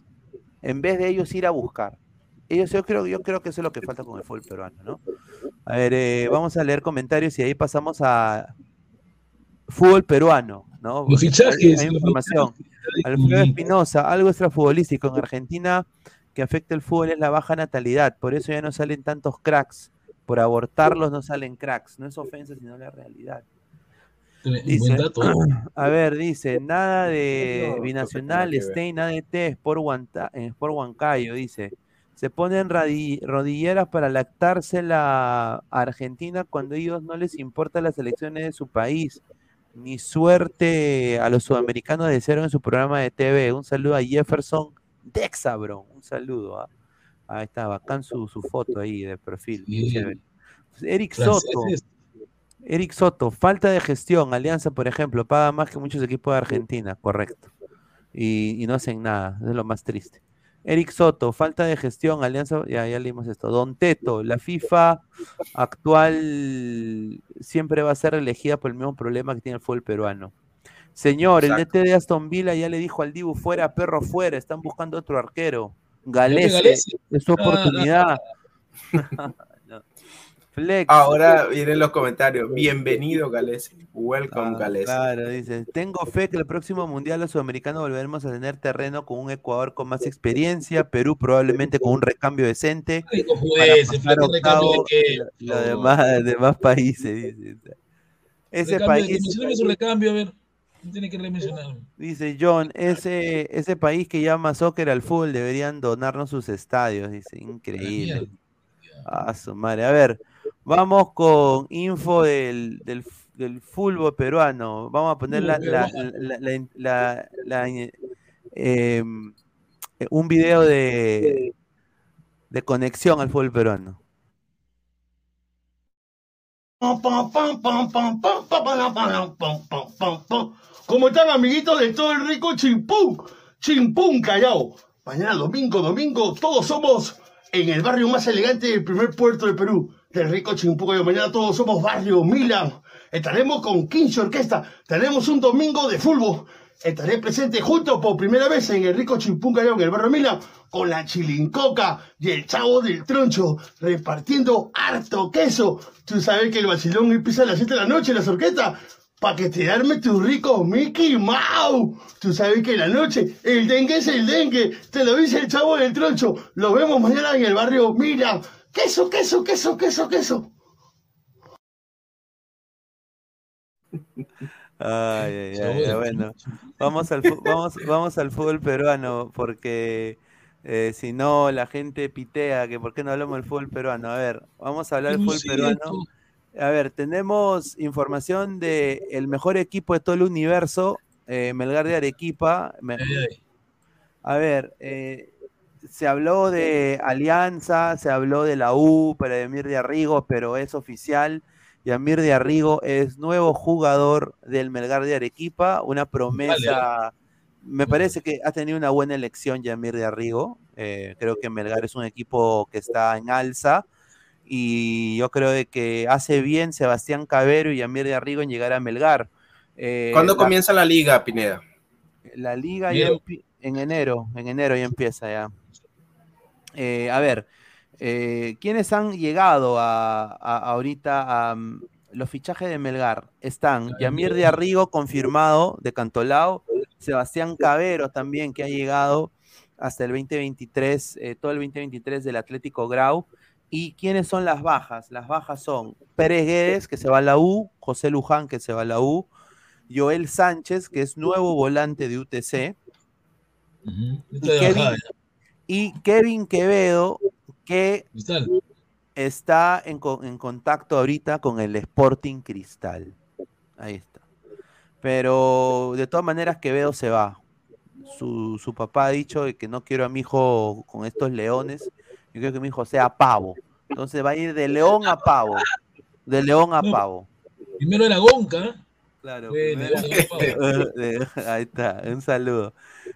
En vez de ellos ir a buscar. Ellos, yo creo, yo creo que eso es lo que falta con el fútbol peruano, ¿no? A ver, eh, vamos a leer comentarios y ahí pasamos a fútbol peruano, ¿no? Los fichajes. Hay información. Alfredo Espinosa, algo extrafutbolístico en Argentina que afecta el fútbol es la baja natalidad, por eso ya no salen tantos cracks. Por abortarlos no salen cracks, no es ofensa sino la realidad. [clears throat] A ver, dice, nada de binacional. Stein, nada de T, Sport, Huanta- eh, Sport Huancayo, dice. Se ponen rodilleras para lactarse la Argentina cuando a ellos no les importa las elecciones de su país. Ni suerte a los sudamericanos desearon en su programa de TV. Un saludo a Jefferson Dexabron. Un saludo. ¿ah? Ahí está, bacán su, su foto ahí de perfil. Sí. Eric Soto. Franceses. Eric Soto, falta de gestión. Alianza, por ejemplo, paga más que muchos equipos de Argentina, correcto. Y, y no hacen nada, es lo más triste. Eric Soto, falta de gestión, Alianza, ya, ya leímos esto. Don Teto, la FIFA actual siempre va a ser elegida por el mismo problema que tiene el fútbol peruano. Señor, Exacto. el DT de Aston Villa ya le dijo al Dibu, fuera, perro, fuera, están buscando otro arquero. Galese. es su oportunidad. [laughs] Flex. Ahora vienen los comentarios. Bienvenido, Gales. Welcome, Ah, Gales. Claro, dice, tengo fe que el próximo Mundial los sudamericanos volveremos a tener terreno con un Ecuador con más experiencia, Perú probablemente con un recambio decente, no para de qué. los No. demás, demás países, dice. Ese Recambio país, Mencióname su recambio, a ver. No Tiene que remencionarlo. dice John, ese, ese país que llama soccer al fútbol deberían donarnos sus estadios, dice, increíble. Ah, su madre. A ver, Vamos con info del, del, fútbol peruano. Vamos a poner la, un video de, de conexión al fútbol peruano. Como están amiguitos de todo el rico Chimpún? Chimpún Callao. Mañana domingo, domingo, todos somos en el barrio más elegante del primer puerto de Perú del rico Chimpún Callao. Mañana todos somos barrio Milan. Estaremos con 15 Orquesta. Tenemos un domingo de fútbol. Estaré presente junto por primera vez en el rico Chimpún Callao, en el barrio Milan, con la chilincoca y el chavo del troncho, repartiendo harto queso. Tú sabes que el vacilón empieza a las 7 de la noche, las orquestas. para que te arme tu rico Mickey Mouse. Tú sabes que la noche el dengue es el dengue. Te lo dice el chavo del troncho. Lo vemos mañana en el barrio. Mira, queso, queso, queso, queso, queso. Ay, ay, ay, bueno. Vamos al, vamos, vamos al fútbol peruano porque eh, si no la gente pitea que por qué no hablamos del fútbol peruano. A ver, vamos a hablar del fútbol peruano. A ver, tenemos información de el mejor equipo de todo el universo, eh, Melgar de Arequipa. A ver, eh, se habló de Alianza, se habló de la U, pero de de Arrigo, pero es oficial. Yamir de Arrigo es nuevo jugador del Melgar de Arequipa, una promesa. Me parece que ha tenido una buena elección Yamir de Arrigo. Eh, creo que Melgar es un equipo que está en alza y yo creo de que hace bien Sebastián Cabero y Yamir de Arrigo en llegar a Melgar. Eh, ¿Cuándo comienza la liga, Pineda? La liga ya en enero, en enero ya empieza ya. Eh, a ver, eh, ¿Quiénes han llegado a, ahorita a mm, los fichajes de Melgar? Están Yamir de Arrigo, confirmado, de Cantolao, Sebastián Cabero también, que ha llegado hasta el 2023, eh, todo el 2023 del Atlético Grau. ¿Y quiénes son las bajas? Las bajas son Pérez Guedes, que se va a la U, José Luján, que se va a la U, Joel Sánchez, que es nuevo volante de UTC, y Kevin Quevedo, que está en, contacto ahorita con el Sporting Cristal. Ahí está. Pero de todas maneras Quevedo se va. Su, papá ha dicho que no quiero a mi hijo con estos leones. Yo quiero que mi hijo sea pavo. Entonces va a ir de león a pavo. De león a pavo. Primero era Gonca. Claro. [laughs] [laughs] Ahí está, un saludo.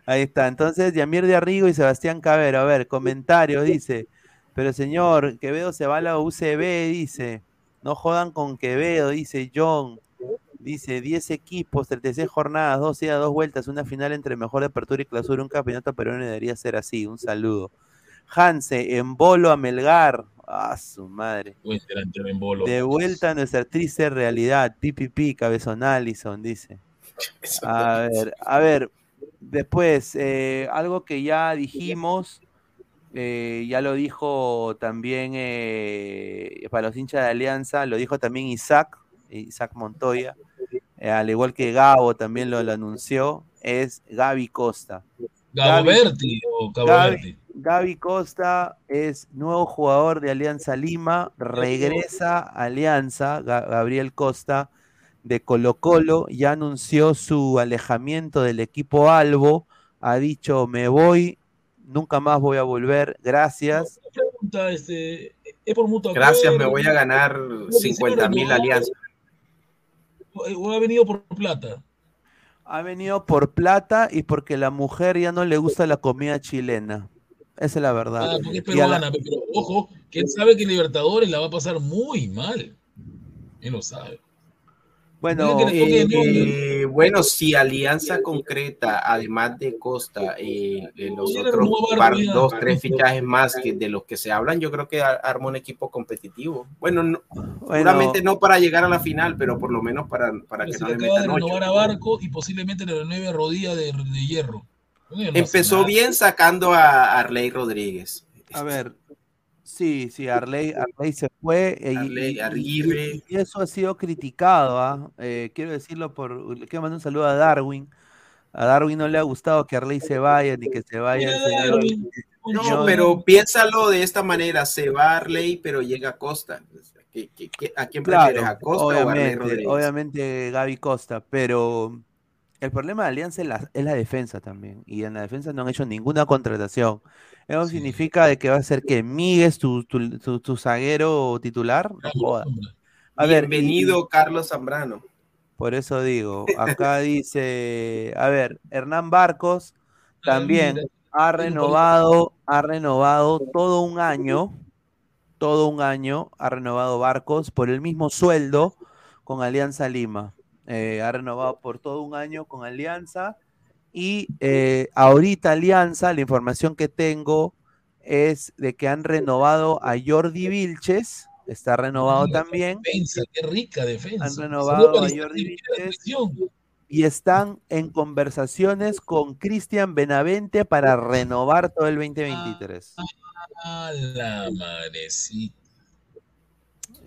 Ahí está. Entonces, Yamir de Arrigo y Sebastián Cabero. A ver, comentarios, dice. Pero señor, Quevedo se va a la UCB, dice. No jodan con Quevedo, dice John. Dice 10 equipos, 36 jornadas, 12 días, dos vueltas, una final entre mejor de apertura y clausura, un campeonato peruano debería ser así. Un saludo. Hanse, en bolo a Melgar. Ah, su madre. De vuelta a nuestra triste realidad. Pipipi, cabezón Allison, dice. [laughs] A ver, a ver. Después, eh, algo que ya dijimos eh, ya lo dijo también eh, para los hinchas de Alianza, lo dijo también Isaac, Isaac Montoya, al igual que Gabo también lo, anunció, es Gaby Costa. Gabo Gaby, Costa es nuevo jugador de Alianza Lima, regresa a Alianza, Gabriel Costa de Colo Colo, ya anunció su alejamiento del equipo Albo, ha dicho me voy nunca más voy a volver, gracias. Este, es por Gracias, me voy a ganar 50 mil alianzas. ¿O ha venido por plata? Ha venido por plata y porque la mujer ya no le gusta la comida chilena. Esa es la verdad. Ah, porque es peruana, pero ojo, que él sabe que Libertadores la va a pasar muy mal. Él lo sabe. Bueno, eh, bueno, si Alianza concreta, además de Costa, eh, los otros dos, tres fichajes más que de los que se hablan, yo creo que arma un equipo competitivo. Bueno, no, seguramente no para llegar a la final, pero por lo menos para, para que no le metan de renovar a Barco y posiblemente le renueve rodilla de, de hierro. Empezó bien sacando a Arley Rodríguez. A ver, Sí, sí, Arley, se fue eh, y, eso ha sido criticado. ¿ah? Eh, quiero decirlo por. Quiero mandar un saludo a Darwin. A Darwin no le ha gustado que Arley se vaya ni que se vaya. No, pero piénsalo de esta manera: se va Arley, pero llega Costa. a quién prefieres? ¿A Costa obviamente, o Arley Obviamente Gaby Costa, pero el problema de Alianza es la, es la defensa también. Y en la defensa no han hecho ninguna contratación. Eso significa de que va a ser que Miguel tu, tu, tu, zaguero titular. A Bienvenido, Carlos Zambrano. Por eso digo, [laughs] acá dice, a ver, Hernán Barcos también ha renovado, ha renovado todo un año, todo un año ha renovado Barcos por el mismo sueldo con Alianza Lima. Eh, ha renovado por todo un año con Alianza y eh, ahorita Alianza, la información que tengo es de que han renovado a Jordi Vilches, está renovado también. Defensa, qué rica defensa. Han renovado a Jordi y están en conversaciones con Cristian Benavente para renovar todo el 2023. Ah, la madrecita.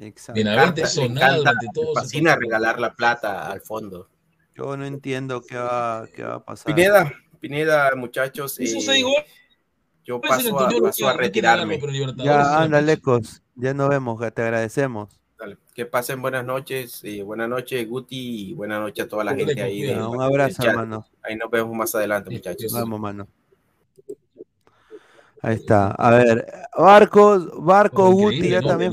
Exacto. Sonado todo. Fascina regalar la plata al fondo. Yo no entiendo qué va, qué va a pasar. Pineda, Pineda, muchachos. Eso eh, se. Yo paso a, paso a retirarme. Ya, anda, Lecos. Ya nos vemos, te agradecemos. Que pasen buenas noches, y buenas noches Guti y buenas noches a toda la gente ahí. un abrazo, hermano. Ahí nos vemos más adelante, muchachos. Vamos, mano. Ahí está. A ver, Barcos, Barcos, Guti ya también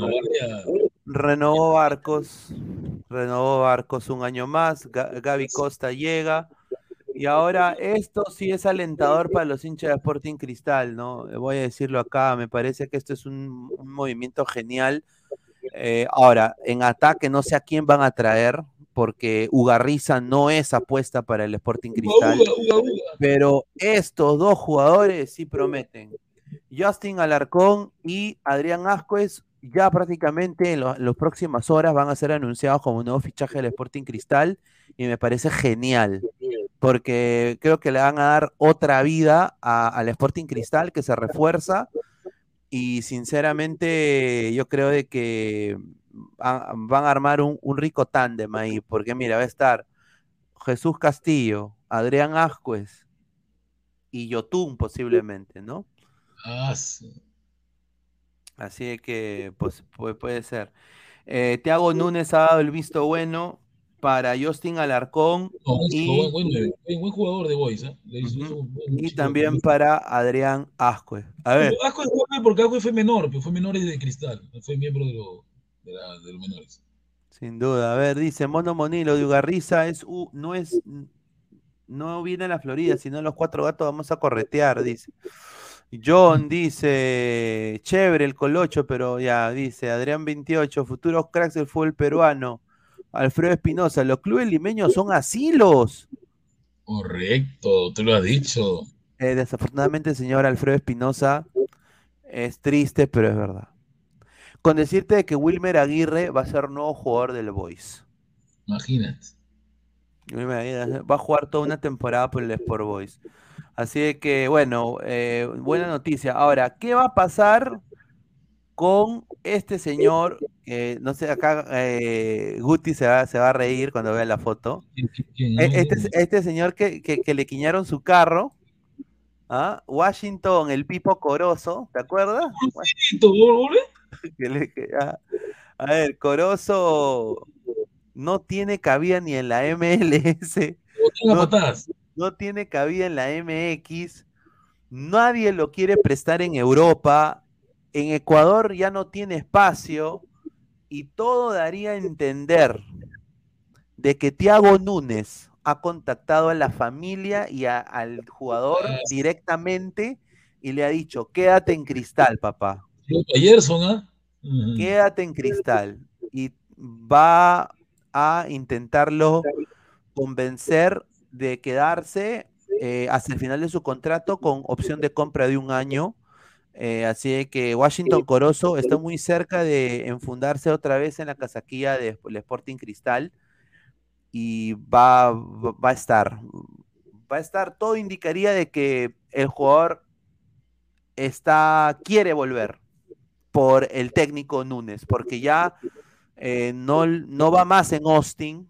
renovó Barcos, renovó Barcos un año más. Gaby Costa llega. Y ahora esto sí es alentador para los hinchas de Sporting Cristal, ¿no? Voy a decirlo acá, me parece que esto es un, movimiento genial eh, ahora, en ataque no sé a quién van a traer, porque Ugarriza no es apuesta para el Sporting Cristal. Pero estos dos jugadores sí prometen. Justin Alarcón y Adrián Ascuez ya prácticamente en, las próximas horas van a ser anunciados como nuevo fichaje del Sporting Cristal y me parece genial porque creo que le van a dar otra vida al Sporting Cristal que se refuerza y sinceramente yo creo de que van a armar un, rico tándem ahí, porque mira, va a estar Jesús Castillo, Adrián Ascuez y Yotun posiblemente, ¿no? Ah, sí. Así que pues puede, ser. Eh, Tiago Núñez ha dado el visto bueno para Justin Alarcón y, buen, jugador de Boys, ¿eh? y también para Adrián Ascue. A ver. Ascue porque Ascue fue menor, pero fue menor de cristal, fue miembro de, de, los menores. Sin duda. A ver, dice Mono Monilo de Ugarriza es no es no viene a la Florida, sino los cuatro gatos vamos a corretear, dice. John dice, chévere el colocho, pero ya, dice Adrián 28, futuros cracks del fútbol peruano. Alfredo Espinosa, los clubes limeños son asilos. Correcto, tú lo has dicho. Eh, desafortunadamente, señor Alfredo Espinosa, es triste, pero es verdad. Con decirte que Wilmer Aguirre va a ser nuevo jugador del Boys. Imagínate. va a jugar toda una temporada por el Sport Boys. Así que, bueno, eh, buena noticia. Ahora, ¿qué va a pasar con este señor, no sé, acá eh, Guti se va, se va a reír cuando vea la foto. E, este, este señor que, le quiñaron su carro, ¿ah? Washington, el Pipo Corozo, ¿te acuerdas? Ah, [laughs] a ver, Corozo no tiene cabida ni en la MLS. No, no tiene cabida en la MX. Nadie lo quiere prestar en Europa en Ecuador ya no tiene espacio y todo daría a entender de que Tiago Núñez ha contactado a la familia y al jugador directamente y le ha dicho, quédate en cristal, papá. ¿ah? Quédate en cristal. Y va a intentarlo convencer de quedarse eh, hasta el final de su contrato con opción de compra de un año eh, así que Washington Corozo está muy cerca de enfundarse otra vez en la casaquilla del Sporting Cristal y va, va a estar. Va a estar, todo indicaría de que el jugador está, quiere volver por el técnico Núñez, porque ya eh, no, no va más en Austin,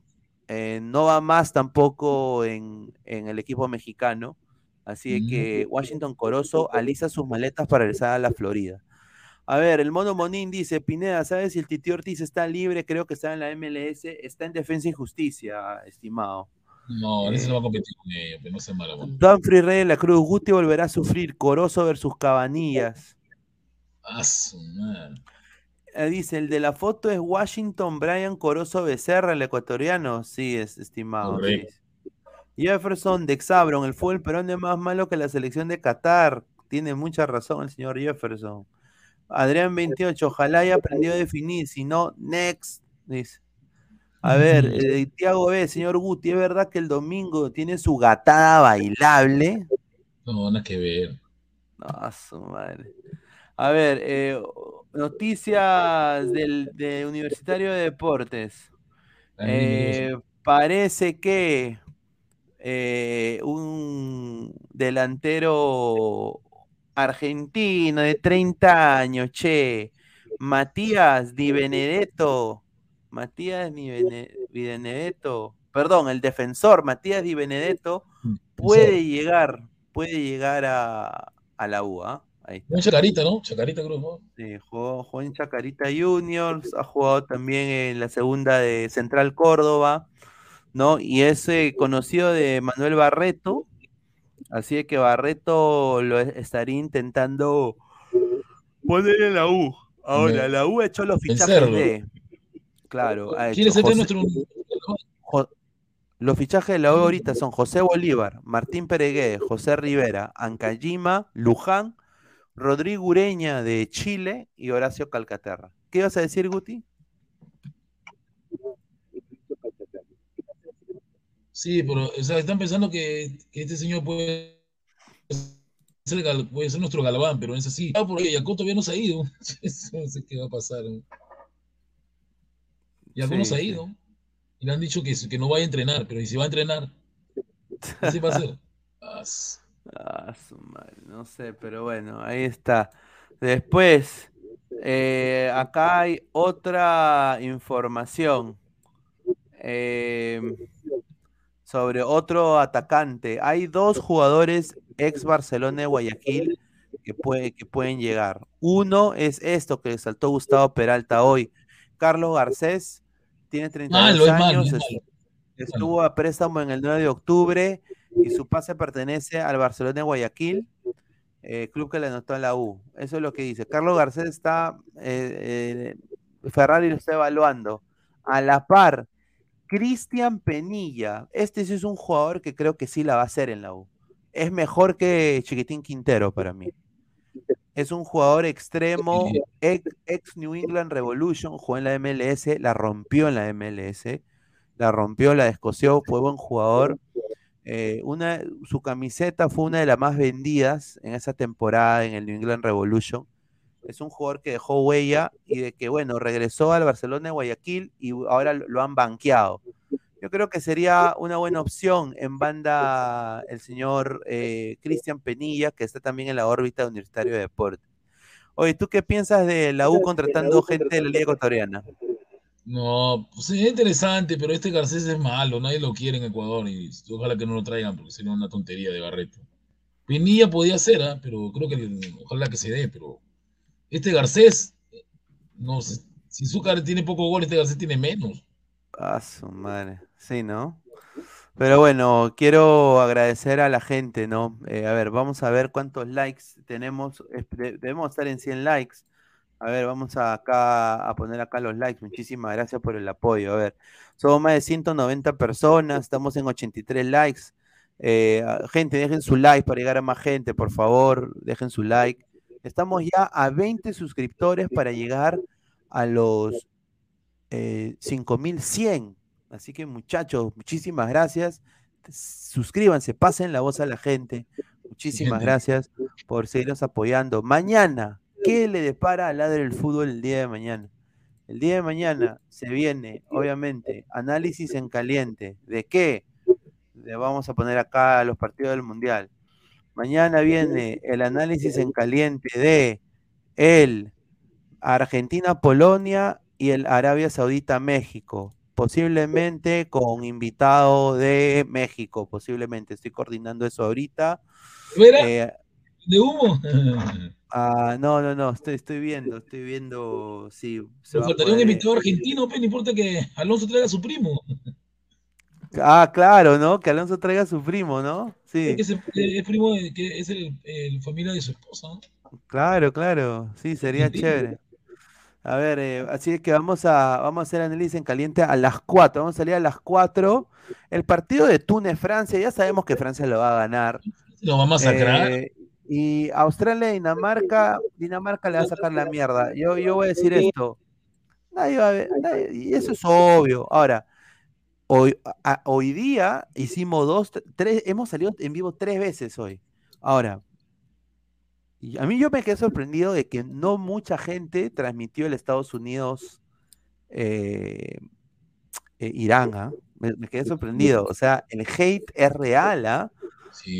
eh, no va más tampoco en, en el equipo mexicano Así que Washington Corozo alisa sus maletas para regresar a la Florida. A ver, el mono Monín dice, Pineda, ¿sabes si el Titi Ortiz está libre? Creo que está en la MLS, está en Defensa y Justicia, estimado. No, ese no va a competir con ellos, pero no se mala. Danfrey Rey de la Cruz, Guti volverá a sufrir, Corozo versus Cabanillas. Ah, eh, dice, el de la foto es Washington Brian Corozo Becerra, el ecuatoriano. Sí, es estimado. Correcto. Jefferson de Exabron, el fútbol Perón es más malo que la selección de Qatar. Tiene mucha razón el señor Jefferson. Adrián 28, ojalá haya aprendido a definir, si no, next, dice. A ver, eh, Tiago B, señor Guti, ¿es verdad que el domingo tiene su gatada bailable? No, nada que ver. No, su madre. A ver, eh, noticias del de Universitario de Deportes. Eh, parece que eh, un delantero argentino de 30 años, che, Matías Di Benedetto, Matías Di Benedetto, perdón, el defensor Matías Di Benedetto mm, puede llegar, puede llegar a, la UA. Un Chacarita, ¿no? Chacarita Cruz, ¿no? Sí, jugó, en Chacarita Juniors, ha jugado también en la segunda de Central Córdoba, ¿no? Y es eh, conocido de Manuel Barreto, así que Barreto lo estaría intentando poner en la U. Ahora, la U ha hecho los fichajes de... Claro, ha hecho nuestro... Los fichajes de la U ahorita son José Bolívar, Martín Peregué, José Rivera, Ancayima, Luján, Rodrigo Ureña de Chile y Horacio Calcaterra. ¿Qué ibas a decir, Guti? Sí, pero están pensando que, este señor puede ser, puede ser nuestro galván, pero es así. Ah, por Yaco todavía no se ha ido. [laughs] no sé qué va a pasar. Yaco no se ha ido. Y le han dicho que, que no vaya a entrenar, pero ¿y si va a entrenar? ¿Qué va a hacer? [laughs] Ah, su madre, no sé, pero bueno, ahí está. Después, eh, acá hay otra información eh, sobre otro atacante. Hay dos jugadores ex Barcelona de Guayaquil que, puede, que pueden llegar. Uno es esto que saltó Gustavo Peralta hoy. Carlos Garcés tiene 32 años, estuvo a préstamo en el 9 de octubre su pase pertenece al Barcelona de Guayaquil, eh, club que le anotó en la U. Eso es lo que dice. Carlos Garcés está, eh, eh, Ferrari lo está evaluando. A la par, Cristian Penilla. Este sí es un jugador que creo que sí la va a hacer en la U. Es mejor que Chiquitín Quintero para mí. Es un jugador extremo, ex, ex, New England Revolution, jugó en la MLS, la rompió en la MLS, la rompió, la descoció, fue buen jugador. Eh, una, su camiseta fue una de las más vendidas en esa temporada en el New England Revolution. Es un jugador que dejó huella y de que, bueno, regresó al Barcelona de Guayaquil y ahora lo han banqueado. Yo creo que sería una buena opción en banda el señor eh, Cristian Penilla, que está también en la órbita de Universitario de Deportes. Oye, ¿tú qué piensas de la U contratando gente de la Liga Ecuatoriana? No, pues es interesante, pero este Garcés es malo, nadie lo quiere en Ecuador y ojalá que no lo traigan porque sería una tontería de Barreto. Pinilla podía ser, ¿ah? pero creo que ojalá que se dé, pero este Garcés, no sé, si Zúcar tiene poco gol, este Garcés tiene menos. Ah, su madre, sí, ¿no? Pero bueno, quiero agradecer a la gente, ¿no? Eh, a ver, vamos a ver cuántos likes tenemos. Debemos estar en 100 likes. A ver, vamos a acá a poner acá los likes. Muchísimas gracias por el apoyo. A ver, somos más de 190 personas, estamos en 83 likes. Eh, gente, dejen su like para llegar a más gente, por favor, dejen su like. Estamos ya a 20 suscriptores para llegar a los eh, 5100. Así que muchachos, muchísimas gracias. Suscríbanse, pasen la voz a la gente. Muchísimas gracias por seguirnos apoyando. Mañana, ¿Qué le depara al Ladre del Fútbol el día de mañana? El día de mañana se viene, obviamente, análisis en caliente. ¿De qué? Le vamos a poner acá los partidos del Mundial. Mañana viene el análisis en caliente de el Argentina-Polonia y el Arabia Saudita-México. Posiblemente con invitado de México, posiblemente. Estoy coordinando eso ahorita. Eh, ¿De humo? [laughs] Ah, no, no, no, estoy, estoy viendo, estoy viendo, sí. Se faltaría un invitado argentino, pero no importa que Alonso traiga a su primo. Ah, claro, ¿no? Que Alonso traiga a su primo, ¿no? Sí. Es, el, primo, de, que es el, familia de su esposa, ¿no? Claro, claro, sí, sería chévere. A ver, eh, así es que vamos a, vamos a hacer análisis en caliente a las 4. Vamos a salir a las 4. El partido de Túnez-Francia, ya sabemos que Francia lo va a ganar. Lo vamos a sacar. Eh, y Australia Dinamarca, Dinamarca le va a sacar la mierda. Yo, yo voy a decir esto. Nadie va a ver, y eso es obvio. Ahora, hoy, hoy día hicimos dos, tres, hemos salido en vivo tres veces hoy. Ahora, Y a mí yo me quedé sorprendido de que no mucha gente transmitió el Estados Unidos eh, eh, Irán, ¿ah? me, me quedé sorprendido. O sea, el hate es real, ¿ah?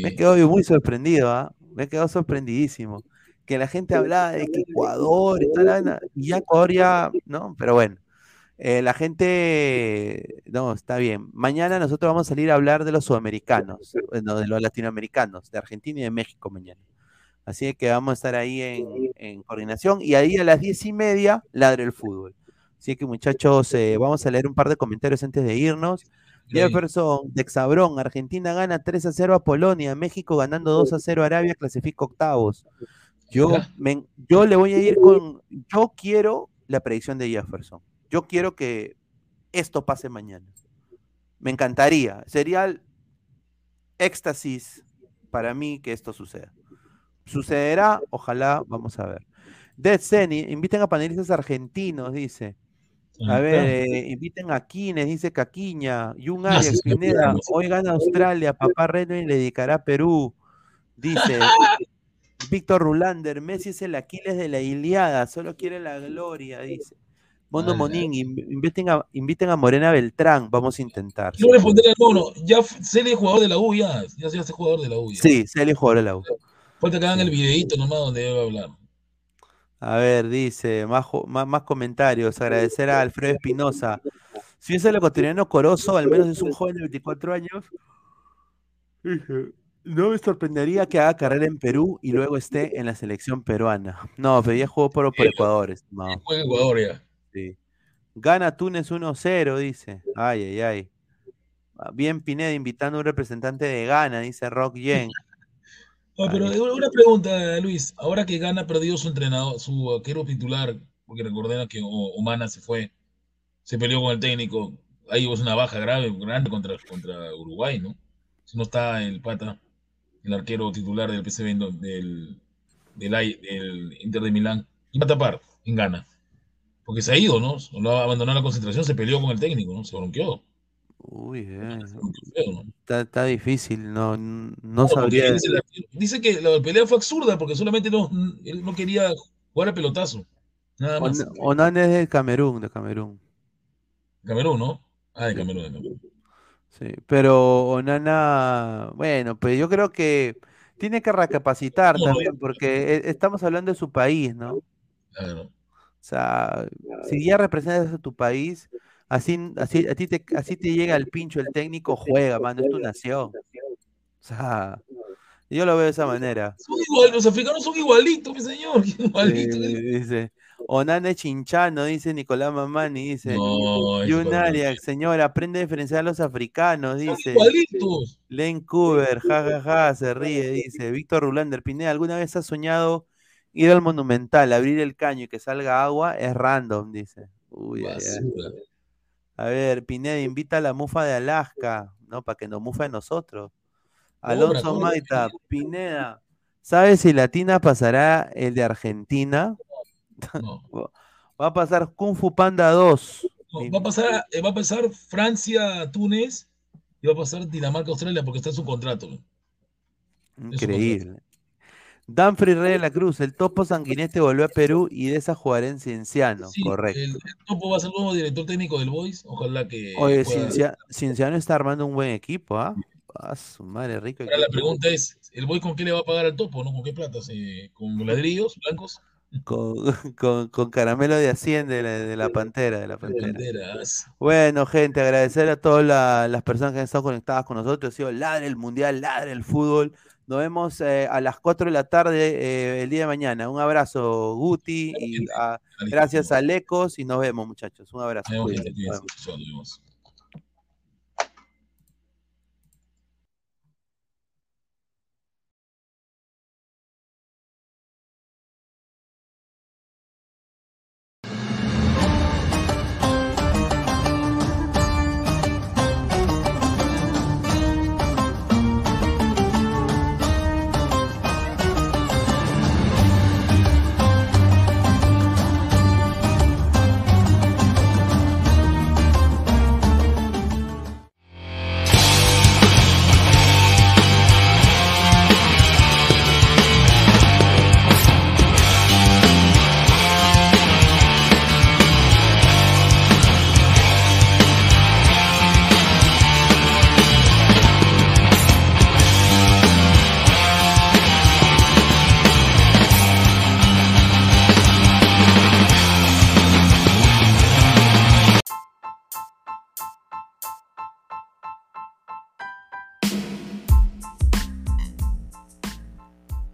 Me quedo muy sorprendido, Me quedo sorprendidísimo. Que la gente hablaba de que Ecuador y tal, y ya Ecuador ya, ¿no? Pero bueno, eh, la gente, no, está bien. Mañana nosotros vamos a salir a hablar de los sudamericanos, no, de los latinoamericanos, de Argentina y de México mañana. Así que vamos a estar ahí en, en coordinación y ahí a las diez y media ladre el fútbol. Así que muchachos, eh, vamos a leer un par de comentarios antes de irnos. Jefferson de Exabrón, Argentina gana 3 a 0 a Polonia, México ganando 2 a 0 a Arabia, clasifica octavos. Yo, me, yo le voy a ir con, yo quiero la predicción de Jefferson. Yo quiero que esto pase mañana. Me encantaría. Sería el éxtasis para mí que esto suceda. Sucederá, ojalá, vamos a ver. Dead Seni, inviten a panelistas argentinos, dice. A ver, eh, inviten a Quines, dice Caquiña. Jun Arias, Pineda, hoy gana Australia, papá Reno y le dedicará a Perú. Dice Víctor Rulander, Messi es el Aquiles de la Iliada, solo quiere la gloria, dice. Mondo Monín, inviten a, inviten a Morena Beltrán, vamos a intentar. Le pondré al mono, ya Celi es jugador de la U, ya, ya se hace jugador de la U. Ya. Sí, Celi es jugador de la U. Falta que hagan el videito nomás donde debe hablar. A ver, dice, más, más, más comentarios. Agradecer a Alfredo Espinosa. Si es el ecuatoriano Corozo, al menos es un joven de 24 años. No me sorprendería que haga carrera en Perú y luego esté en la selección peruana. No, pero ya jugó por, por Ecuador. No. Juega Ecuador ya. Sí. Gana Túnez 1-0, dice. Ay, ay, ay. Bien Pineda invitando a un representante de Ghana, dice Rock Yen. No, pero una pregunta, Luis. Ahora que Gana perdió su entrenador, su arquero titular, porque recordemos que Humana se fue, se peleó con el técnico. Ahí hubo una baja grave, grande contra, contra Uruguay, ¿no? Si no está el pata, el arquero titular del del, del, del Inter de Milán, y va a tapar en Gana. Porque se ha ido, ¿no? No abandonó la concentración, se peleó con el técnico, ¿no? Se bronqueó. Uy, eh, está, está, difícil, no, no, sabría. Dice, dice, que la pelea fue absurda porque solamente no, él no quería jugar a pelotazo. Nada más. Onan es de Camerún, de Camerún. Camerún, ¿no? Ah, de Camerún, de Camerún. Sí, pero Onana, bueno, pues yo creo que tiene que recapacitar no, también, porque e, estamos hablando de su país, ¿no? Claro. O sea, si ya representas a tu país, Así, así, a ti te, así te llega el pincho el técnico, juega, mano, es tu nación. O sea, yo lo veo de esa manera. Son igual, los africanos son igualitos, mi señor. [laughs] Igualitos. Sí, dice, Onane Chinchano, dice Nicolás Mamani, dice. No, señor, aprende a diferenciar a los africanos, dice. Son igualitos. Len Cooper, jajaja, ja, ja, se ríe, dice. Víctor Rulander, Pineda, ¿alguna vez has soñado ir al Monumental, abrir el caño y que salga agua? Es random, dice. Uy, ay, ay. A ver, Pineda, invita a la mufa de Alaska, ¿no? Para que nos mufa a nosotros. Alonso Obra, Maita, Pineda, ¿sabes si Latina pasará el de Argentina? No. [laughs] va a pasar Kung Fu Panda 2. No, va, a pasar, eh, va a pasar Francia, Túnez y va a pasar Dinamarca, Australia porque está en su contrato. Increíble. Danfrey Rey de la Cruz, el topo sanguinete volvió a Perú y de esa jugará en Cienciano, sí, correcto. El, el, topo va a ser nuevo director técnico del Boys, ojalá que. Oye, Ciencia, Cienciano está armando un buen equipo, ¿ah? Ah, su madre rico. Ahora la pregunta es: ¿el Boys con qué le va a pagar al topo? ¿no? ¿Con qué plata? ¿Con ladrillos blancos? Con, [laughs] con, con, caramelo de Hacienda de la, de la Pantera. De la pantera. Bueno, gente, agradecer a todas la, las personas que han estado conectadas con nosotros. Ha sido ladre el mundial, ladre el fútbol. Nos vemos eh, a las 4 de la tarde eh, el día de mañana. Un abrazo, Guti, y a, gracias a Lecos y nos vemos, muchachos. Un abrazo. Nos vemos.